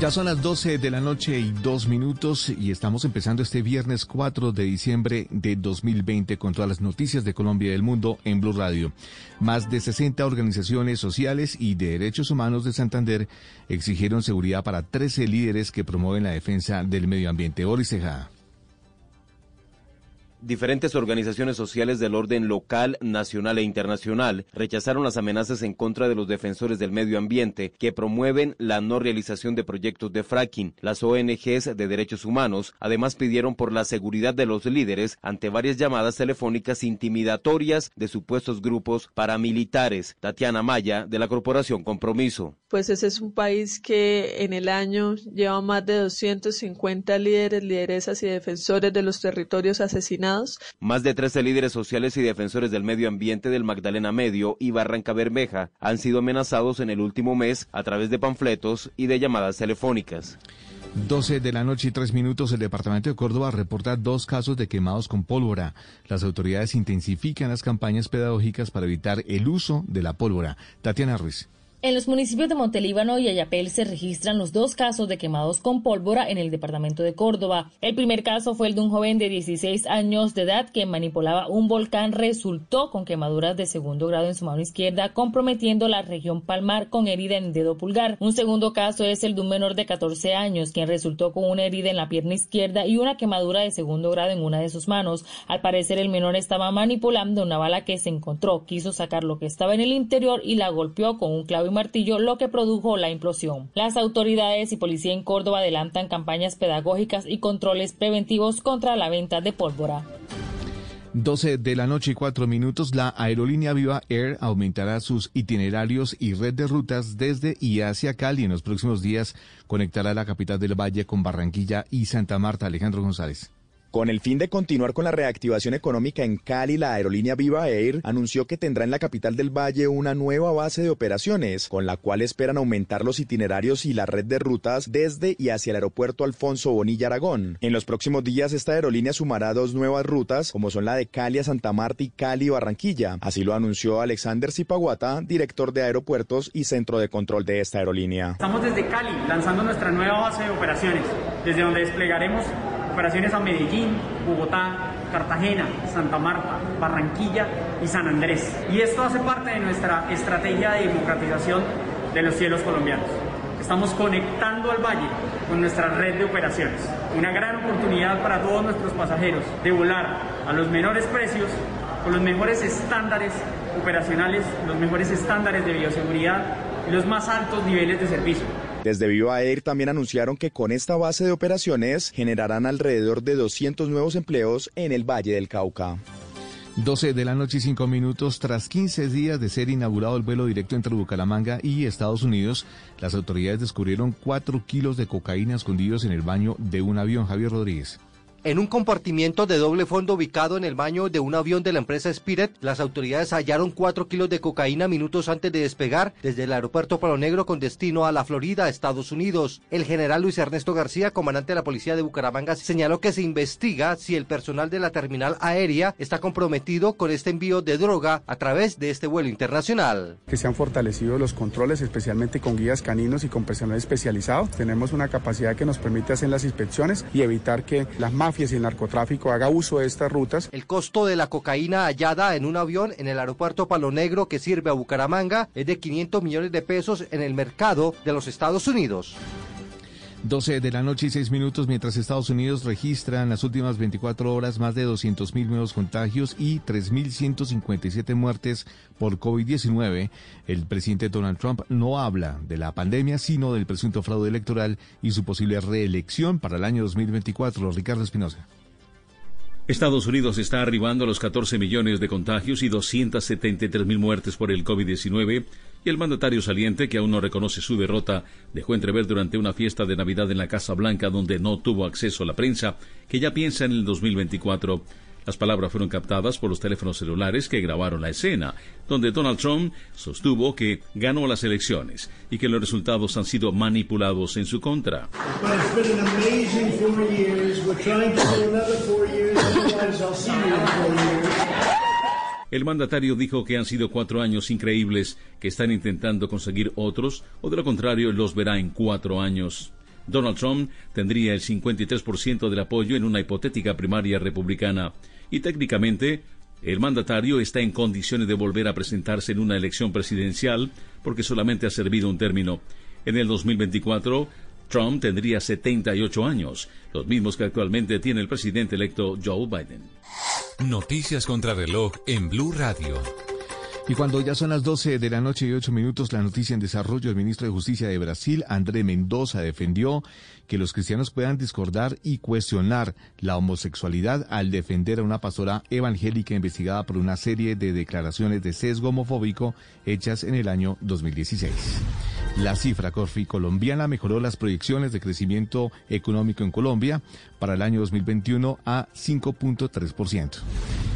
Ya son las 12 de la noche y dos minutos y estamos empezando este viernes 4 de diciembre de 2020 con todas las noticias de Colombia y del mundo en Blue Radio. Más de 60 organizaciones sociales y de derechos humanos de Santander exigieron seguridad para 13 líderes que promueven la defensa del medio ambiente. Boris. Diferentes organizaciones sociales del orden local, nacional e internacional rechazaron las amenazas en contra de los defensores del medio ambiente que promueven la no realización de proyectos de fracking. Las ONGs de derechos humanos además pidieron por la seguridad de los líderes ante varias llamadas telefónicas intimidatorias de supuestos grupos paramilitares. Tatiana Maya, de la Corporación Compromiso. Pues ese es un país que en el año lleva más de 250 líderes, lideresas y defensores de los territorios asesinados. Más de 13 líderes sociales y defensores del medio ambiente del Magdalena Medio y Barranca Bermeja han sido amenazados en el último mes a través de panfletos y de llamadas telefónicas. 12 de la noche y tres minutos, el departamento de Córdoba reporta dos casos de quemados con pólvora. Las autoridades intensifican las campañas pedagógicas para evitar el uso de la pólvora. Tatiana Ruiz. En los municipios de Montelíbano y Ayapel se registran los dos casos de quemados con pólvora en el departamento de Córdoba. El primer caso fue el de un joven de 16 años de edad que manipulaba un volcán, resultó con quemaduras de segundo grado en su mano izquierda, comprometiendo la región palmar con herida en dedo pulgar. Un segundo caso es el de un menor de 14 años, quien resultó con una herida en la pierna izquierda y una quemadura de segundo grado en una de sus manos. Al parecer el menor estaba manipulando una bala que se encontró, quiso sacar lo que estaba en el interior y la golpeó con un clavo y martillo, lo que produjo la implosión. Las autoridades y policía en Córdoba adelantan campañas pedagógicas y controles preventivos contra la venta de pólvora. 12 de la noche y 4 minutos, la aerolínea Viva Air aumentará sus itinerarios y red de rutas desde y hacia Cali. En los próximos días conectará la capital del Valle con Barranquilla y Santa Marta. Alejandro González. Con el fin de continuar con la reactivación económica en Cali, la aerolínea Viva Air anunció que tendrá en la capital del Valle una nueva base de operaciones, con la cual esperan aumentar los itinerarios y la red de rutas desde y hacia el aeropuerto Alfonso Bonilla Aragón. En los próximos días, esta aerolínea sumará dos nuevas rutas, como son la de Cali a Santa Marta y Cali Barranquilla. Así lo anunció Alexander Zipaguata, director de aeropuertos y centro de control de esta aerolínea. Estamos desde Cali lanzando nuestra nueva base de operaciones, desde donde desplegaremos operaciones a Medellín, Bogotá, Cartagena, Santa Marta, Barranquilla y San Andrés. Y esto hace parte de nuestra estrategia de democratización de los cielos colombianos. Estamos conectando al valle con nuestra red de operaciones. Una gran oportunidad para todos nuestros pasajeros de volar a los menores precios, con los mejores estándares operacionales, los mejores estándares de bioseguridad y los más altos niveles de servicio. Desde Viva Air también anunciaron que con esta base de operaciones generarán alrededor de 200 nuevos empleos en el Valle del Cauca. 12 de la noche y 5 minutos, tras 15 días de ser inaugurado el vuelo directo entre Bucaramanga y Estados Unidos, las autoridades descubrieron 4 kilos de cocaína escondidos en el baño de un avión. Javier Rodríguez. En un compartimiento de doble fondo ubicado en el baño de un avión de la empresa Spirit, las autoridades hallaron 4 kilos de cocaína minutos antes de despegar desde el aeropuerto Palo Negro con destino a la Florida, Estados Unidos. El general Luis Ernesto García, comandante de la policía de Bucaramanga, señaló que se investiga si el personal de la terminal aérea está comprometido con este envío de droga a través de este vuelo internacional. Que se han fortalecido los controles, especialmente con guías caninos y con personal especializado. Tenemos una capacidad que nos permite hacer las inspecciones y evitar que las mafias y el narcotráfico haga uso de estas rutas. El costo de la cocaína hallada en un avión en el aeropuerto Palo Negro que sirve a Bucaramanga es de 500 millones de pesos en el mercado de los Estados Unidos. 12 de la noche y 6 minutos mientras Estados Unidos registra en las últimas 24 horas más de 200.000 nuevos contagios y 3.157 muertes por COVID-19. El presidente Donald Trump no habla de la pandemia, sino del presunto fraude electoral y su posible reelección para el año 2024. Ricardo Espinosa. Estados Unidos está arribando a los 14 millones de contagios y 273 mil muertes por el COVID-19 y el mandatario saliente, que aún no reconoce su derrota, dejó entrever durante una fiesta de Navidad en la Casa Blanca donde no tuvo acceso a la prensa, que ya piensa en el 2024. Las palabras fueron captadas por los teléfonos celulares que grabaron la escena, donde Donald Trump sostuvo que ganó las elecciones y que los resultados han sido manipulados en su contra. El mandatario dijo que han sido cuatro años increíbles, que están intentando conseguir otros, o de lo contrario los verá en cuatro años. Donald Trump tendría el 53% del apoyo en una hipotética primaria republicana, y técnicamente el mandatario está en condiciones de volver a presentarse en una elección presidencial porque solamente ha servido un término. En el 2024, Trump tendría 78 años, los mismos que actualmente tiene el presidente electo Joe Biden. Noticias contra reloj en Blue Radio. Y cuando ya son las 12 de la noche y 8 minutos, la noticia en desarrollo, el ministro de Justicia de Brasil, André Mendoza, defendió que los cristianos puedan discordar y cuestionar la homosexualidad al defender a una pastora evangélica investigada por una serie de declaraciones de sesgo homofóbico hechas en el año 2016. La cifra Corfi colombiana mejoró las proyecciones de crecimiento económico en Colombia para el año 2021 a 5.3%.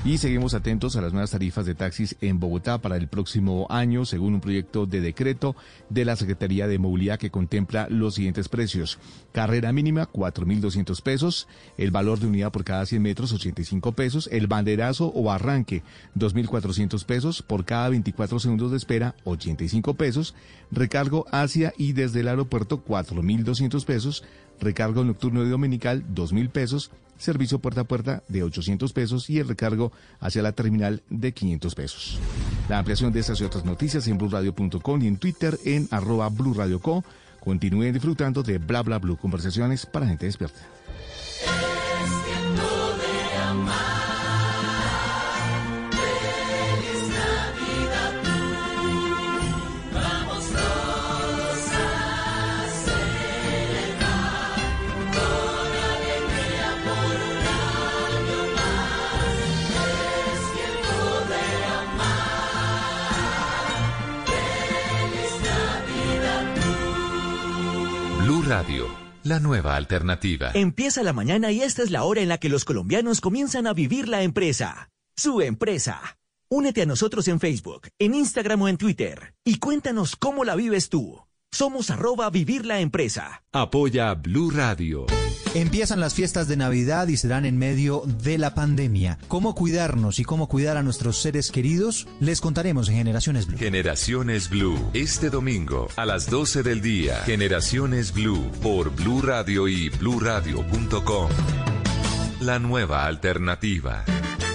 Y seguimos atentos a las nuevas tarifas de taxis en Bogotá para el próximo año, según un proyecto de decreto de la Secretaría de Movilidad que contempla los siguientes precios. Carrera mínima, 4.200 pesos. El valor de unidad por cada 100 metros, 85 pesos. El banderazo o arranque, 2.400 pesos. Por cada 24 segundos de espera, 85 pesos. Recargo hacia y desde el aeropuerto, 4.200 pesos. Recargo nocturno y dominical, 2.000 pesos servicio puerta a puerta de 800 pesos y el recargo hacia la terminal de 500 pesos. La ampliación de estas y otras noticias en blurradio.com y en Twitter en arroba blurradioco. Continúen disfrutando de Bla Bla Blue, conversaciones para gente despierta. Radio, la nueva alternativa. Empieza la mañana y esta es la hora en la que los colombianos comienzan a vivir la empresa. Su empresa. Únete a nosotros en Facebook, en Instagram o en Twitter y cuéntanos cómo la vives tú. Somos arroba vivir la empresa. Apoya Blue Radio. Empiezan las fiestas de Navidad y serán en medio de la pandemia. ¿Cómo cuidarnos y cómo cuidar a nuestros seres queridos? Les contaremos en Generaciones Blue. Generaciones Blue, este domingo a las 12 del día. Generaciones Blue por Blue Radio y bluradio.com. La nueva alternativa.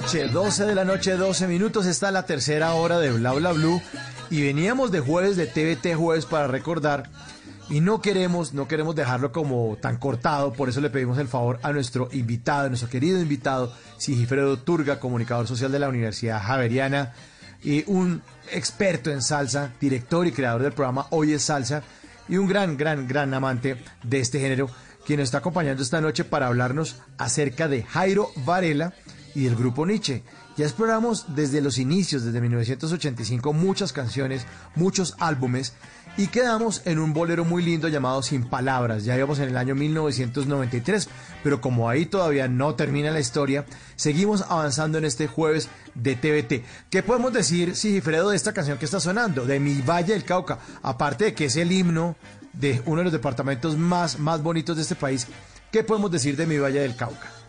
Noche, 12 de la noche, 12 minutos. Está la tercera hora de Bla Bla Blue. Y veníamos de jueves de TVT Jueves para recordar. Y no queremos, no queremos dejarlo como tan cortado. Por eso le pedimos el favor a nuestro invitado, nuestro querido invitado, Sigifredo Turga, comunicador social de la Universidad Javeriana. Y un experto en salsa, director y creador del programa Hoy es Salsa. Y un gran, gran, gran amante de este género quien nos está acompañando esta noche para hablarnos acerca de Jairo Varela y del grupo Nietzsche. Ya exploramos desde los inicios, desde 1985, muchas canciones, muchos álbumes y quedamos en un bolero muy lindo llamado Sin Palabras. Ya íbamos en el año 1993, pero como ahí todavía no termina la historia, seguimos avanzando en este jueves de TVT. ¿Qué podemos decir, Sigifredo, de esta canción que está sonando, de Mi Valle del Cauca? Aparte de que es el himno de uno de los departamentos más, más bonitos de este país, ¿qué podemos decir de Mi Valle del Cauca?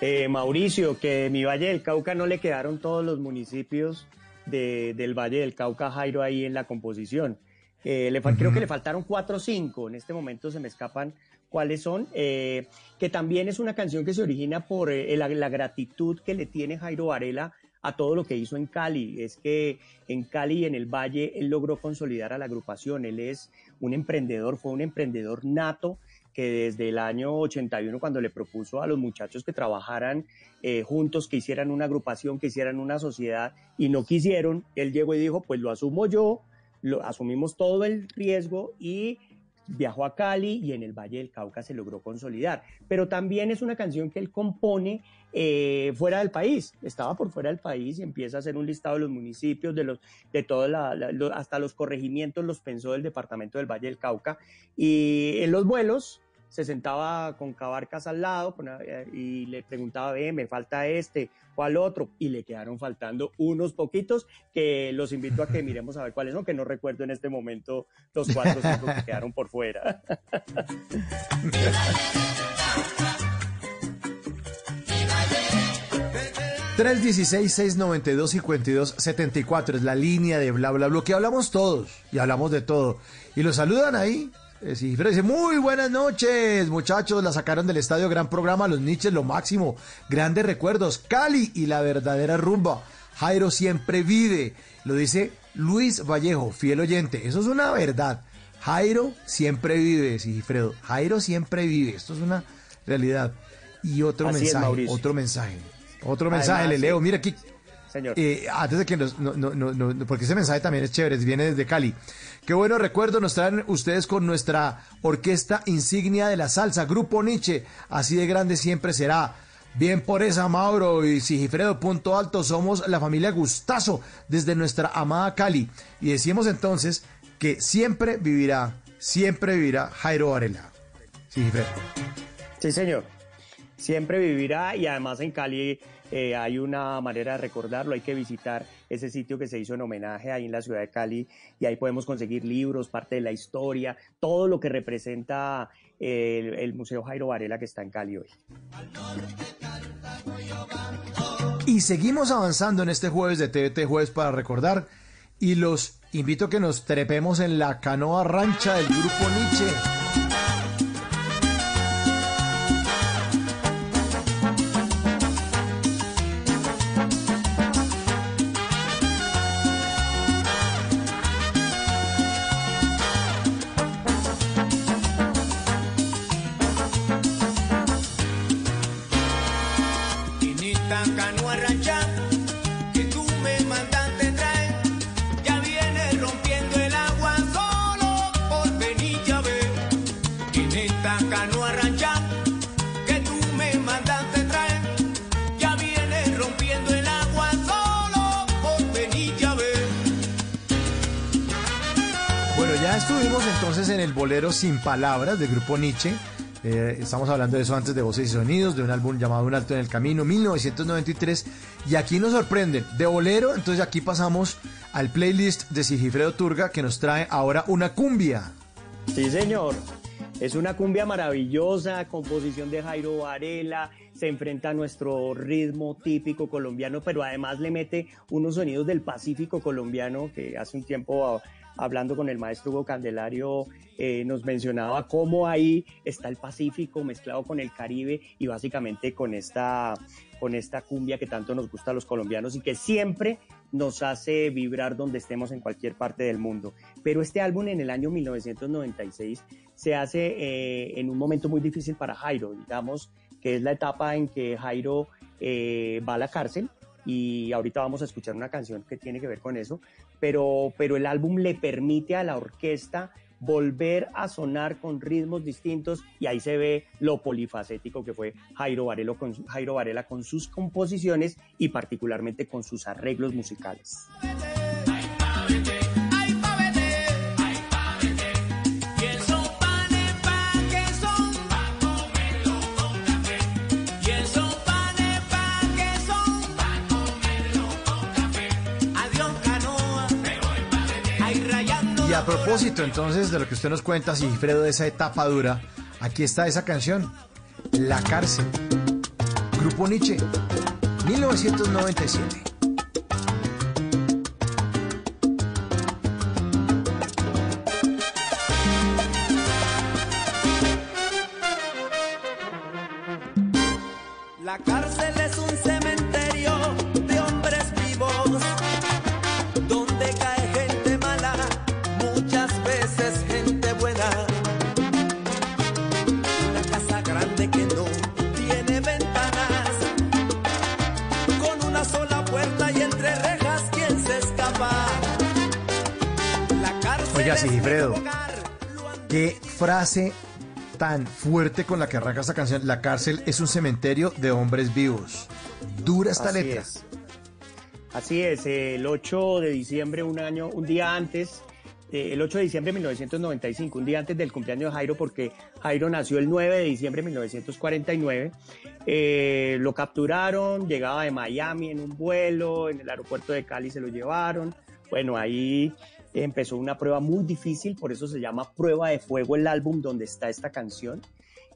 Eh, Mauricio, que mi Valle del Cauca no le quedaron todos los municipios de- del Valle del Cauca Jairo ahí en la composición. Eh, le, Creo que le faltaron cuatro o cinco, en este momento se me escapan cuáles son, eh, que también es una canción que se origina por la, la, gratitud que le tiene Jairo Varela a todo lo que hizo en Cali. Es que en Cali y en el Valle él logró consolidar a la agrupación, él es un emprendedor, fue un emprendedor nato que desde el año 81, cuando le propuso a los muchachos que trabajaran eh, juntos, que hicieran una agrupación, que hicieran una sociedad, y no quisieron, él llegó y dijo, pues lo asumo yo, lo, asumimos todo el riesgo y viajó a Cali y en el Valle del Cauca se logró consolidar. Pero también es una canción que él compone eh, fuera del país. Estaba por fuera del país y empieza a hacer un listado de los municipios, de los, de todo la, la, lo, hasta los corregimientos los pensó del departamento del Valle del Cauca. Y en los vuelos se sentaba con Cabarcas al lado eh, y le preguntaba, ve, me falta este, ¿cuál otro? Y le quedaron faltando unos poquitos que los invito a que miremos a ver cuáles son, que no recuerdo en este momento los cuatro o cinco que quedaron por fuera. 316-692-5274 es la línea de bla bla bla que hablamos todos y hablamos de todo. Y lo saludan ahí. Eh, sí, pero dice, muy buenas noches, muchachos. La sacaron del estadio, gran programa, los niches, lo máximo. Grandes recuerdos, Cali y la verdadera rumba. Jairo siempre vive. Lo dice Luis Vallejo, fiel oyente. Eso es una verdad. Jairo siempre vive, Sigifredo. Jairo siempre vive. Esto es una realidad. Y otro Así mensaje, otro mensaje. Otro mensaje, le leo. Mira aquí. Señor. Eh, antes de que nos, no, no, no, no, porque ese mensaje también es chévere, viene desde Cali. Qué bueno recuerdo nos traen ustedes con nuestra orquesta insignia de la salsa, Grupo Nietzsche, así de grande siempre será. Bien por esa, Mauro y Sigifredo Punto Alto, somos la familia Gustazo desde nuestra amada Cali. Y decimos entonces que siempre vivirá, siempre vivirá Jairo Varela. Sigifredo. Sí, señor. Siempre vivirá y además en Cali eh, hay una manera de recordarlo, hay que visitar ese sitio que se hizo en homenaje ahí en la ciudad de Cali y ahí podemos conseguir libros, parte de la historia, todo lo que representa eh, el, el Museo Jairo Varela que está en Cali hoy. Y seguimos avanzando en este jueves de TVT Jueves para recordar. Y los invito a que nos trepemos en la canoa rancha del grupo Nietzsche. Estuvimos entonces en el bolero Sin Palabras del grupo Nietzsche. Eh, estamos hablando de eso antes de Voces y Sonidos, de un álbum llamado Un Alto en el Camino, 1993. Y aquí nos sorprenden, de bolero, entonces aquí pasamos al playlist de Sigifredo Turga que nos trae ahora una cumbia. Sí, señor. Es una cumbia maravillosa, composición de Jairo Varela, se enfrenta a nuestro ritmo típico colombiano, pero además le mete unos sonidos del Pacífico colombiano que hace un tiempo hablando con el maestro Hugo Candelario eh, nos mencionaba cómo ahí está el Pacífico mezclado con el Caribe y básicamente con esta, con esta cumbia que tanto nos gusta a los colombianos y que siempre nos hace vibrar donde estemos en cualquier parte del mundo. Pero este álbum en el año 1996 se hace eh, en un momento muy difícil para Jairo, digamos que es la etapa en que Jairo eh, va a la cárcel y ahorita vamos a escuchar una canción que tiene que ver con eso, pero, pero el álbum le permite a la orquesta volver a sonar con ritmos distintos y ahí se ve lo polifacético que fue Jairo Varela con, Jairo Varela con sus composiciones y particularmente con sus arreglos musicales. A propósito entonces de lo que usted nos cuenta, Sigifredo, de esa etapa dura, aquí está esa canción, La cárcel. Grupo Nietzsche, 1997. Oiga, Sigifredo, qué frase tan fuerte con la que arranca esta canción. La cárcel es un cementerio de hombres vivos. Dura esta Así letra. es. Así es, el 8 de diciembre, un año, un día antes, eh, el 8 de diciembre de 1995, un día antes del cumpleaños de Jairo, porque Jairo nació el 9 de diciembre de 1949. eh, lo capturaron, llegaba de Miami en un vuelo, en el aeropuerto de Cali se lo llevaron. Bueno, ahí empezó una prueba muy difícil, por eso se llama Prueba de Fuego el álbum donde está esta canción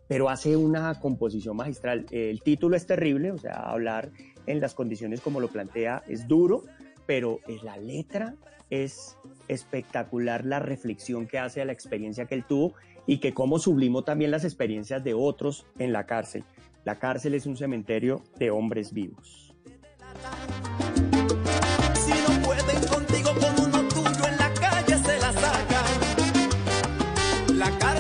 pero hace una composición magistral. El título es terrible, o sea, hablar en las condiciones como lo plantea es duro, pero la letra es espectacular, la reflexión que hace a la experiencia que él tuvo y que cómo sublimó también las experiencias de otros en la cárcel. La cárcel es un cementerio de hombres vivos. La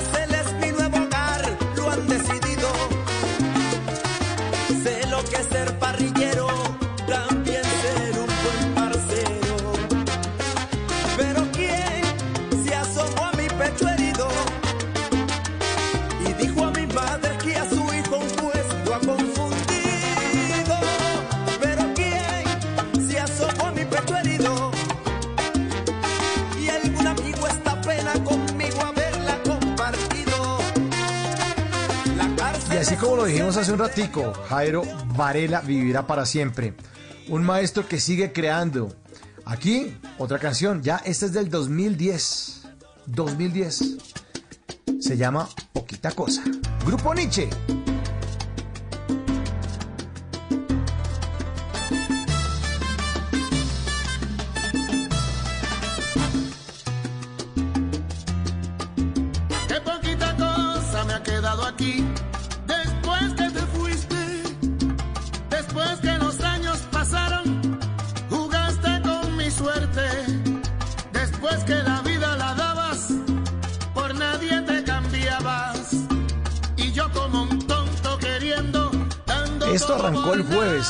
lo dijimos hace un ratico, Jairo Varela vivirá para siempre. Un maestro que sigue creando. Aquí, otra canción. Ya esta es del 2010. 2010. Se llama Poquita Cosa. Grupo Nietzsche.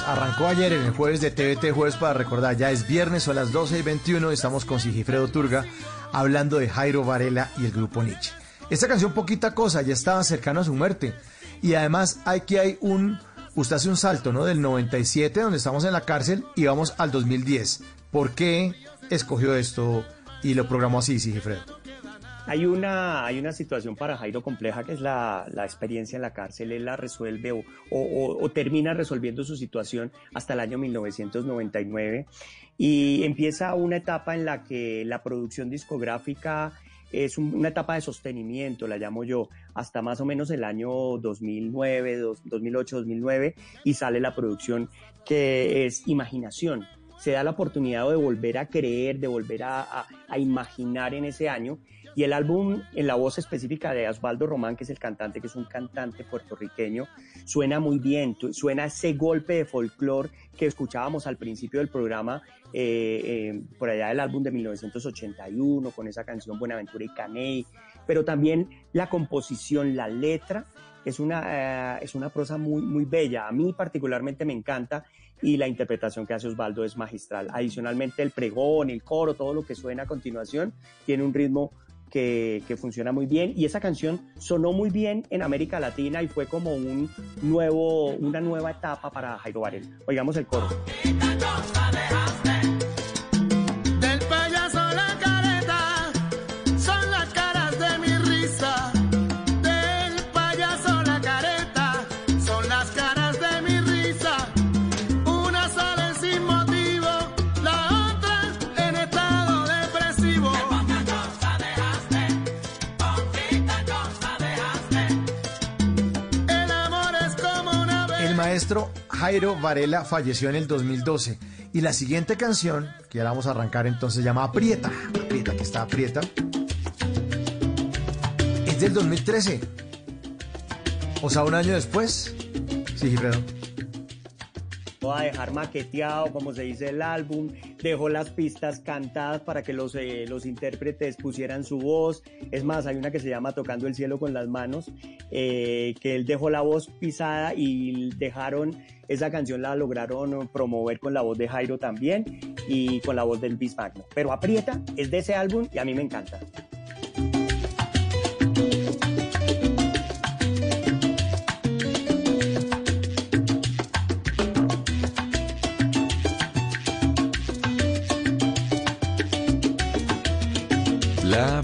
Arrancó ayer en el jueves de TVT Jueves para recordar, ya es viernes, son las 12 y 21, estamos con Sigifredo Turga hablando de Jairo Varela y el grupo Nietzsche. Esta canción poquita cosa, ya estaba cercano a su muerte y además aquí hay un, usted hace un salto, ¿no? Del 97 donde estamos en la cárcel y vamos al 2010. ¿Por qué escogió esto y lo programó así, Sigifredo? Hay una, hay una situación para Jairo compleja que es la, la experiencia en la cárcel. Él la resuelve o, termina resolviendo su situación hasta el año 1999 y empieza una etapa en la que la producción discográfica es un- una etapa de sostenimiento, la llamo yo, hasta más o menos el año 2009, dos- 2008, 2009 y sale la producción que es Imaginación. Se da la oportunidad de volver a creer, de volver a, a- a imaginar en ese año y el álbum, en la voz específica de Osvaldo Román, que es el cantante, que es un cantante puertorriqueño, suena muy bien, suena ese golpe de folclore que escuchábamos al principio del programa, eh, eh, por allá del álbum de 1981, con esa canción Buenaventura y Caney, pero también la composición, la letra, es una, eh, es una prosa muy, muy bella. A mí particularmente me encanta y la interpretación que hace Osvaldo es magistral. Adicionalmente el pregón, el coro, todo lo que suena a continuación tiene un ritmo que, funciona muy bien y esa canción sonó muy bien en América Latina y fue como un nuevo, una nueva etapa para Jairo Varela. Oigamos el coro. Jairo Varela falleció en el 2012 y la siguiente canción, que ahora vamos a arrancar entonces, se llama Aprieta. Aprieta, que está aprieta. Es del 2013. O sea, un año después. Sí, Gilfredo. a dejar maqueteado, como se dice el álbum, dejó las pistas cantadas para que los, eh, los intérpretes pusieran su voz. Es más, hay una que se llama Tocando el cielo con las manos, eh, que él dejó la voz pisada y dejaron, esa canción la lograron promover con la voz de Jairo también y con la voz del Bis Magno. Pero Aprieta es de ese álbum y a mí me encanta.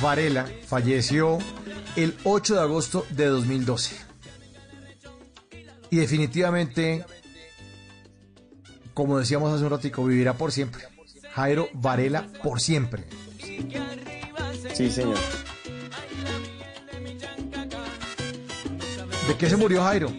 Varela falleció el 8 de agosto de 2012. Y definitivamente, como decíamos hace un ratico, vivirá por siempre. Jairo Varela por siempre. Sí, señor. ¿De qué se murió Jairo?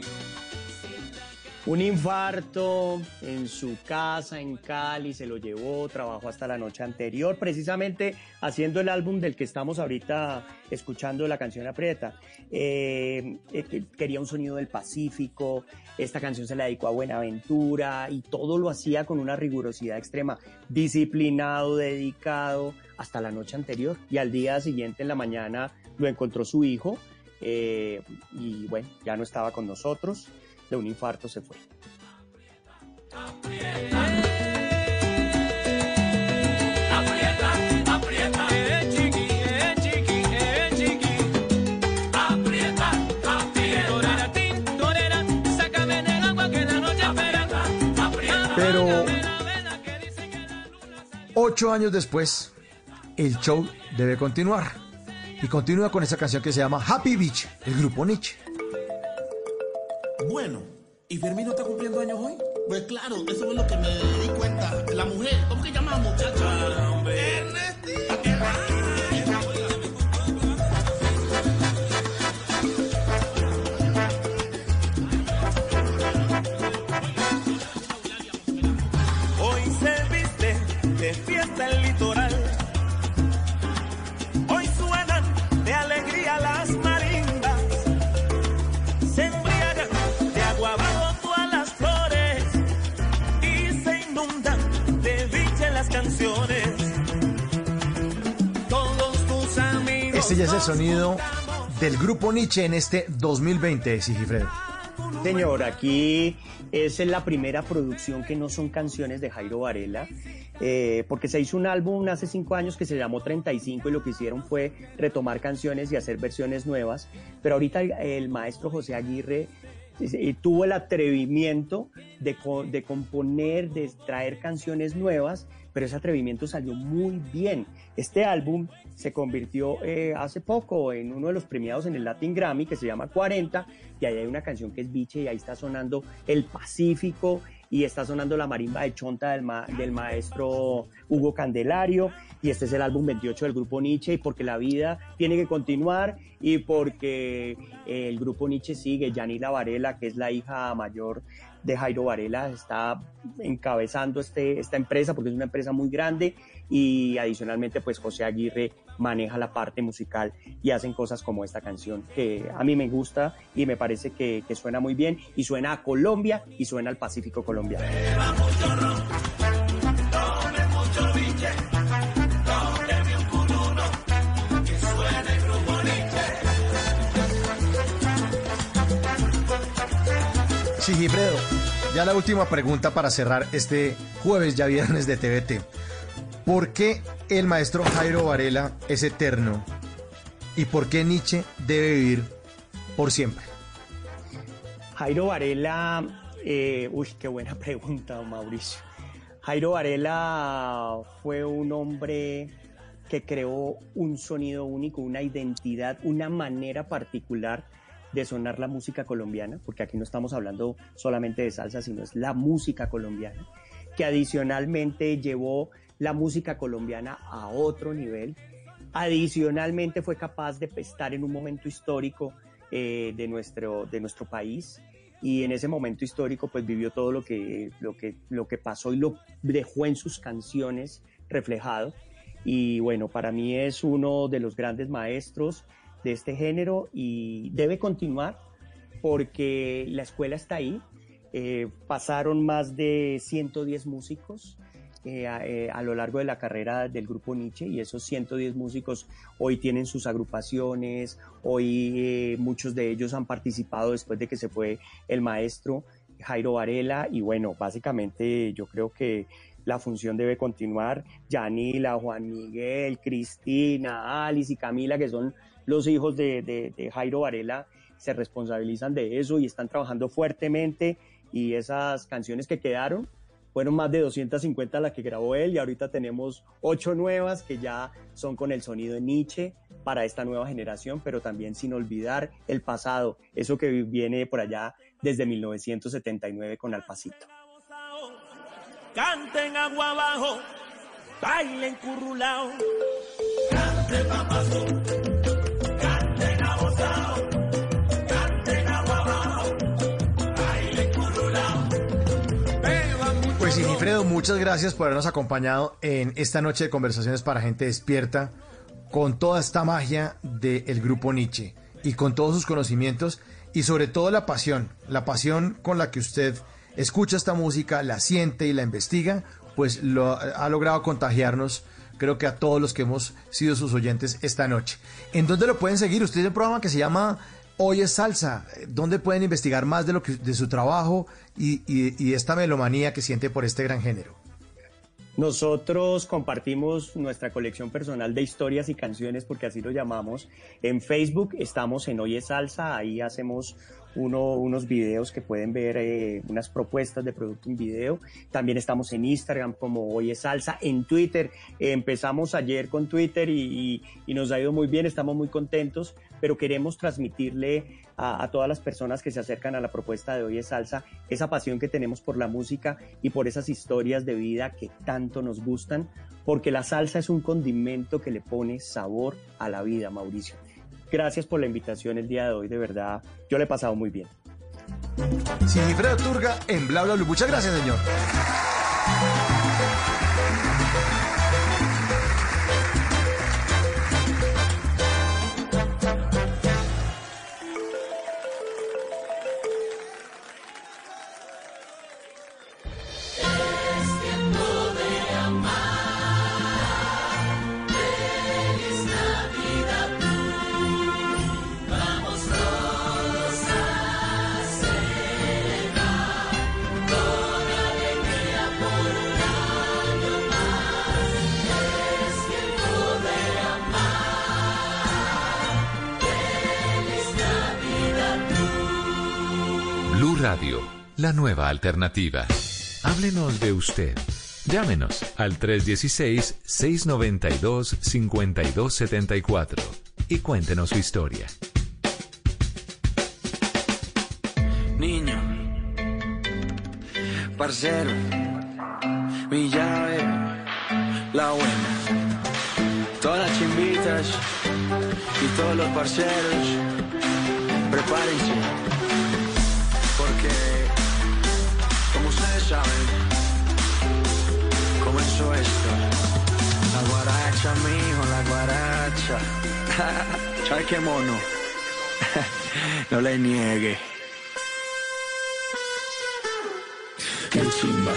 Un infarto en su casa en Cali, se lo llevó, trabajó hasta la noche anterior, precisamente haciendo el álbum del que estamos ahorita escuchando la canción Aprieta. Eh, eh, quería un sonido del Pacífico, esta canción se la dedicó a Buenaventura y todo lo hacía con una rigurosidad extrema, disciplinado, dedicado, hasta la noche anterior. Y al día siguiente en la mañana lo encontró su hijo eh, y bueno, ya no estaba con nosotros de un infarto se fue. Pero ocho años después, el show debe continuar. Y continúa con esa canción que se llama Happy Beach, el grupo Nietzsche. Bueno, ¿y Fermín no está cumpliendo años hoy? Pues claro, eso es lo que me di cuenta. La mujer, ¿cómo que llama muchacha? Este ya es el sonido del grupo Nietzsche en este 2020, Sigifredo. Señor, aquí es la primera producción que no son canciones de Jairo Varela, eh, porque se hizo un álbum hace cinco años que se llamó 35 y lo que hicieron fue retomar canciones y hacer versiones nuevas, pero ahorita el, maestro José Aguirre tuvo el atrevimiento de, de componer, de traer canciones nuevas, pero ese atrevimiento salió muy bien. Este álbum se convirtió eh, hace poco en uno de los premiados en el Latin Grammy que se llama 40 y ahí hay una canción que es Biche y ahí está sonando El Pacífico y está sonando la marimba de Chonta del, ma- del maestro Hugo Candelario y este es el álbum 28 del grupo Nietzsche y porque la vida tiene que continuar y porque eh, el grupo Nietzsche sigue, Yanila Varela, que es la hija mayor de Jairo Varela, está encabezando este, esta empresa porque es una empresa muy grande y adicionalmente pues José Aguirre maneja la parte musical y hacen cosas como esta canción que a mí me gusta y me parece que, suena muy bien y suena a Colombia y suena al Pacífico colombiano. Sigifredo, ya la última pregunta para cerrar este jueves, ya viernes de TVT. ¿Por qué el maestro Jairo Varela es eterno? ¿Y por qué Nietzsche debe vivir por siempre? Jairo Varela, eh, uy, qué buena pregunta, Mauricio. Jairo Varela fue un hombre que creó un sonido único, una identidad, una manera particular de sonar la música colombiana, porque aquí no estamos hablando solamente de salsa, sino es la música colombiana, que adicionalmente llevó la música colombiana a otro nivel. Adicionalmente fue capaz de estar en un momento histórico eh, de, nuestro, de nuestro país y en ese momento histórico pues vivió todo lo que, lo que, lo que pasó y lo dejó en sus canciones reflejado. Y bueno, para mí es uno de los grandes maestros de este género y debe continuar porque la escuela está ahí. Eh, pasaron más de 110 músicos eh, a, eh, a, lo largo de la carrera del grupo Nietzsche y esos 110 músicos hoy tienen sus agrupaciones, hoy eh, muchos de ellos han participado después de que se fue el maestro Jairo Varela y bueno, básicamente yo creo que la función debe continuar. Yanila, Juan Miguel, Cristina, Alice y Camila, que son los hijos de, de, de Jairo Varela, se responsabilizan de eso y están trabajando fuertemente y esas canciones que quedaron fueron más de 250 las que grabó él y ahorita tenemos ocho nuevas que ya son con el sonido de Nietzsche para esta nueva generación, pero también sin olvidar el pasado, eso que viene por allá desde 1979 con Alpacito. Canten agua abajo, bailen currulao, cante papazo, Pues muchas gracias por habernos acompañado en esta noche de conversaciones para gente despierta con toda esta magia del grupo Nietzsche y con todos sus conocimientos y sobre todo la pasión, la pasión con la que usted escucha esta música, la siente y la investiga, pues lo ha logrado contagiarnos, creo que a todos los que hemos sido sus oyentes esta noche. ¿En dónde lo pueden seguir? Usted tiene un programa que se llama Hoy es Salsa, ¿dónde pueden investigar más de lo que de su trabajo y, esta melomanía que siente por este gran género? Nosotros compartimos nuestra colección personal de historias y canciones, porque así lo llamamos. En Facebook estamos en Oye Salsa, ahí hacemos uno, unos videos que pueden ver, eh, unas propuestas de producto en video. También estamos en Instagram como Oye Salsa, en Twitter. Empezamos ayer con Twitter y, y, nos ha ido muy bien, estamos muy contentos, pero queremos transmitirle a, todas las personas que se acercan a la propuesta de Oye Salsa esa pasión que tenemos por la música y por esas historias de vida que tanto nos gustan, porque la salsa es un condimento que le pone sabor a la vida, Mauricio. Gracias por la invitación el día de hoy, de verdad, yo le he pasado muy bien. Sinifredo Turga en Bla Bla Blue. Muchas gracias, señor. Nueva alternativa. Háblenos de usted. Llámenos al 316-692-5274 y cuéntenos su historia. Niño, parcero, mi llave, la buena. Todas las chimbitas y todos los parceros, prepárense. Esto. La guaracha, mijo, la guaracha. ¿Sabes qué mono? no le niegue. Qué chimba.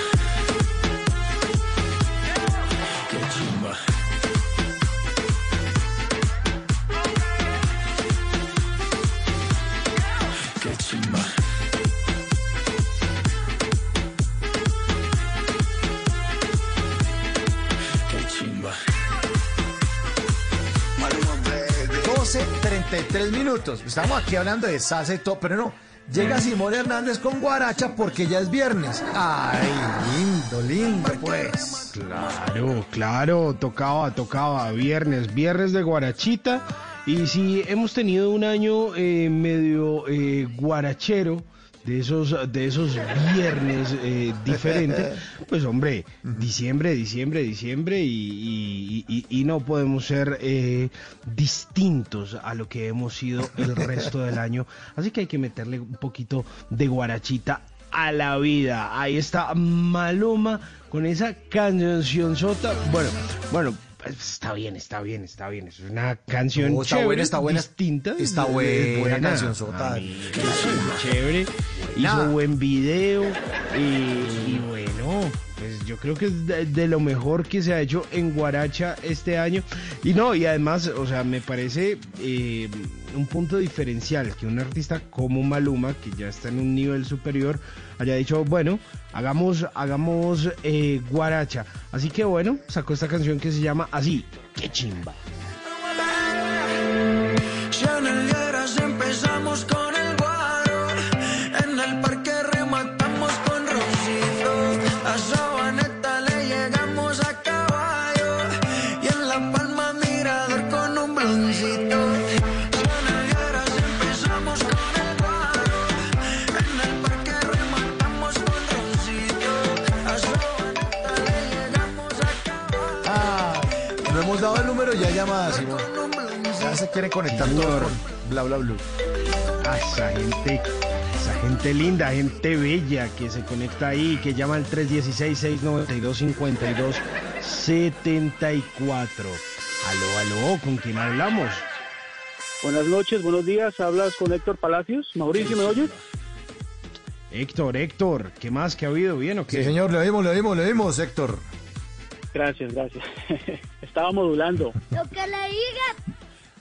12.33 minutos. Estamos aquí hablando de salsa y todo, pero no. Llega Simón Hernández con Guaracha porque ya es viernes. Ay, lindo, lindo, pues. Claro, claro, tocaba, tocaba. Viernes, viernes de Guarachita. Y si hemos tenido un año eh, medio eh, guarachero, de esos, de esos viernes eh, diferentes, pues hombre, diciembre, diciembre, diciembre y, y- y- y no podemos ser eh, distintos a lo que hemos sido el resto del año. Así que hay que meterle un poquito de guarachita a la vida. Ahí está Maluma con esa canción sota. Bueno, bueno. Pues, Está bien, está bien, está bien. Es una canción No, está chévere, buena, está buena. distinta. Está es buena cancionzota. Amigo, chévere. Hizo buen video y, y bueno, pues yo creo que es de, lo mejor que se ha hecho en Guaracha este año. Y no, y además, o sea, me parece eh, un punto diferencial que un artista como Maluma, que ya está en un nivel superior, haya dicho, bueno, hagamos, hagamos eh, Guaracha. Así que bueno, sacó esta canción que se llama así, qué chimba. Quiere conectar todo con bla bla bla. a esa gente, esa gente linda, gente bella que se conecta ahí, que llama al 316-692-5274. Aló, aló, ¿con quién hablamos? Buenas noches, buenos días. Hablas con Héctor Palacios. Mauricio, ¿me oyes? Héctor, Héctor, ¿qué más que ha habido? ¿Bien o qué? Sí, señor, le oímos, le oímos, le oímos, Héctor. Gracias, gracias. Estaba modulando. Lo que le diga.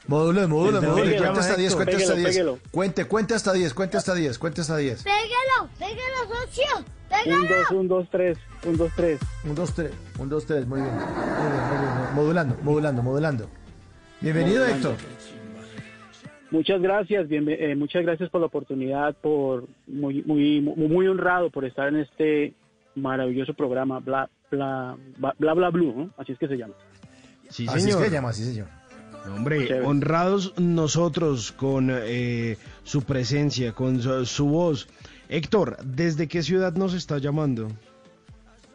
Module, module, module. Cuente hasta 10, Héctor. cuente hasta Pégalo, 10. pégalo. Cuente, cuente hasta 10, cuente hasta 10, cuente hasta 10. Pégalo, pégalo, socio. Un, Pégalo. dos, un, dos, tres. Un, dos, tres. 1, 2, 3, 1, 2, 3, muy bien. Muy bien, muy bien. Modulando, modulando, modulando. Bienvenido, Modulando. Héctor. Muchas gracias, bien, eh, muchas gracias por la oportunidad, por muy, muy, muy, muy honrado por estar en este maravilloso programa, bla, bla, bla, bla, bla, blue, ¿no? así es que se llama. Sí, Así es señor. que llama, así se llama. Hombre, Chévere. honrados nosotros con eh, su presencia, con su, su voz. Héctor, ¿desde qué ciudad nos está llamando?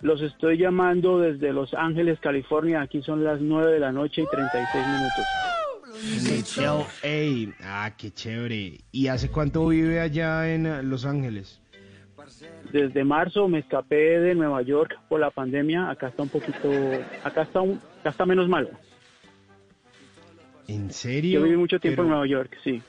Los estoy llamando desde Los Ángeles, California. Aquí son las 9 de la noche y 36 minutos. LA. Ah, qué chévere. ¿Y hace cuánto vive allá en Los Ángeles? Desde marzo me escapé de Nueva York por la pandemia. Acá está un poquito, acá está, un, acá está menos malo. ¿En serio? Yo viví mucho tiempo en Nueva York, sí.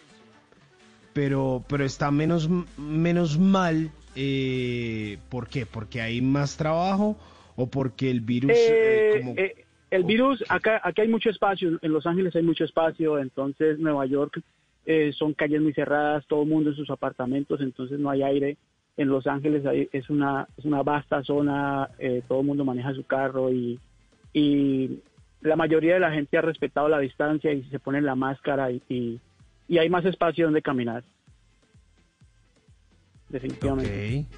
pero pero está menos menos mal eh, ¿por qué? porque hay más trabajo o porque el virus eh, Eh, como eh, el virus, acá, acá hay mucho espacio, en Los Ángeles hay mucho espacio, entonces Nueva York eh, son calles muy cerradas, todo el mundo en sus apartamentos, entonces no hay aire. En Los Ángeles hay- es, una, es una vasta zona, eh, todo el mundo maneja su carro y, y la mayoría de la gente ha respetado la distancia y se ponen la máscara y, y, hay más espacio donde caminar. Definitivamente. Ok.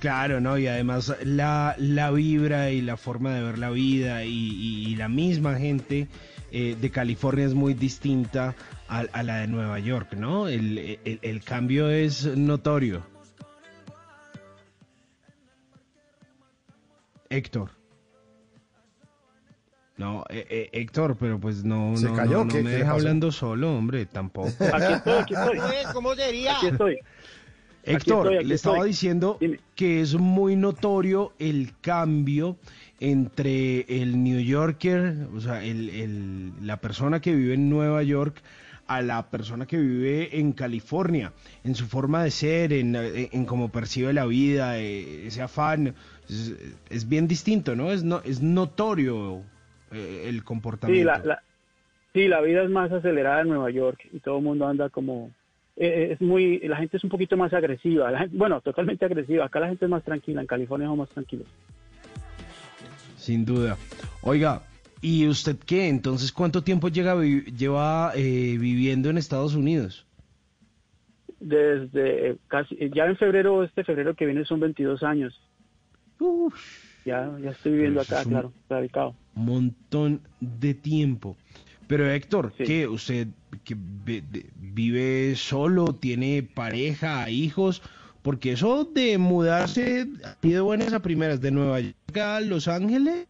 Claro, ¿no? Y además la, la vibra y la forma de ver la vida y, la misma gente eh, de California es muy distinta a, a la de Nueva York, ¿no? El, el- el cambio es notorio. Héctor. No, eh, eh, Héctor, pero pues no, ¿Se no, cayó? no, no ¿Qué- me qué deja pasó? hablando solo, hombre, tampoco. Aquí estoy, aquí estoy. ¿Cómo sería? Aquí estoy. Héctor, estoy, aquí le estaba estoy. diciendo que es muy notorio el cambio entre el New Yorker, o sea, el, el- la persona que vive en Nueva York, a la persona que vive en California, en su forma de ser, en, eh, en cómo percibe la vida, eh, ese afán, es, es bien distinto, ¿no? Es, no, es notorio eh, el Sí comportamiento. la, la- sí, la vida es más acelerada en Nueva York y todo el mundo anda como... eh, es muy, la gente es un poquito más agresiva, la gente- bueno, totalmente agresiva. Acá la gente es más tranquila, en California somos más tranquilos. Sin duda. Oiga, ¿y usted qué? Entonces, ¿cuánto tiempo llega, lleva eh, viviendo en Estados Unidos? desde casi, ya en febrero, este febrero que viene son 22 años. Ya, ya estoy viviendo acá, un- claro, radicado. montón de tiempo. Pero Héctor, ¿qué? ¿Usted que vive solo, tiene pareja, hijos? Porque eso de mudarse así de buenas a primeras de Nueva York a Los Ángeles,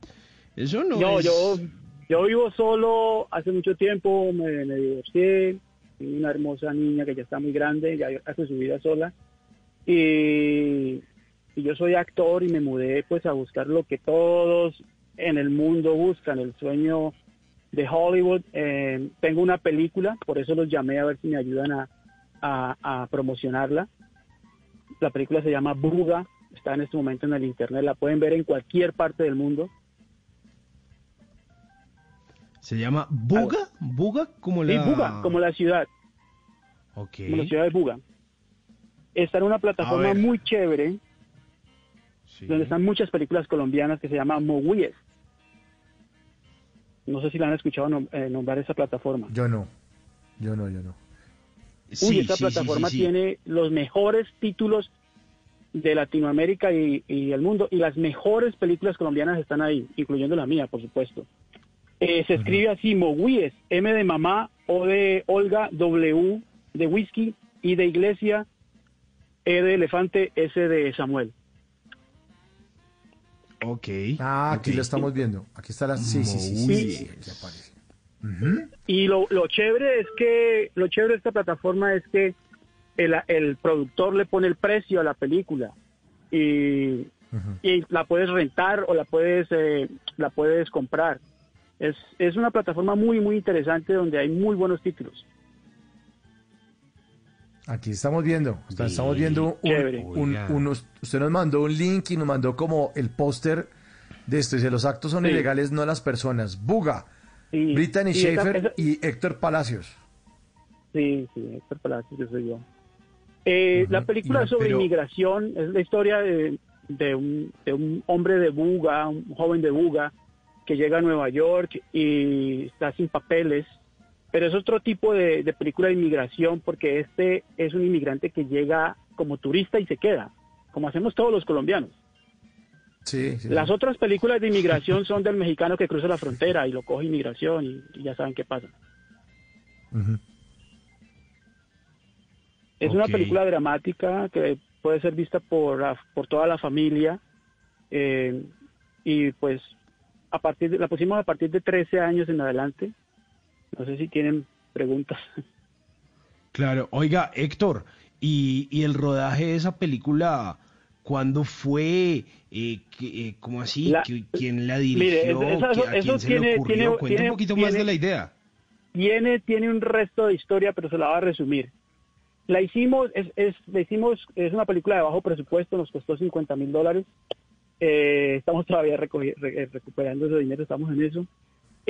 eso no, No, es... yo, yo vivo solo hace mucho tiempo, me, me divorcié, tengo una hermosa niña que ya está muy grande, ya hace su vida sola. Y, y yo soy actor y me mudé pues a buscar lo que todos en el mundo buscan, el sueño de Hollywood. Eh, tengo una película, por eso los llamé a ver si me ayudan a, a- a promocionarla. La película se llama Buga, está en este momento en el internet, la pueden ver en cualquier parte del mundo. Se llama Buga, Buga como Sí, la... Buga, como la ciudad, Ok. como la ciudad de Buga. Está en una plataforma muy chévere, donde están muchas películas colombianas que se llama Movies. No sé si la han escuchado nom- eh, nombrar esa plataforma. Yo no. Yo no, yo no. Uy, esta plataforma tiene los mejores títulos de Latinoamérica y, y el mundo, y las mejores películas colombianas están ahí, incluyendo la mía, por supuesto. Eh, se escribe así, Moguíes, M de mamá, O de Olga, W de whisky, I de iglesia, E de elefante, S de Samuel. Ok. Ah, aquí Ok. lo estamos viendo. Aquí está la... Sí, sí, sí. sí, sí, sí, aquí aparece. Y lo, lo chévere es que, lo chévere de esta plataforma es que el, el productor le pone el precio a la película y, y la puedes rentar o la puedes, eh, la puedes comprar. Es, es una plataforma muy, muy interesante donde hay muy buenos títulos. Aquí estamos viendo, o sea, estamos viendo un, unos, usted nos mandó un link y nos mandó como el póster de esto, dice, los actos son Sí. ilegales, no las personas. Buga, Y- Brittany esa- Schaefer esa- y Héctor Palacios. Sí, sí, Héctor Palacios, yo soy yo. Eh, La película es sobre pero- inmigración, es la historia de, de un, de un hombre de Buga, un joven de Buga, que llega a Nueva York y está sin papeles, pero es otro tipo de, de película de inmigración porque este es un inmigrante que llega como turista y se queda, como hacemos todos los colombianos. Sí, sí. Las otras películas de inmigración son del mexicano que cruza la frontera y lo coge inmigración y, y ya saben qué pasa. Es una película dramática que puede ser vista por, la- por toda la familia eh, y pues a partir de, la pusimos a partir de 13 años en adelante. No sé si tienen preguntas. Claro, oiga, Héctor, ¿y, y el rodaje de esa película, cuándo fue? Eh, eh, ¿Cómo así? La- ¿Qui- ¿Quién la Mire, dirigió? es- esa- ¿Qui- ¿A eso quién se tiene- le ocurrió? un poquito más de la idea. Tiene, tiene un resto de historia, pero se la va a resumir. La hicimos, es, es, la hicimos, es una película de bajo presupuesto, nos costó 50 mil dólares. Eh, estamos todavía recogi- re- recuperando ese dinero, estamos en eso.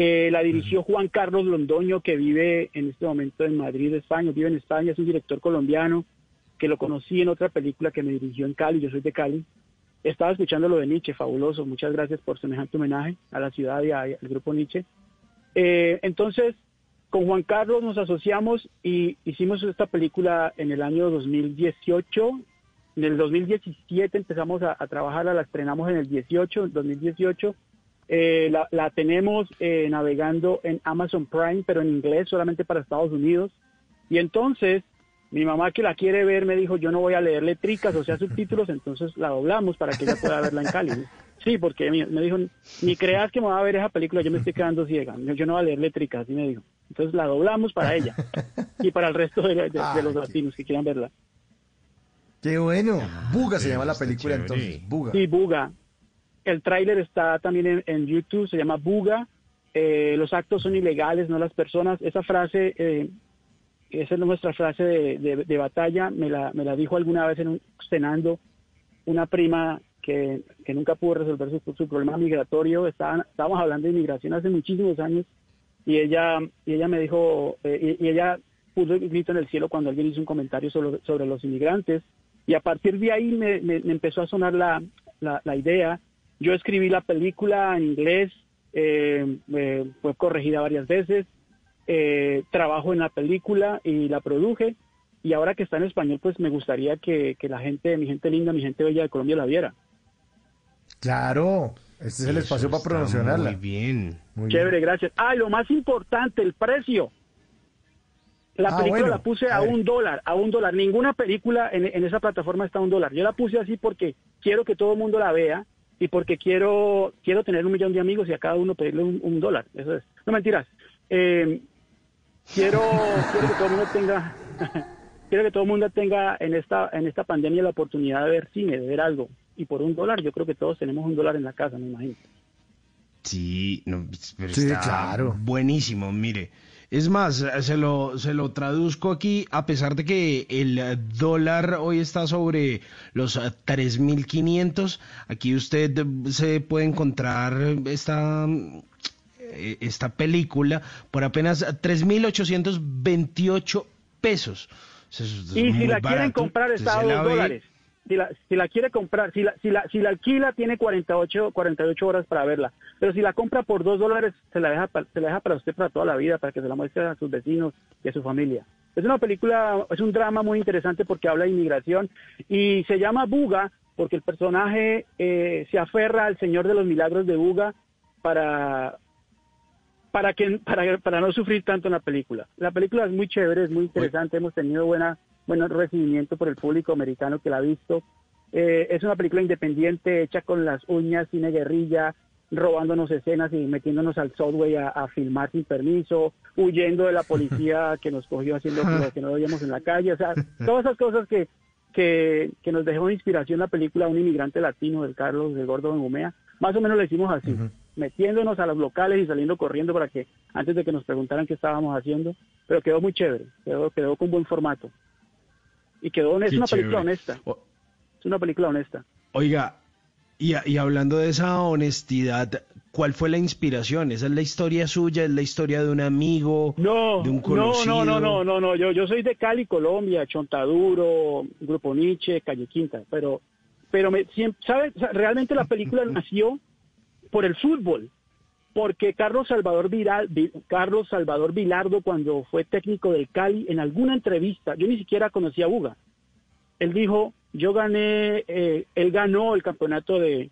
Eh, la dirigió Juan Carlos Londoño, que vive en este momento en Madrid, España, vive en España, es un director colombiano, que lo conocí en otra película que me dirigió en Cali, yo soy de Cali. Estaba escuchando lo de Nietzsche, fabuloso, muchas gracias por semejante homenaje a la ciudad y a- al grupo Nietzsche. Eh, entonces, con Juan Carlos nos asociamos y hicimos esta película en el año 2018. En el 2017 empezamos a, a trabajarla, la estrenamos en el 18, en 2018. Eh, la, la tenemos eh, navegando en Amazon Prime, pero en inglés solamente para Estados Unidos. Y entonces, mi mamá que la quiere ver me dijo, yo no voy a leer letricas, o sea, subtítulos, entonces la doblamos para que ella pueda verla en Cali. Sí, porque me, me dijo, ni creas que me va a ver esa película, yo me estoy quedando ciega. Yo, no voy a leer letricas, así me dijo. Entonces la doblamos para ella y para el resto de, de- de los latinos que quieran verla. Qué bueno. Buga se llama la película chévere. entonces. Buga. Sí, Buga. El tráiler está también en, en YouTube, se llama Buga. Eh, los actos son ilegales, no las personas. Esa frase, eh, esa es nuestra frase de, de- de batalla, me la, me la dijo alguna vez en un cenando una prima que, que nunca pudo resolver su, su problema migratorio. Estaban, estábamos hablando de inmigración hace muchísimos años y ella, y ella me dijo, eh, y, y ella puso el grito en el cielo cuando alguien hizo un comentario sobre, sobre los inmigrantes. Y a partir de ahí me, me- me empezó a sonar la, la, la idea. Yo escribí la película en inglés, eh, eh, fue corregida varias veces, eh, trabajo en la película y la produje. y ahora que está en español, pues me gustaría que, que la gente, mi gente linda, mi gente bella de Colombia la viera. Claro, este es el espacio para promocionarla. Muy bien. Muy Chévere, gracias. Ah, y lo más importante, el precio. La Ah, película bueno, la puse a un dólar, a un dólar. Ninguna película en, en esa plataforma está a un dólar. Yo la puse así porque quiero que todo el mundo la vea y porque quiero quiero tener un millón de amigos y a cada uno pedirle un, un dólar. Eso es. No mentiras. Eh, quiero, quiero que todo el mundo tenga quiero que todo el mundo tenga en esta en esta pandemia la oportunidad de ver cine, de ver algo. Y por un dólar, yo creo que todos tenemos un dólar en la casa, me imagino. Sí, no, pero Sí, está claro. buenísimo, mire. Es más, se lo, se lo traduzco aquí, a pesar de que el dólar hoy está sobre los eh, 3.500, aquí usted se puede encontrar esta, eh, esta película por apenas 3.828 pesos. Eso es- es Y si la quieren comprar está a ve- dólares. Si la, quiere comprar, si la, si, la, si la alquila tiene 48, 48 horas para verla. Pero si la compra por dos dólares, se la, deja, se la deja para usted para toda la vida, para que se la muestre a sus vecinos y a su familia. Es una película, es un drama muy interesante porque habla de inmigración y se llama Buga porque el personaje eh, se aferra al Señor de los Milagros de Buga para, para que para, para no sufrir tanto en la película. La película es muy chévere, es muy interesante, hemos tenido buena buen recibimiento por el público americano que la ha visto. Eh, es una película independiente hecha con las uñas, cine guerrilla, robándonos escenas y metiéndonos al subway a, a filmar sin permiso, huyendo de la policía que nos cogió haciendo lo que no debíamos en la calle, o sea, todas esas cosas que, que, que nos dejó de inspiración la película Un inmigrante latino del Carlos de Gordo Bengumea, más o menos lo hicimos así, metiéndonos a los locales y saliendo corriendo para que antes de que nos preguntaran qué estábamos haciendo, pero quedó muy chévere, quedó, quedó con buen formato y quedó es Qué una película honesta, es una película honesta. Oiga, y, y hablando de esa honestidad, ¿cuál fue la inspiración? ¿Esa es la historia suya? ¿Es la historia de un amigo? No, ¿De un no, conocido? no, no, no, no, no, yo, yo soy de Cali, Colombia, Chontaduro, Grupo Nietzsche, Calle Quinta, pero, pero me, siempre, sea, realmente la película nació por el fútbol, porque Carlos Salvador Viral, Vi- Carlos Salvador Vilardo, cuando fue técnico del Cali, en alguna entrevista, yo ni siquiera conocía a Buga, él dijo, yo gané, eh, él ganó el campeonato de,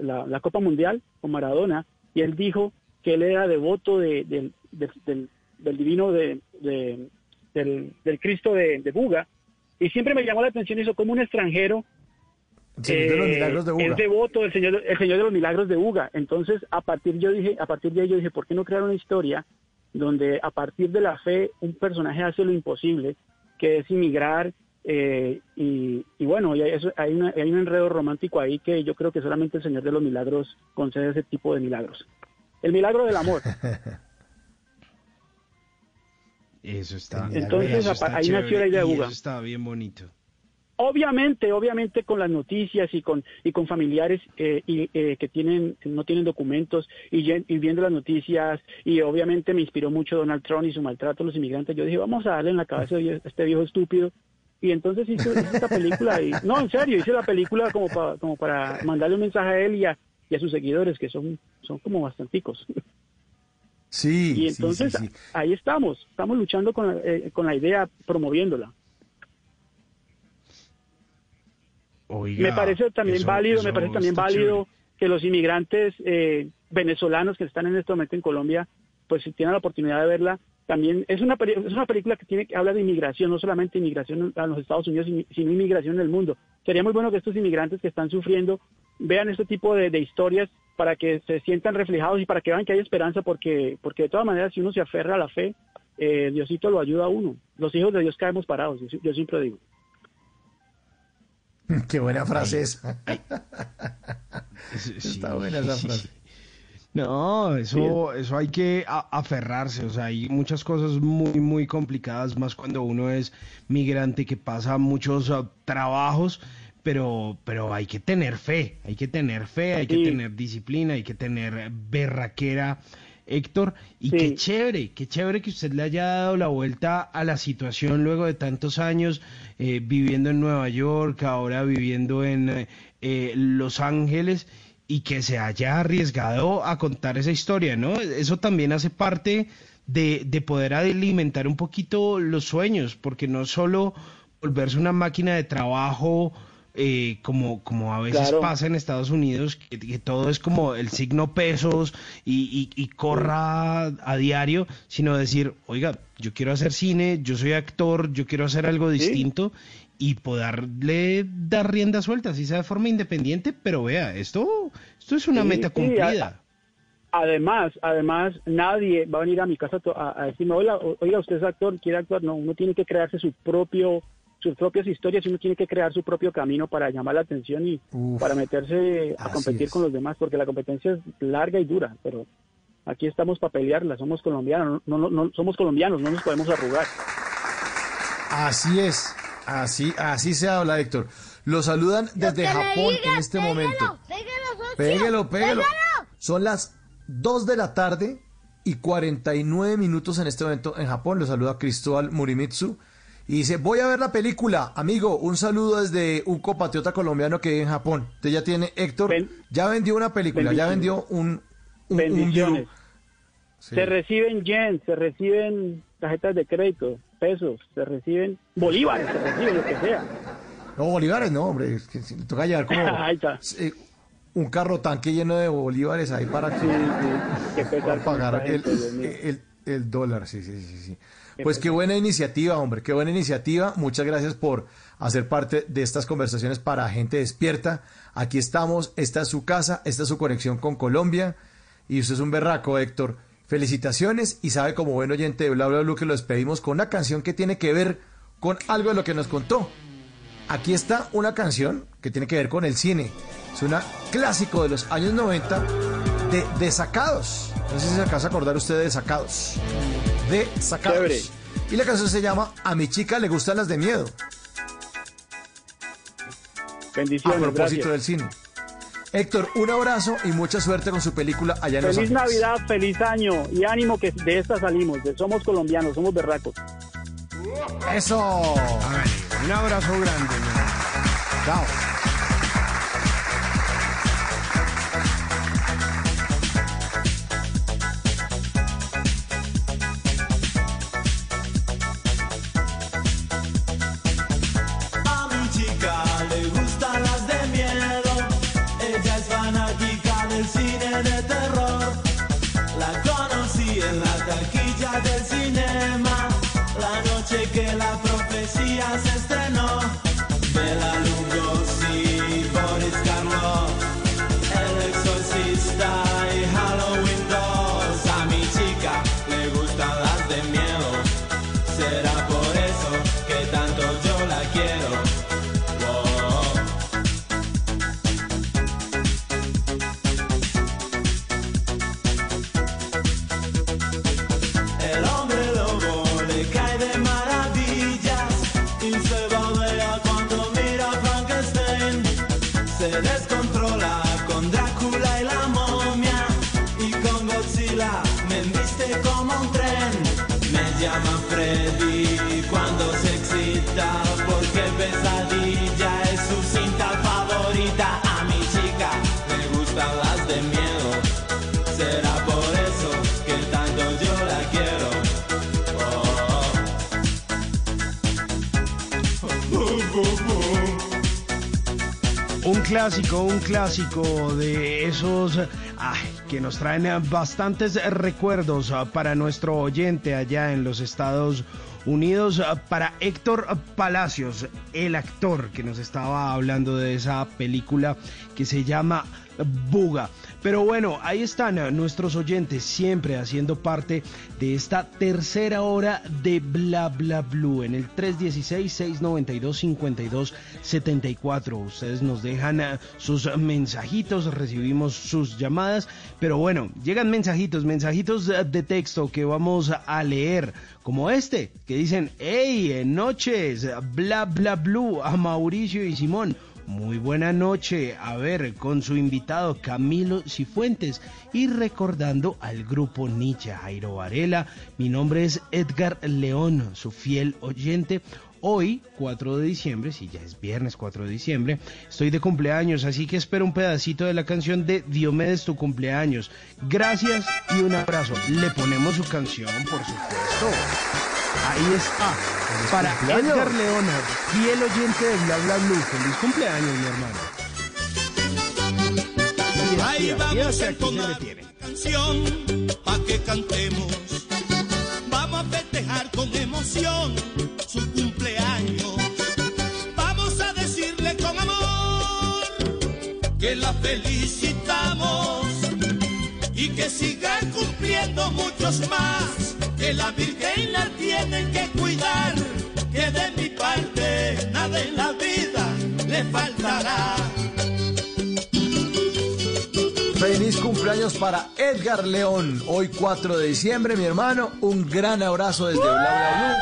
la, Copa Mundial con Maradona, y él dijo que él era devoto de, del- del- divino de, de- del, del Cristo de, Buga, y siempre me llamó la atención eso, como un extranjero Señor de los eh, Milagros de Buga. es devoto del señor, el señor de los milagros de Buga. Entonces, a partir yo dije, a partir de ahí yo dije, ¿por qué no crear una historia donde a partir de la fe un personaje hace lo imposible, que es inmigrar eh, y, y bueno, y hay, eso- hay, una- hay un enredo romántico ahí que yo creo que solamente el señor de los milagros concede ese tipo de milagros. El milagro del amor. Eso está. Entonces, eso apa- está ahí nació la idea de y Buga. Eso está bien bonito. Obviamente, obviamente con las noticias y con y con familiares eh, y, eh, que tienen no tienen documentos y, viendo las noticias y obviamente me inspiró mucho Donald Trump y su maltrato a los inmigrantes. Yo dije vamos a darle en la cabeza a este viejo estúpido y entonces hice, hice esta película y no en serio hice la película como para como para mandarle un mensaje a él y a, y a sus seguidores que son son como bastanticos. Sí, Y sí, entonces sí, sí. ahí estamos, estamos luchando con la, eh, con la idea, promoviéndola. Oiga, me parece también eso- válido, me parece también válido que los inmigrantes eh, venezolanos que están en este momento en Colombia, pues si tienen la oportunidad de verla, también es una es una película que tiene que habla de inmigración, no solamente inmigración a los Estados Unidos, sino- sino inmigración en el mundo. Sería muy bueno que estos inmigrantes que están sufriendo vean este tipo de, de historias para que se sientan reflejados y para que vean que hay esperanza, porque porque de todas maneras si uno se aferra a la fe, eh, Diosito lo ayuda a uno. Los hijos de Dios caemos parados, yo, yo siempre digo. Qué buena frase esa. Sí, Está buena esa frase. No, eso, eso hay que aferrarse, o sea, hay muchas cosas muy, muy complicadas, más cuando uno es migrante que pasa muchos ah, trabajos, pero, pero hay que tener fe, hay que tener fe, hay que Sí. tener disciplina, hay que tener berraquera, Héctor, y qué chévere, qué chévere que usted le haya dado la vuelta a la situación luego de tantos años eh, viviendo en Nueva York, ahora viviendo en eh, eh, Los Ángeles y que se haya arriesgado a contar esa historia, ¿no? Eso también hace parte de, de poder alimentar un poquito los sueños, porque no solo volverse una máquina de trabajo eh, como, como a veces Claro. pasa en Estados Unidos, que, que todo es como el signo pesos y, y- y corra a diario, sino decir, oiga, yo quiero hacer cine, yo soy actor, yo quiero hacer algo distinto y poderle dar rienda suelta, así sea de forma independiente, pero vea, esto, esto es una Sí, meta cumplida. Además, además, nadie va a venir a mi casa a, a decirme, oiga, usted es actor, quiere actuar. No, uno tiene que crearse su propio, sus propias historias, uno tiene que crear su propio camino para llamar la atención y para meterse a competir es. con los demás, porque la competencia es larga y dura, pero aquí estamos para pelearla, somos colombianos, no, no, no- somos colombianos, no nos podemos arrugar. Así es, así, así se habla, Héctor. Lo saludan desde Japón diga, en este momento. Pégalo, péguelo. Pégalo. Son las 2 de la tarde y 49 minutos en este momento en Japón. Lo saluda Cristóbal Murimitsu. Y dice, voy a ver la película. Amigo, un saludo desde un compatriota colombiano que vive en Japón. Usted ya tiene, Héctor, ya vendió una película, ya vendió un, un, Bendiciones. Sí. Se reciben yen, se reciben tarjetas de crédito, pesos, se reciben bolívares, se reciben lo que sea. No, bolívares no, hombre. Es que si le toca llevar como Ahí está. eh, un carro tanque lleno de bolívares ahí para que, para pagar el, gente, mío. el- el dólar. Sí, sí, sí, sí. Pues qué buena iniciativa, hombre. Qué buena iniciativa. Muchas gracias por hacer parte de estas conversaciones para gente despierta. Aquí estamos. Esta es su casa. Esta es su conexión con Colombia. Y usted es un berraco, Héctor. Felicitaciones y sabe como buen oyente de Bla Bla Blue que lo despedimos con una canción que tiene que ver con algo de lo que nos contó. Aquí está una canción que tiene que ver con el cine. Es un clásico de los años 90 de Desacados. No sé si se alcanza a acordar usted de Desacados. De Sacados. Chévere. Y la canción se llama A mi chica le gustan las de miedo. Bendiciones, a propósito gracias. del cine. Héctor, un abrazo y mucha suerte con su película allá en Los Feliz. Navidad, feliz año y ánimo que de esta salimos. de- somos colombianos, somos berracos. Eso. Un abrazo grande. Chao. Porque pesadilla es su cinta favorita. A mi chica le gustan las de miedo. Será por eso que tanto yo la quiero. Un clásico, un clásico de esos que nos traen bastantes recuerdos para nuestro oyente allá en los Estados Unidos, ah, para Héctor Palacios, el actor que nos estaba hablando de esa película que se llama Buga. Pero bueno, ahí están eh, nuestros oyentes siempre haciendo parte de esta tercera hora de Bla Bla Blue en el 316-692-5274. Ustedes nos dejan eh, sus mensajitos, recibimos sus llamadas, pero bueno, llegan mensajitos, mensajitos eh, de texto que vamos a leer, como este, que dicen, hey, noches, Bla Bla Blue, a Mauricio y Simón. Muy buena noche, a ver, con su invitado Camilo Cifuentes y recordando al grupo Nietzsche Jairo Varela. Mi nombre es Edgar León, su fiel oyente. Hoy, 4 de diciembre, si ya es viernes 4 de diciembre, estoy de cumpleaños, así que espero un pedacito de la canción de Diomedes tu cumpleaños. Gracias y un abrazo. Le ponemos su canción, por supuesto. Ahí está. Para cumpleaños. Edgar Leona, fiel oyente de Bla Bla Blue. Feliz cumpleaños, mi hermano. Ahí vamos a entonar canción pa' que cantemos. Vamos a festejar con emoción su cumpleaños. Que la felicitamos y que siga cumpliendo muchos más. Que la Virgen la tienen que cuidar. Que de mi parte nada en la vida le faltará. Feliz cumpleaños para Edgar León. Hoy 4 de diciembre, mi hermano. Un gran abrazo desde Bla Bla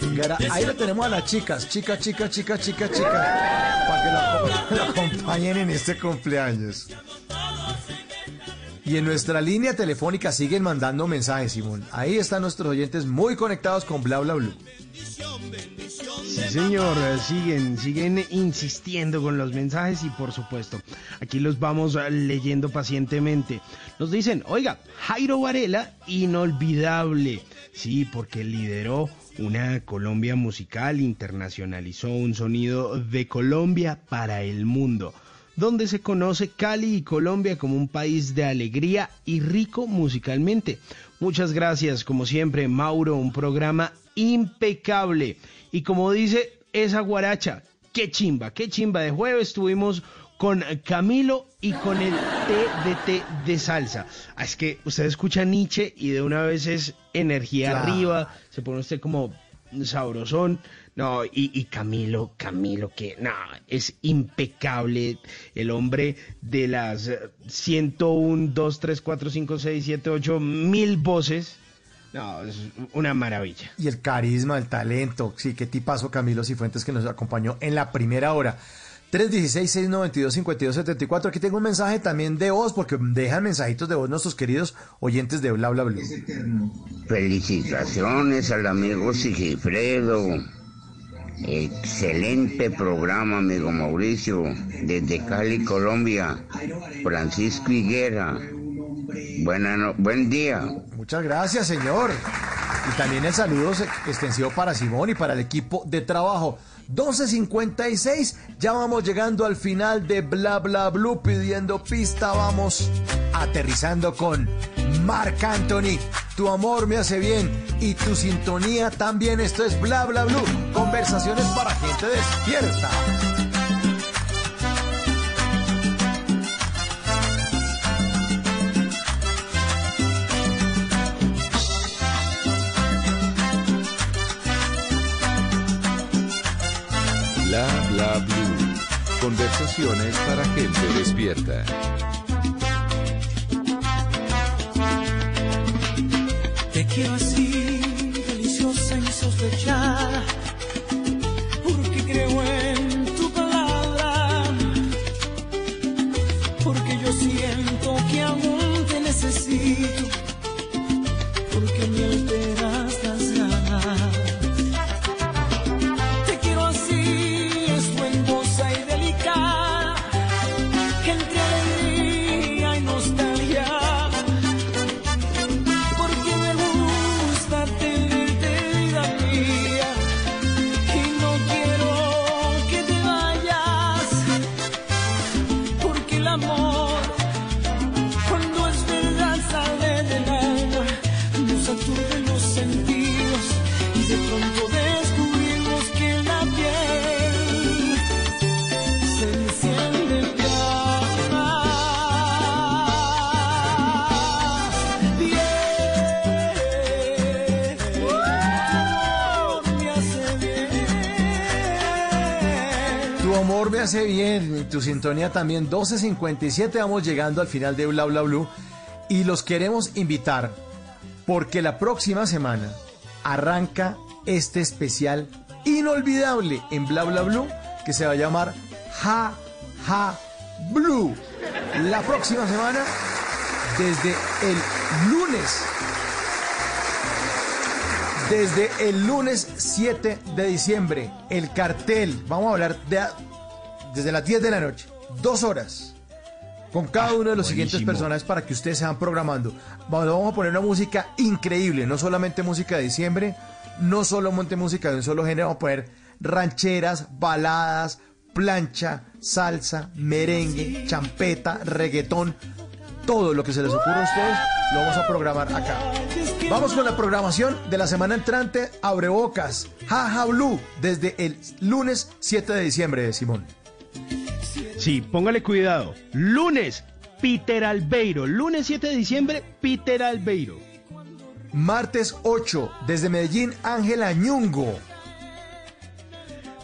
Blue. Ahí lo tenemos a las chicas. Chica, chica, chica, chica, chica. Para que la, la acompañen en este cumpleaños. Y en nuestra línea telefónica siguen mandando mensajes, Simón. Ahí están nuestros oyentes muy conectados con Bla Bla Blue. Sí, señor, eh, siguen, siguen insistiendo con los mensajes y por supuesto, aquí los vamos eh, leyendo pacientemente. Nos dicen, oiga, Jairo Varela, inolvidable. Sí, porque lideró una Colombia musical, internacionalizó un sonido de Colombia para el mundo, donde se conoce Cali y Colombia como un país de alegría y rico musicalmente. Muchas gracias, como siempre, Mauro, un programa impecable. Y como dice esa guaracha, qué chimba, qué chimba. De jueves estuvimos con Camilo y con el TDT de salsa. Ah, Es que usted escucha Nietzsche y de una vez es energía Claro. arriba, se pone usted como sabrosón. No, y, y Camilo, Camilo, que no, es impecable. El hombre de las eh, 101, 2, 3, 4, 5, 6, 7, 8 mil voces. No, es una maravilla. Y el carisma, el talento. Sí, qué tipazo Camilo Cifuentes que nos acompañó en la primera hora. 316-692-5274. Aquí tengo un mensaje también de voz, porque dejan mensajitos de voz nuestros queridos oyentes de Bla Bla Blue. Felicitaciones al amigo Sigifredo. Excelente programa, amigo Mauricio. Desde Cali, Colombia. Francisco Higuera. Buena no- buen día. Muchas gracias, señor. Y también el saludo extensivo para Simón y para el equipo de trabajo. 12.56, ya vamos llegando al final de Bla Bla Blue pidiendo pista. Vamos aterrizando con Marc Anthony. Tu amor me hace bien y tu sintonía también. Esto es Bla Bla Blue. Conversaciones para gente despierta. Conversaciones para gente despierta. Te quiero así, deliciosa y hace bien, tu sintonía también. 12.57, vamos llegando al final de Bla Bla Blue. Y los queremos invitar porque la próxima semana arranca este especial inolvidable en Bla Bla Blue que se va a llamar Ja Ja Blue. La próxima semana, desde el lunes Desde el lunes 7 de diciembre, el cartel, vamos a hablar de, desde las 10 de la noche, dos horas, con cada uno de los siguientes personajes para que ustedes se van programando. Vamos vamos a poner una música increíble, no solamente música de diciembre, no solamente música de un solo género, vamos a poner rancheras, baladas, plancha, salsa, merengue, champeta, reggaetón, todo lo que se les ocurra a ustedes lo vamos a programar acá. Vamos con la programación de la semana entrante, Abre Bocas, Jaja Blue, desde el lunes 7 de diciembre, Simón. Sí, póngale cuidado. Lunes, Peter Albeiro. Lunes 7 de diciembre, Peter Albeiro. Martes 8, desde Medellín, Ángela Ñungo.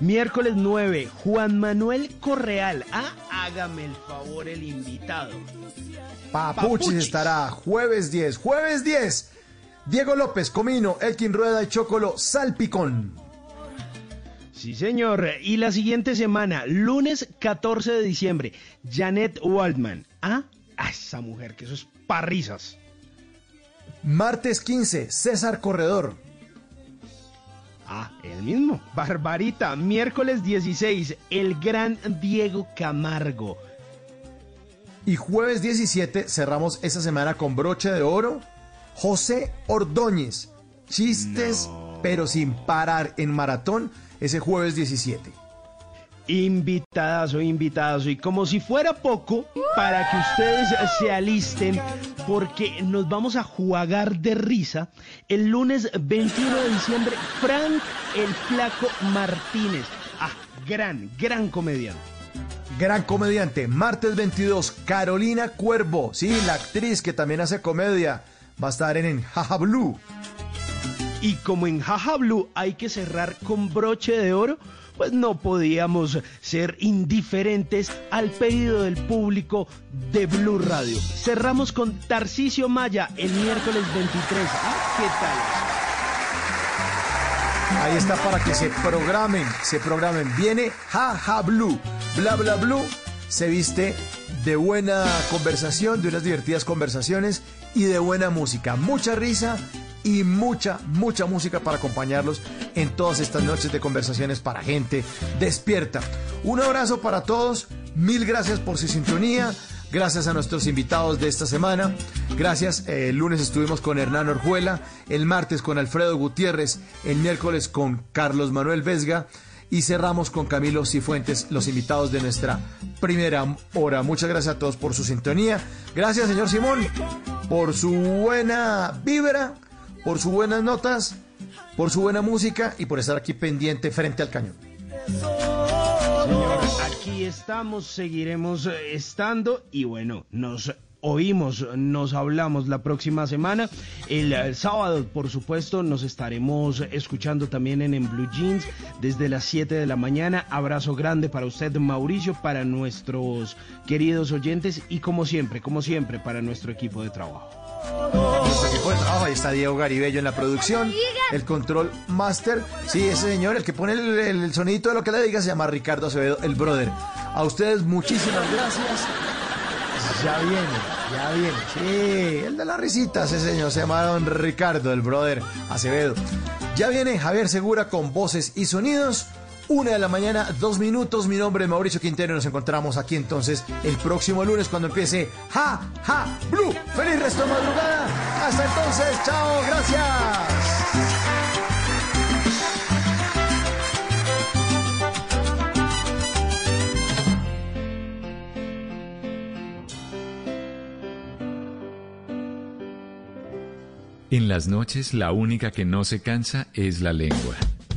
Miércoles 9, Juan Manuel Correal. Ah, hágame el favor el invitado. Papuchis, Papuchis. estará jueves 10, jueves 10. Diego López, Comino, Elkin Rueda y Chocolo, Salpicón. Sí, señor. Y la siguiente semana, lunes 14 de diciembre, Janet Waldman. Ah, ah, esa mujer, que eso es parrizas. Martes 15, César Corredor. Ah, el mismo. Barbarita. Miércoles 16, el gran Diego Camargo. Y jueves 17 cerramos esta semana con broche de oro. José Ordóñez. Chistes, pero sin parar en maratón ese jueves 17. Invitadazo, invitadazo. Y como si fuera poco, para que ustedes se alisten, porque nos vamos a jugar de risa. El lunes 21 de diciembre, Frank el Flaco Martínez. Ah, gran, gran comediante. Gran comediante. Martes 22, Carolina Cuervo. Sí, la actriz que también hace comedia. Va a estar en Jaja Blue. Y como en Jaja Blue hay que cerrar con broche de oro, pues no podíamos ser indiferentes al pedido del público de Blue Radio. Cerramos con Tarcisio Maya el miércoles 23. Ah, ¿qué tal? Ahí está para que se programen, se programen. Viene Jaja Blue, bla bla blue. Se viste de buena conversación, de unas divertidas conversaciones y de buena música. Mucha risa y mucha, mucha música para acompañarlos en todas estas noches de conversaciones para gente despierta. Un abrazo para todos, mil gracias por su sintonía. Gracias a nuestros invitados de esta semana. Gracias. eh, el lunes estuvimos con Hernán Orjuela, el martes con Alfredo Gutiérrez, el miércoles con Carlos Manuel Vesga y cerramos con Camilo Cifuentes, los invitados de nuestra primera hora. Muchas gracias a todos por su sintonía. Gracias, señor Simón, por su buena vibra, por sus buenas notas, por su buena música y por estar aquí pendiente frente al cañón. Señor, aquí estamos, seguiremos eh, estando y bueno, nos oímos, nos hablamos la próxima semana. El, eh, sábado, por supuesto, nos estaremos escuchando también en, en Blue Jeans desde las 7 de la mañana. Abrazo grande para usted, Mauricio, para nuestros queridos oyentes y como siempre, como siempre, para nuestro equipo de trabajo. Trabajo, ahí está Diego Garibello en la producción, el control master. Sí, ese señor, el que pone el, el sonidito de lo que le diga, se llama Ricardo Acevedo, el brother. A ustedes muchísimas gracias. Ya viene, ya viene. Sí, el de la risita, ese señor se llama don Ricardo, el brother Acevedo. Ya viene Javier Segura con voces y sonidos. Una de la mañana, dos minutos. Mi nombre es Mauricio Quintero y nos encontramos aquí entonces el próximo lunes cuando empiece Ja, Ja, Blue. Feliz resto de madrugada. Hasta entonces, chao, gracias. En las noches la única que no se cansa es la lengua.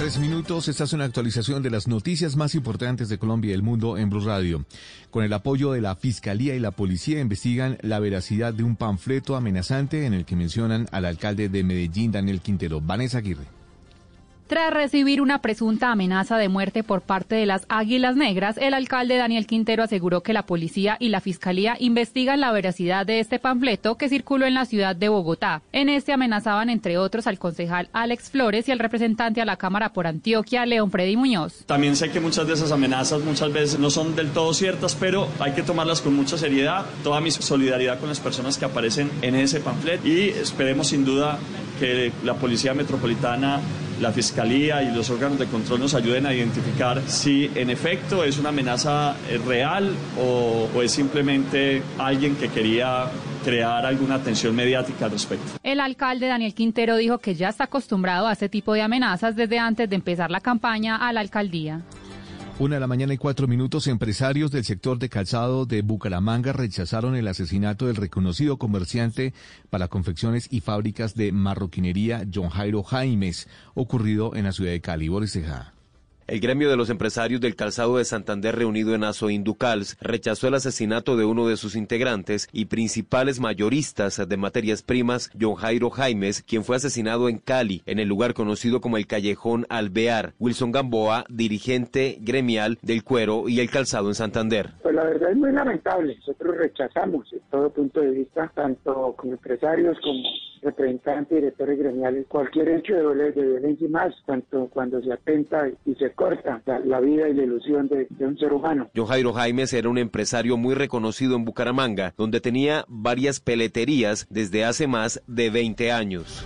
Tres minutos. Esta es una actualización de las noticias más importantes de Colombia y el mundo en Blue Radio. Con el apoyo de la Fiscalía y la Policía investigan la veracidad de un panfleto amenazante en el que mencionan al alcalde de Medellín, Daniel Quintero. Vanessa Aguirre. Tras recibir una presunta amenaza de muerte por parte de las Águilas Negras, el alcalde Daniel Quintero aseguró que la policía y la fiscalía investigan la veracidad de este panfleto que circuló en la ciudad de Bogotá. En este amenazaban, entre otros, al concejal Alex Flores y al representante a la Cámara por Antioquia, León Freddy Muñoz. También sé que muchas de esas amenazas muchas veces no son del todo ciertas, pero hay que tomarlas con mucha seriedad. Toda mi solidaridad con las personas que aparecen en ese panfleto y esperemos sin duda que la Policía Metropolitana la Fiscalía y los órganos de control nos ayuden a identificar si en efecto es una amenaza eh, real o, o es simplemente alguien que quería crear alguna atención mediática al respecto. El alcalde Daniel Quintero dijo que ya está acostumbrado a este tipo de amenazas desde antes de empezar la campaña a la alcaldía. Una de la mañana y cuatro minutos, empresarios del sector de calzado de Bucaramanga rechazaron el asesinato del reconocido comerciante para confecciones y fábricas de marroquinería John Jairo Jaimes, ocurrido en la ciudad de Cali. Boris. El gremio de los empresarios del calzado de Santander reunido en Aso Inducals rechazó el asesinato de uno de sus integrantes y principales mayoristas de materias primas, John Jairo Jaimes, quien fue asesinado en Cali, en el lugar conocido como el Callejón Alvear. Wilson Gamboa, dirigente gremial del cuero y el calzado en Santander. Pues la verdad es muy lamentable. Nosotros rechazamos en todo punto de vista, tanto como empresarios como representantes, directores gremiales, cualquier hecho de, violencia y más, tanto cuando se atenta y se corta la, la vida y la ilusión de, de, un ser humano. John Jairo Jaimes era un empresario muy reconocido en Bucaramanga, donde tenía varias peleterías desde hace más de 20 años.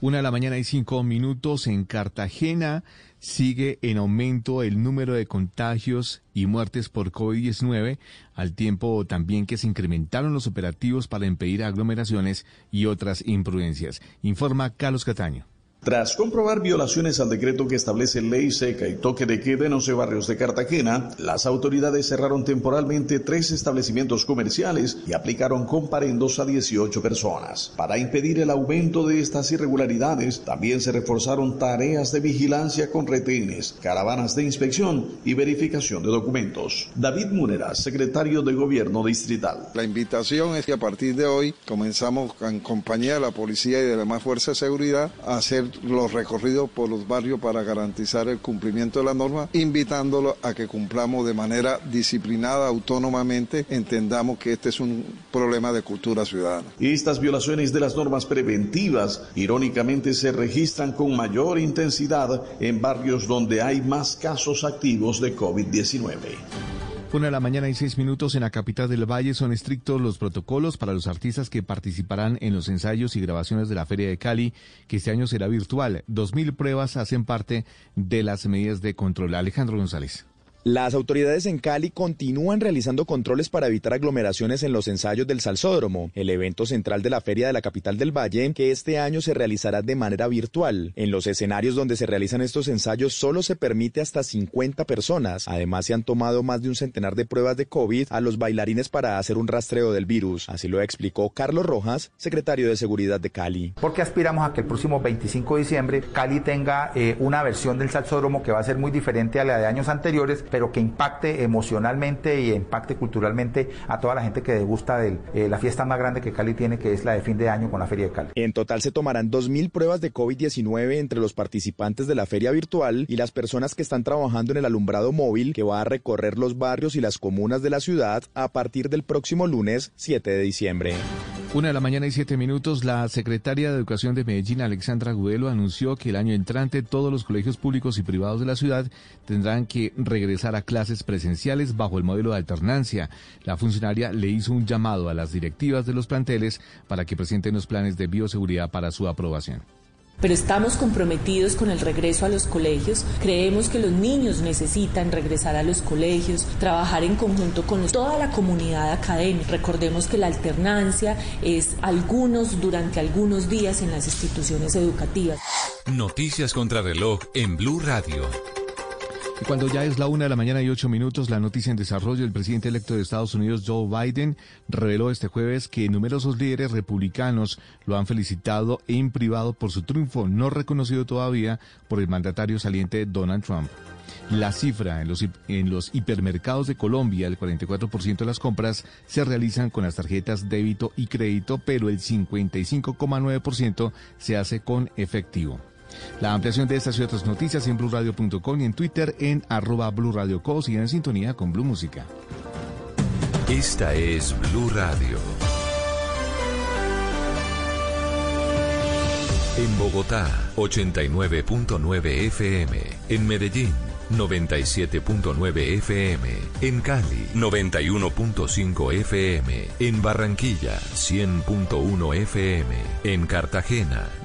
Una de la mañana y cinco minutos en Cartagena sigue en aumento el número de contagios y muertes por COVID-19, al tiempo también que se incrementaron los operativos para impedir aglomeraciones y otras imprudencias. Informa Carlos Cataño. Tras comprobar violaciones al decreto que establece ley seca y toque de queda en 11 barrios de Cartagena, las autoridades cerraron temporalmente tres establecimientos comerciales y aplicaron comparendos a 18 personas. Para impedir el aumento de estas irregularidades, también se reforzaron tareas de vigilancia con retenes, caravanas de inspección y verificación de documentos. David Munera, secretario de Gobierno Distrital. La invitación es que a partir de hoy comenzamos en compañía de la policía y de la demás fuerzas de seguridad a hacer los recorridos por los barrios para garantizar el cumplimiento de la norma, invitándolo a que cumplamos de manera disciplinada, autónomamente, entendamos que este es un problema de cultura ciudadana. Estas violaciones de las normas preventivas, irónicamente, se registran con mayor intensidad en barrios donde hay más casos activos de COVID-19. Una de la mañana y seis minutos en la capital del Valle son estrictos los protocolos para los artistas que participarán en los ensayos y grabaciones de la Feria de Cali, que este año será virtual. Dos mil pruebas hacen parte de las medidas de control. Alejandro González. Las autoridades en Cali continúan realizando controles para evitar aglomeraciones en los ensayos del Salsódromo, el evento central de la feria de la capital del Valle, que este año se realizará de manera virtual. En los escenarios donde se realizan estos ensayos solo se permite hasta 50 personas. Además, se han tomado más de un centenar de pruebas de COVID a los bailarines para hacer un rastreo del virus. Así lo explicó Carlos Rojas, secretario de Seguridad de Cali. Porque aspiramos a que el próximo 25 de diciembre Cali tenga eh, una versión del Salsódromo que va a ser muy diferente a la de años anteriores, que impacte emocionalmente y impacte culturalmente a toda la gente que gusta de eh, la fiesta más grande que Cali tiene, que es la de fin de año con la Feria de Cali. En total se tomarán 2.000 pruebas de COVID-19 entre los participantes de la feria virtual y las personas que están trabajando en el alumbrado móvil que va a recorrer los barrios y las comunas de la ciudad a partir del próximo lunes 7 de diciembre. Una de la mañana y siete minutos, la secretaria de Educación de Medellín, Alexandra Gudelo, anunció que el año entrante todos los colegios públicos y privados de la ciudad tendrán que regresar a clases presenciales bajo el modelo de alternancia. La funcionaria le hizo un llamado a las directivas de los planteles para que presenten los planes de bioseguridad para su aprobación pero estamos comprometidos con el regreso a los colegios. Creemos que los niños necesitan regresar a los colegios, trabajar en conjunto con toda la comunidad académica. Recordemos que la alternancia es algunos durante algunos días en las instituciones educativas. Noticias contra reloj en Blue Radio. Cuando ya es la una de la mañana y ocho minutos, la noticia en desarrollo, el presidente electo de Estados Unidos, Joe Biden, reveló este jueves que numerosos líderes republicanos lo han felicitado en privado por su triunfo, no reconocido todavía por el mandatario saliente Donald Trump. La cifra en los, en los hipermercados de Colombia, el 44% de las compras se realizan con las tarjetas débito y crédito, pero el 55,9% se hace con efectivo. La ampliación de estas y otras noticias en blurradio.com y en Twitter en arroba blurradioco. Sigan en sintonía con Blue Música. Esta es Blue Radio. En Bogotá, 89.9 FM. En Medellín. 97.9 FM, en Cali 91.5 FM, en Barranquilla 100.1 FM, en Cartagena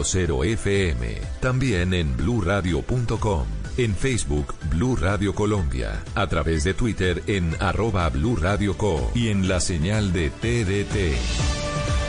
96.0 FM. También en bluradio.com. En Facebook Blue Radio Colombia. A través de Twitter en arroba Blue. Y en la señal de TDT.